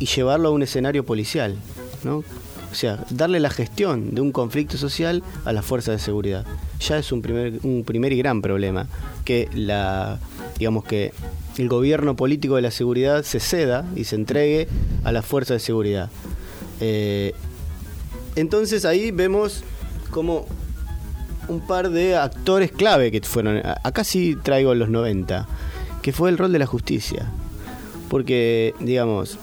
y llevarlo a un escenario policial, ¿no? O sea, darle la gestión de un conflicto social a las fuerzas de seguridad. Ya es un primer, un primer y gran problema. Que la, digamos que el gobierno político de la seguridad se ceda y se entregue a las fuerzas de seguridad. Eh, entonces ahí vemos como un par de actores clave que fueron. Acá sí traigo los 90, que fue el rol de la justicia. Porque, digamos,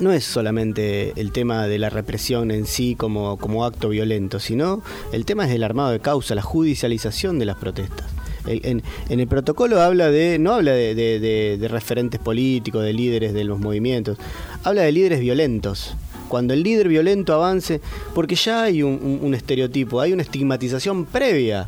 no es solamente el tema de la represión en sí como, como acto violento, sino el tema es el armado de causa, la judicialización de las protestas. En, el protocolo habla de, no habla de, referentes políticos, de líderes de los movimientos, habla de líderes violentos. Cuando el líder violento avance, porque ya hay un estereotipo, hay una estigmatización previa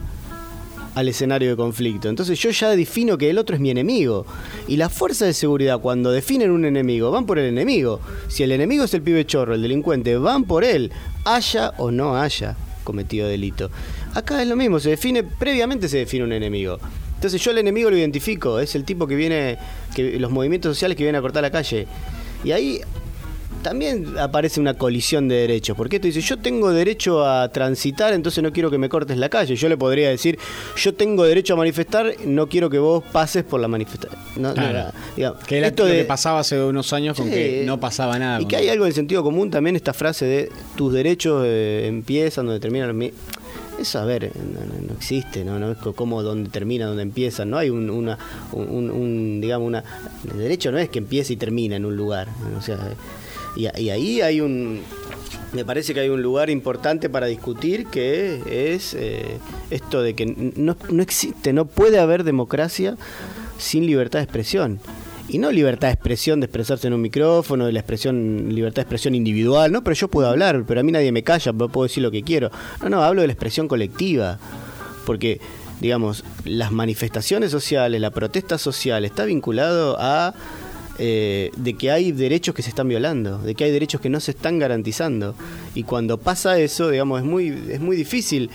al escenario de conflicto. Entonces yo ya defino que el otro es mi enemigo. Y las fuerzas de seguridad cuando definen un enemigo van por el enemigo. Si el enemigo es el pibe chorro, el delincuente, van por él, haya o no haya cometido delito. Acá es lo mismo, se define, previamente se define un enemigo. Entonces yo el enemigo lo identifico, es el tipo que viene, que los movimientos sociales que vienen a cortar la calle. Y ahí también aparece una colisión de derechos. Porque esto dice, yo tengo derecho a transitar, entonces no quiero que me cortes la calle. Yo le podría decir, yo tengo derecho a manifestar, no quiero que vos pases por la manifestación. No, Claro. Que era esto lo de- que pasaba hace unos años con que no pasaba nada. y que hay algo en sentido común también, esta frase de tus derechos eh, empiezan donde terminan los. Eso, a ver, no, no- no existe, ¿no? No es co- como donde termina, donde empiezan. No hay un, una, un, un, digamos, una... El derecho no es que empiece y termina en un lugar. O sea, y, y ahí hay un... Me parece que hay un lugar importante para discutir que es eh, esto de que no, no existe, no puede haber democracia sin libertad de expresión. Y no libertad de expresión de expresarse en un micrófono, de la expresión, libertad de expresión individual, no, pero yo puedo hablar, pero a mí nadie me calla, puedo decir lo que quiero. No, no, hablo de la expresión colectiva. Porque, digamos, las manifestaciones sociales, la protesta social está vinculado a eh, de que hay derechos que se están violando, de que hay derechos que no se están garantizando. Y cuando pasa eso, digamos, es muy, es muy difícil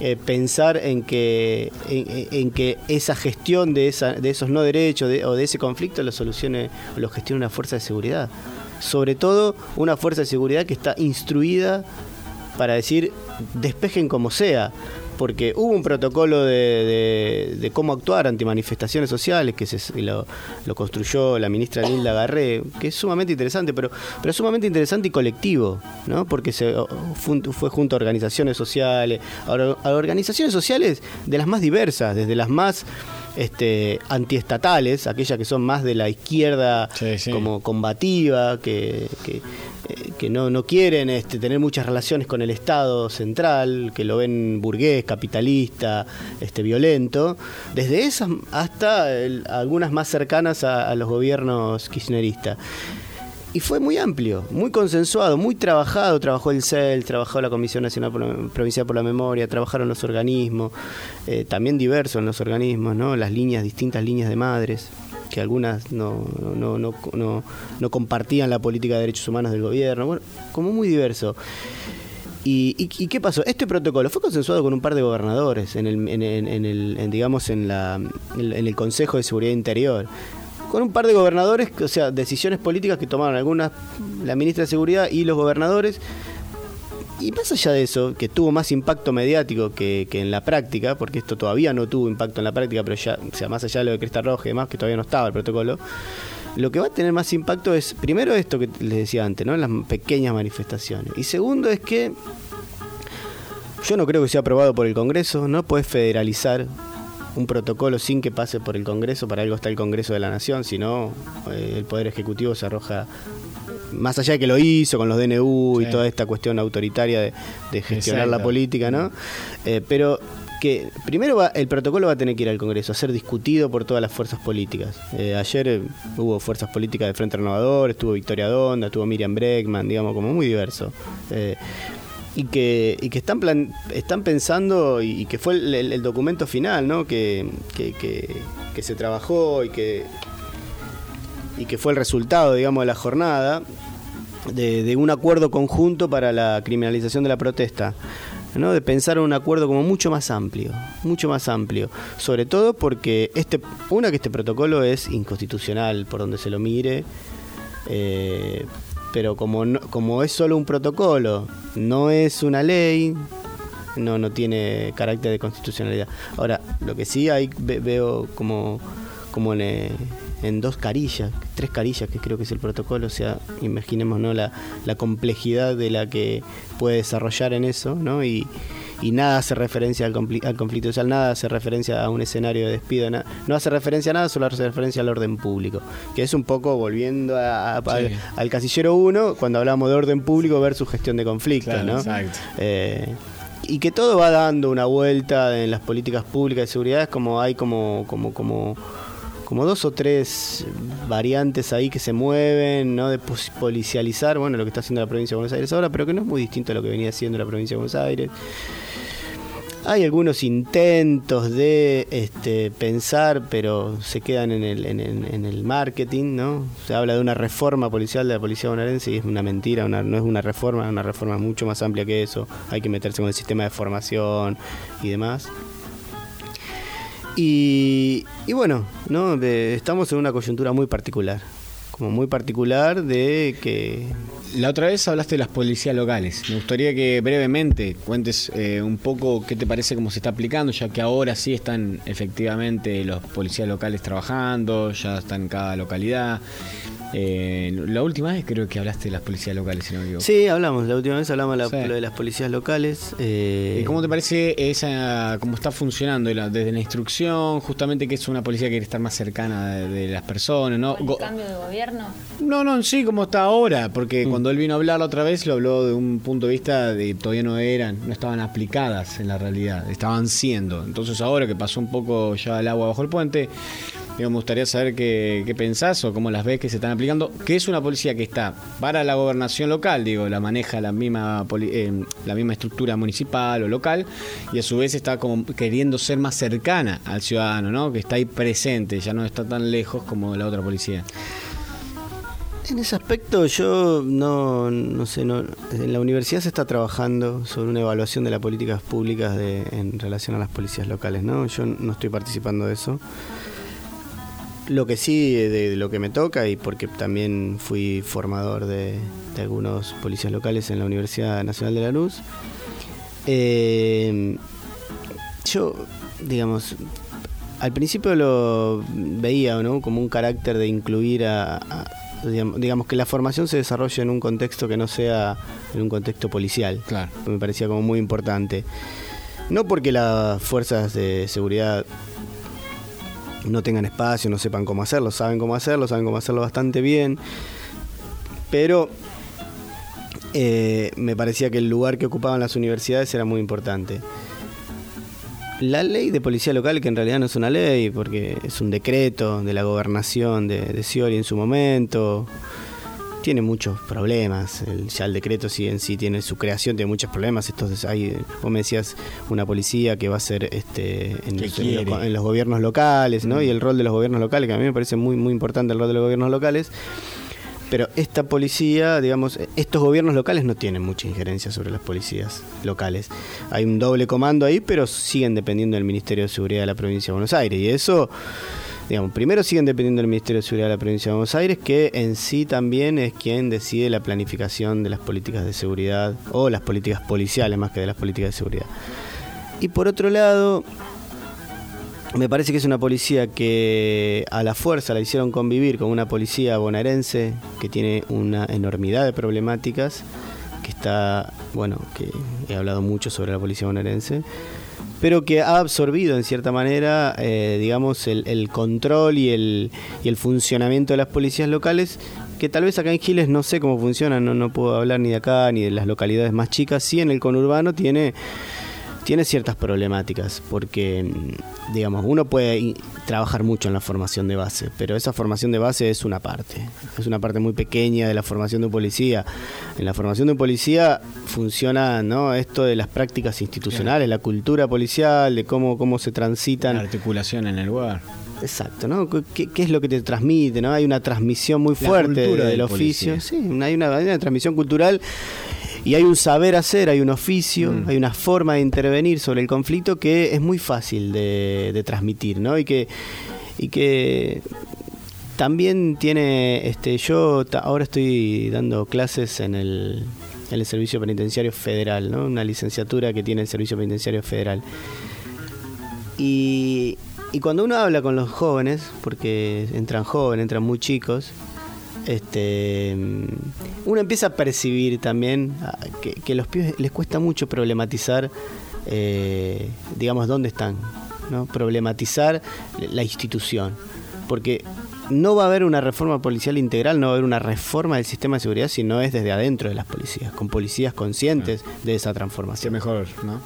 eh, pensar en que, en, que esa gestión de, esa, de esos no derechos de- o de ese conflicto lo solucione o lo gestione una fuerza de seguridad. Sobre todo una fuerza de seguridad que está instruida para decir despejen como sea. Porque hubo un protocolo de, de- de cómo actuar ante manifestaciones sociales que se, lo, lo construyó la ministra Nilda Garré, que es sumamente interesante, pero, pero sumamente interesante y colectivo, ¿no? Porque se, fue, fue junto a organizaciones sociales, a, or- a organizaciones sociales de las más diversas, desde las más este, antiestatales, aquellas que son más de la izquierda como combativa, que, que, que no, no quieren este, tener muchas relaciones con el Estado central, que lo ven burgués, capitalista, este, violento, desde esas hasta algunas más cercanas a, a los gobiernos kirchneristas. Y fue muy amplio, muy consensuado, muy trabajado. Trabajó el CEL, trabajó la Comisión Nacional por la- Provincial por la Memoria, trabajaron los organismos, eh, también diversos en los organismos, ¿no? las líneas, distintas líneas de madres, que algunas no, no, no, no, no compartían la política de derechos humanos del gobierno, bueno, como muy diverso. ¿Y, qué pasó? Este protocolo fue consensuado con un par de gobernadores en el, digamos en la en el Consejo de Seguridad Interior. Con un par de gobernadores, o sea, decisiones políticas que tomaron algunas la ministra de Seguridad y los gobernadores. Y más allá de eso, que tuvo más impacto mediático que, en la práctica, porque esto todavía no tuvo impacto en la práctica, pero ya, o sea, más allá de lo de Cresta Roja y demás, que todavía no estaba el protocolo, lo que va a tener más impacto es, primero esto que les decía antes, ¿no? Las pequeñas manifestaciones. Y segundo es que yo no creo que sea aprobado por el Congreso, no puedes federalizar un protocolo sin que pase por el Congreso, para algo está el Congreso de la Nación, si no, eh, el Poder Ejecutivo se arroja, más allá de que lo hizo con los DNU y toda esta cuestión autoritaria de, de gestionar la política, ¿no? Eh, pero que primero va, el protocolo va a tener que ir al Congreso, a ser discutido por todas las fuerzas políticas. Eh, ayer eh, hubo fuerzas políticas de Frente Renovador, estuvo Victoria Donda, estuvo Miriam Breckman, digamos, como muy diverso. Eh, y que, y que están plan- están pensando y, y que fue el, el- el documento final ¿no? que, que, que- que se trabajó y que y que fue el resultado digamos de la jornada de, un acuerdo conjunto para la criminalización de la protesta ¿no? de pensar un acuerdo como mucho más amplio mucho más amplio sobre todo porque este una que este protocolo es inconstitucional por donde se lo mire eh, pero como no- como es solo un protocolo, no es una ley, no no tiene carácter de constitucionalidad. Ahora, lo que sí hay ve- veo como como en, en dos carillas, tres carillas que creo que es el protocolo, o sea, imaginemos ¿no? la, la complejidad de la que puede desarrollar en eso, ¿no? Y, y nada hace referencia al, al conflicto social, nada hace referencia a un escenario de despido, no hace referencia a nada, solo hace referencia al orden público, que es un poco volviendo a- a- al, al casillero 1, cuando hablamos de orden público versus gestión de conflictos, Claro, ¿no? exacto. Eh, y que todo va dando una vuelta en las políticas públicas de seguridad, es como hay como, como, como, como dos o tres variantes ahí que se mueven, ¿no? De policializar, bueno, lo que está haciendo la provincia de Buenos Aires ahora, pero que no es muy distinto a lo que venía haciendo la provincia de Buenos Aires. Hay algunos intentos de este, pensar, pero se quedan en el, en, el, en el marketing, ¿no? Se habla de una reforma policial de la policía bonaerense y es una mentira, una- no es una reforma, es una reforma mucho más amplia que eso. Hay que meterse con el sistema de formación y demás. Y, bueno, ¿no? Estamos en una coyuntura muy particular, como muy particular de que La otra vez hablaste de las policías locales. Me gustaría que brevemente cuentes eh, un poco qué te parece cómo se está aplicando, ya que ahora sí están efectivamente los policías locales trabajando, ya están en cada localidad. Eh, la última vez creo que hablaste de las policías locales, si no me equivoco. Sí, hablamos, la última vez hablamos de la- Sí. lo de las policías locales. eh, ¿Y ¿Cómo te parece esa, cómo está funcionando desde la instrucción, justamente que es una policía que quiere estar más cercana de, de las personas, ¿no? ¿Con el cambio de gobierno? No, no, sí, como está ahora, porque cuando él vino a hablar la otra vez, lo habló de un punto de vista de todavía no eran, no estaban aplicadas en la realidad, estaban siendo. Entonces ahora que pasó un poco ya el agua bajo el puente, me gustaría saber qué, qué pensás o cómo las ves que se están aplicando, que es una policía que está para la gobernación local, digo, la maneja la misma, eh, la misma estructura municipal o local, y a su vez está como queriendo ser más cercana al ciudadano, ¿no? Que está ahí presente, ya no está tan lejos como la otra policía. En ese aspecto yo no, no sé, no, en la universidad se está trabajando sobre una evaluación de las políticas públicas en relación a las policías locales, ¿no? Yo no estoy participando de eso. Lo que sí, de, de lo que me toca, y porque también fui formador de, de algunos policías locales en la Universidad Nacional de la Luz, eh, yo, digamos, al principio lo veía ¿no? como un carácter de incluir a, a- digamos, digamos, que la formación se desarrolle en un contexto que no sea en un contexto policial. Claro. Me parecía como muy importante. No porque las fuerzas de seguridad no tengan espacio, no sepan cómo hacerlo, saben cómo hacerlo, saben cómo hacerlo bastante bien, pero eh, me parecía que el lugar que ocupaban las universidades era muy importante. La ley de policía local, que en realidad no es una ley, porque es un decreto de la gobernación de, de en su momento, tiene muchos problemas. El- ya el decreto sí en sí tiene su creación, tiene muchos problemas. Entonces hay, vos me decías, una policía que va a ser este, en, los, en los- quiere. en los gobiernos locales, ¿no? Mm. Y el rol de los gobiernos locales, que a mí me parece muy, muy importante el rol de los gobiernos locales. Pero esta policía, digamos, estos gobiernos locales no tienen mucha injerencia sobre las policías locales. Hay un doble comando ahí, pero siguen dependiendo del Ministerio de Seguridad de la provincia de Buenos Aires. Y eso, digamos, primero siguen dependiendo del Ministerio de Seguridad de la provincia de Buenos Aires, que en sí también es quien decide la planificación de las políticas de seguridad o las políticas policiales más que de las políticas de seguridad. Y por otro lado, me parece que es una policía que a la fuerza la hicieron convivir con una policía bonaerense que tiene una enormidad de problemáticas, que está, bueno, que he hablado mucho sobre la policía bonaerense, pero que ha absorbido en cierta manera, eh, digamos, el, control y el, funcionamiento de las policías locales, que tal vez acá en Giles no sé cómo funcionan, no puedo hablar ni de acá ni de las localidades más chicas, sí en el conurbano tiene tiene ciertas problemáticas, porque, mm, digamos, uno puede trabajar mucho en la formación de base, pero esa formación de base es una parte, es una parte muy pequeña de la formación de un policía. En la formación de un policía funciona ¿no? esto de las prácticas institucionales, la cultura policial, de cómo, cómo se transitan. La articulación en el lugar. Exacto, ¿no? ¿Qué, qué es lo que te transmite? ¿no? Hay una transmisión muy La fuerte del del oficio. policía. Sí, hay una, hay una transmisión cultural y hay un saber hacer, hay un oficio, Mm. hay una forma de intervenir sobre el conflicto que es muy fácil de, de transmitir, ¿no? Y que, y que también tiene, este, yo ahora estoy dando clases en el, en el Servicio Penitenciario Federal, ¿no? Una licenciatura que tiene el Servicio Penitenciario Federal. Y, y cuando uno habla con los jóvenes, porque entran jóvenes, entran muy chicos, este, uno empieza a percibir también ah, que, que a los pibes les cuesta mucho problematizar, eh, digamos, dónde están, ¿no? problematizar la institución. Porque no va a haber una reforma policial integral, no va a haber una reforma del sistema de seguridad si no es desde adentro de las policías, con policías conscientes de esa transformación. mejor, ¿no?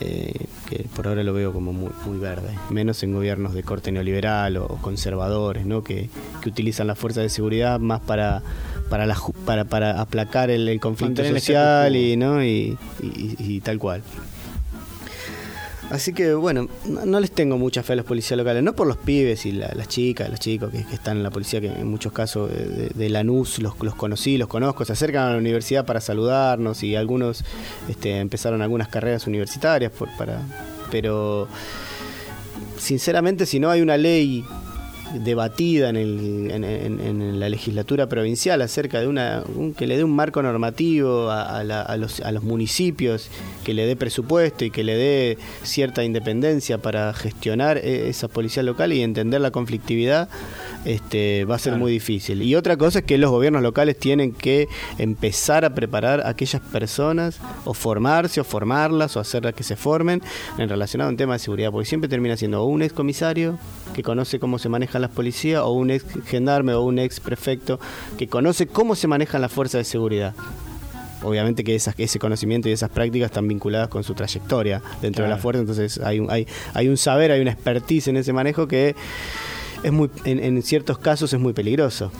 Eh, que por ahora lo veo como muy, muy verde, menos en gobiernos de corte neoliberal o conservadores, ¿no? que, que utilizan las fuerzas de seguridad más para para, la, para, para aplacar el, el conflicto Mantener social y, ¿no? y, y- y tal cual. Así que bueno, no, les tengo mucha fe a los policías locales, no por los pibes y la- las chicas, los chicos que, están en la policía, que en muchos casos de, de- de Lanús los, los conocí, los conozco, se acercan a la universidad para saludarnos y algunos este, empezaron algunas carreras universitarias, por, para, pero sinceramente si no hay una ley debatida en, el- en- en- en la legislatura provincial acerca de una un- que le dé un marco normativo a, a la- a los, a los municipios, que le dé presupuesto y que le dé cierta independencia para gestionar eh, esa policía local y entender la conflictividad, este, va a ser muy difícil. Y otra cosa es que los gobiernos locales tienen que empezar a preparar a aquellas personas o formarse o formarlas o hacerlas que se formen en relacionado a un tema de seguridad, porque siempre termina siendo un ex comisario que conoce cómo se manejan las policías o un ex gendarme o un ex prefecto que conoce cómo se manejan las fuerzas de seguridad. Obviamente que esas, ese conocimiento y esas prácticas están vinculadas con su trayectoria dentro de la fuerza, entonces hay un, hay, hay un saber, hay una expertise en ese manejo que es muy, en, en ciertos casos es muy peligroso.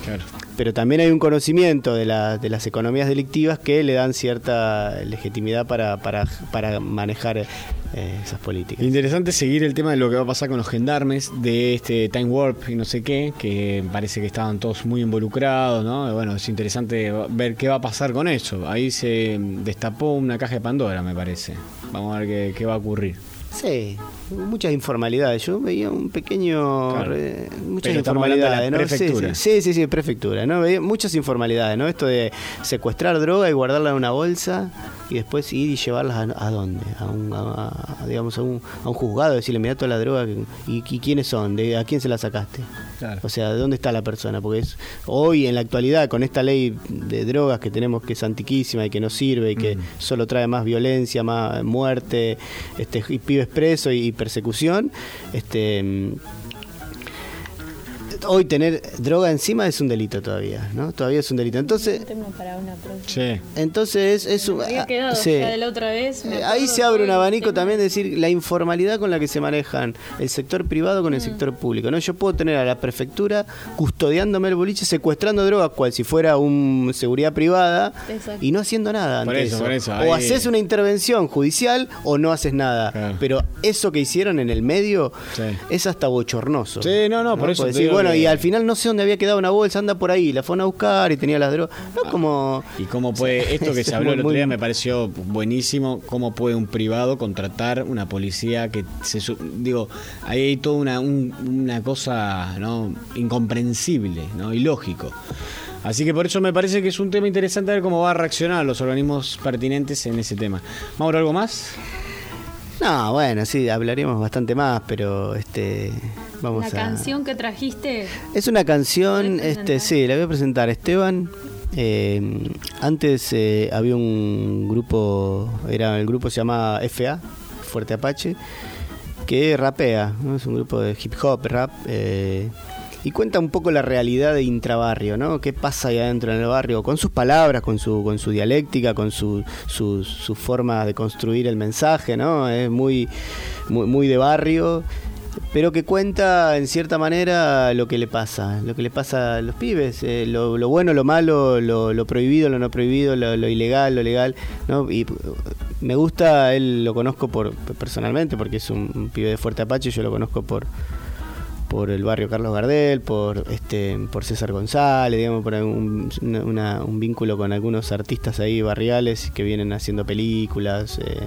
Pero también hay un conocimiento de, la- de las economías delictivas que le dan cierta legitimidad para, para, para manejar eh, esas políticas. Interesante seguir el tema de lo que va a pasar con los gendarmes de este Time Warp y no sé qué, que parece que estaban todos muy involucrados, ¿no? Bueno, es interesante ver qué va a pasar con eso. Ahí se destapó una caja de Pandora, me parece. Vamos a ver qué, qué va a ocurrir. Sí, muchas informalidades. Yo veía un pequeño. Claro. re- muchas Pero informalidades, ¿no? Prefectura. Sí, sí, sí, sí, prefectura, ¿no? Veía muchas informalidades, ¿no? Esto de secuestrar droga y guardarla en una bolsa y después ir y llevarlas a, a dónde? A un, a- a, digamos, a un, a un juzgado, decirle, mira toda la droga que- y, y quiénes son, de, a quién se la sacaste. Claro. O sea, ¿de dónde está la persona? Porque es hoy en la actualidad con esta ley de drogas que tenemos que es antiquísima y que no sirve y que solo trae más violencia, más muerte, este y pibes presos y persecución, este hoy tener droga encima es un delito todavía, ¿no? Todavía es un delito. Entonces, Un tema para una próxima. Sí. entonces es un había quedado sí. ya de la otra vez. me Ahí se abre un abanico tema. también de decir la informalidad con la que se manejan el sector privado Mm. con el sector público. ¿no? Yo puedo tener a la prefectura custodiándome el boliche, secuestrando drogas, cual si fuera un seguridad privada, Exacto. y no haciendo nada Por ante eso, eso. por eso, O haces una intervención judicial o no haces nada. Pero eso que hicieron en el medio es hasta bochornoso. Sí, no, no, por eso decís, digo bueno, y al final no sé dónde había quedado una bolsa, anda por ahí, la fueron a buscar y tenía las drogas. No como... Y cómo puede, esto que se habló el otro día me pareció buenísimo, cómo puede un privado contratar una policía que se... Digo, ahí hay toda una, un- una cosa ¿no? incomprensible, ¿no? ilógico. Así que por eso me parece que es un tema interesante ver cómo va a reaccionar los organismos pertinentes en ese tema. Mauro, ¿algo más? No, bueno, sí, hablaríamos bastante más, pero este vamos La a canción que trajiste. Es una canción, ¿Puedes este sí, la voy a presentar Esteban. Eh, antes eh, había un grupo, era el grupo se llamaba FA, Fuerte Apache, que rapea, ¿no? es un grupo de hip hop, rap, eh, y cuenta un poco la realidad de intrabarrio, ¿no? ¿Qué pasa ahí adentro en el barrio? Con sus palabras, con su, con su dialéctica, con su, su, su forma de construir el mensaje, ¿no? Es muy, muy, muy de barrio pero que cuenta en cierta manera lo que le pasa, lo que le pasa a los pibes, eh, lo, bueno, lo malo, lo, prohibido, lo no prohibido, lo, ilegal, lo legal, ¿no? Y uh, me gusta, él lo conozco por personalmente porque es un, pibe de Fuerte Apache, yo lo conozco por por el barrio Carlos Gardel, por este, por César González, digamos, por un, un vínculo con algunos artistas ahí barriales que vienen haciendo películas, eh,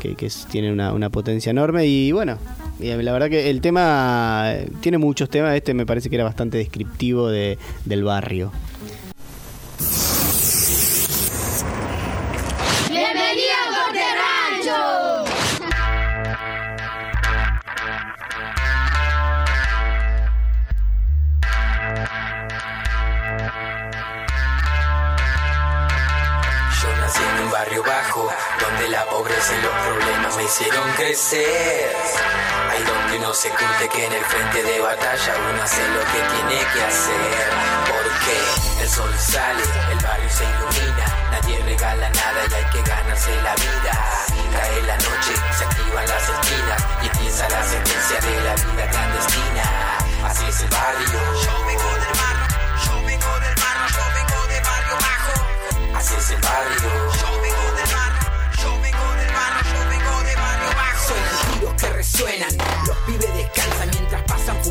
que, que es- tienen una, una potencia enorme y bueno, y la verdad que el tema eh, tiene muchos temas, este me parece que era bastante descriptivo de, del barrio. ¡Bienvenido a Corte Rancho! Yo nací en un barrio bajo, los problemas me hicieron crecer. Ahí donde uno se curte que en el frente de batalla uno hace lo que tiene que hacer. Porque el sol sale, el barrio se ilumina, nadie regala nada y hay que ganarse la vida. Cae la noche, se activan las esquinas y empieza la sentencia de la vida clandestina. Así es el barrio. Yo vengo del barrio, yo vengo del barrio, yo vengo de barrio bajo. Así es el barrio. Yo resuenan, los pibes descansan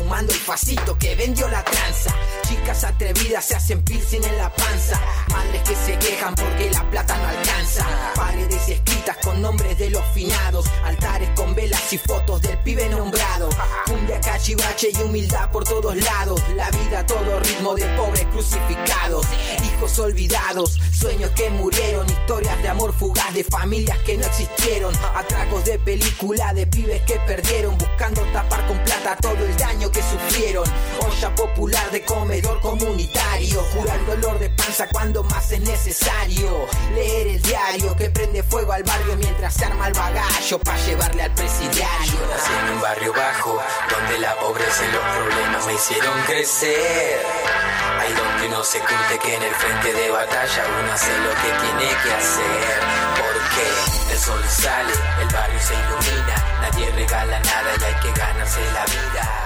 fumando el facito que vendió la tranza. Chicas atrevidas se hacen piercing en la panza, madres que se quejan porque la plata no alcanza. Paredes escritas con nombres de los finados, altares con velas y fotos del pibe nombrado. Cumbia, cachivache y humildad por todos lados, la vida a todo ritmo de pobres crucificados. Hijos olvidados, sueños que murieron, historias de amor fugaz de familias que no existieron, atracos de película de pibes que perdieron, buscando tapar con plata todo el daño que sufrieron. Olla popular de comedor comunitario, cura el dolor de panza cuando más es necesario. Leer el diario que prende fuego al barrio mientras se arma el bagallo para llevarle al presidiario. Nací en un barrio bajo, donde la pobreza y los problemas me hicieron crecer. Ahí donde uno se curte que en el frente de batalla uno hace lo que tiene que hacer. Porque el sol sale, el barrio se ilumina, nadie regala nada y hay que ganarse la vida.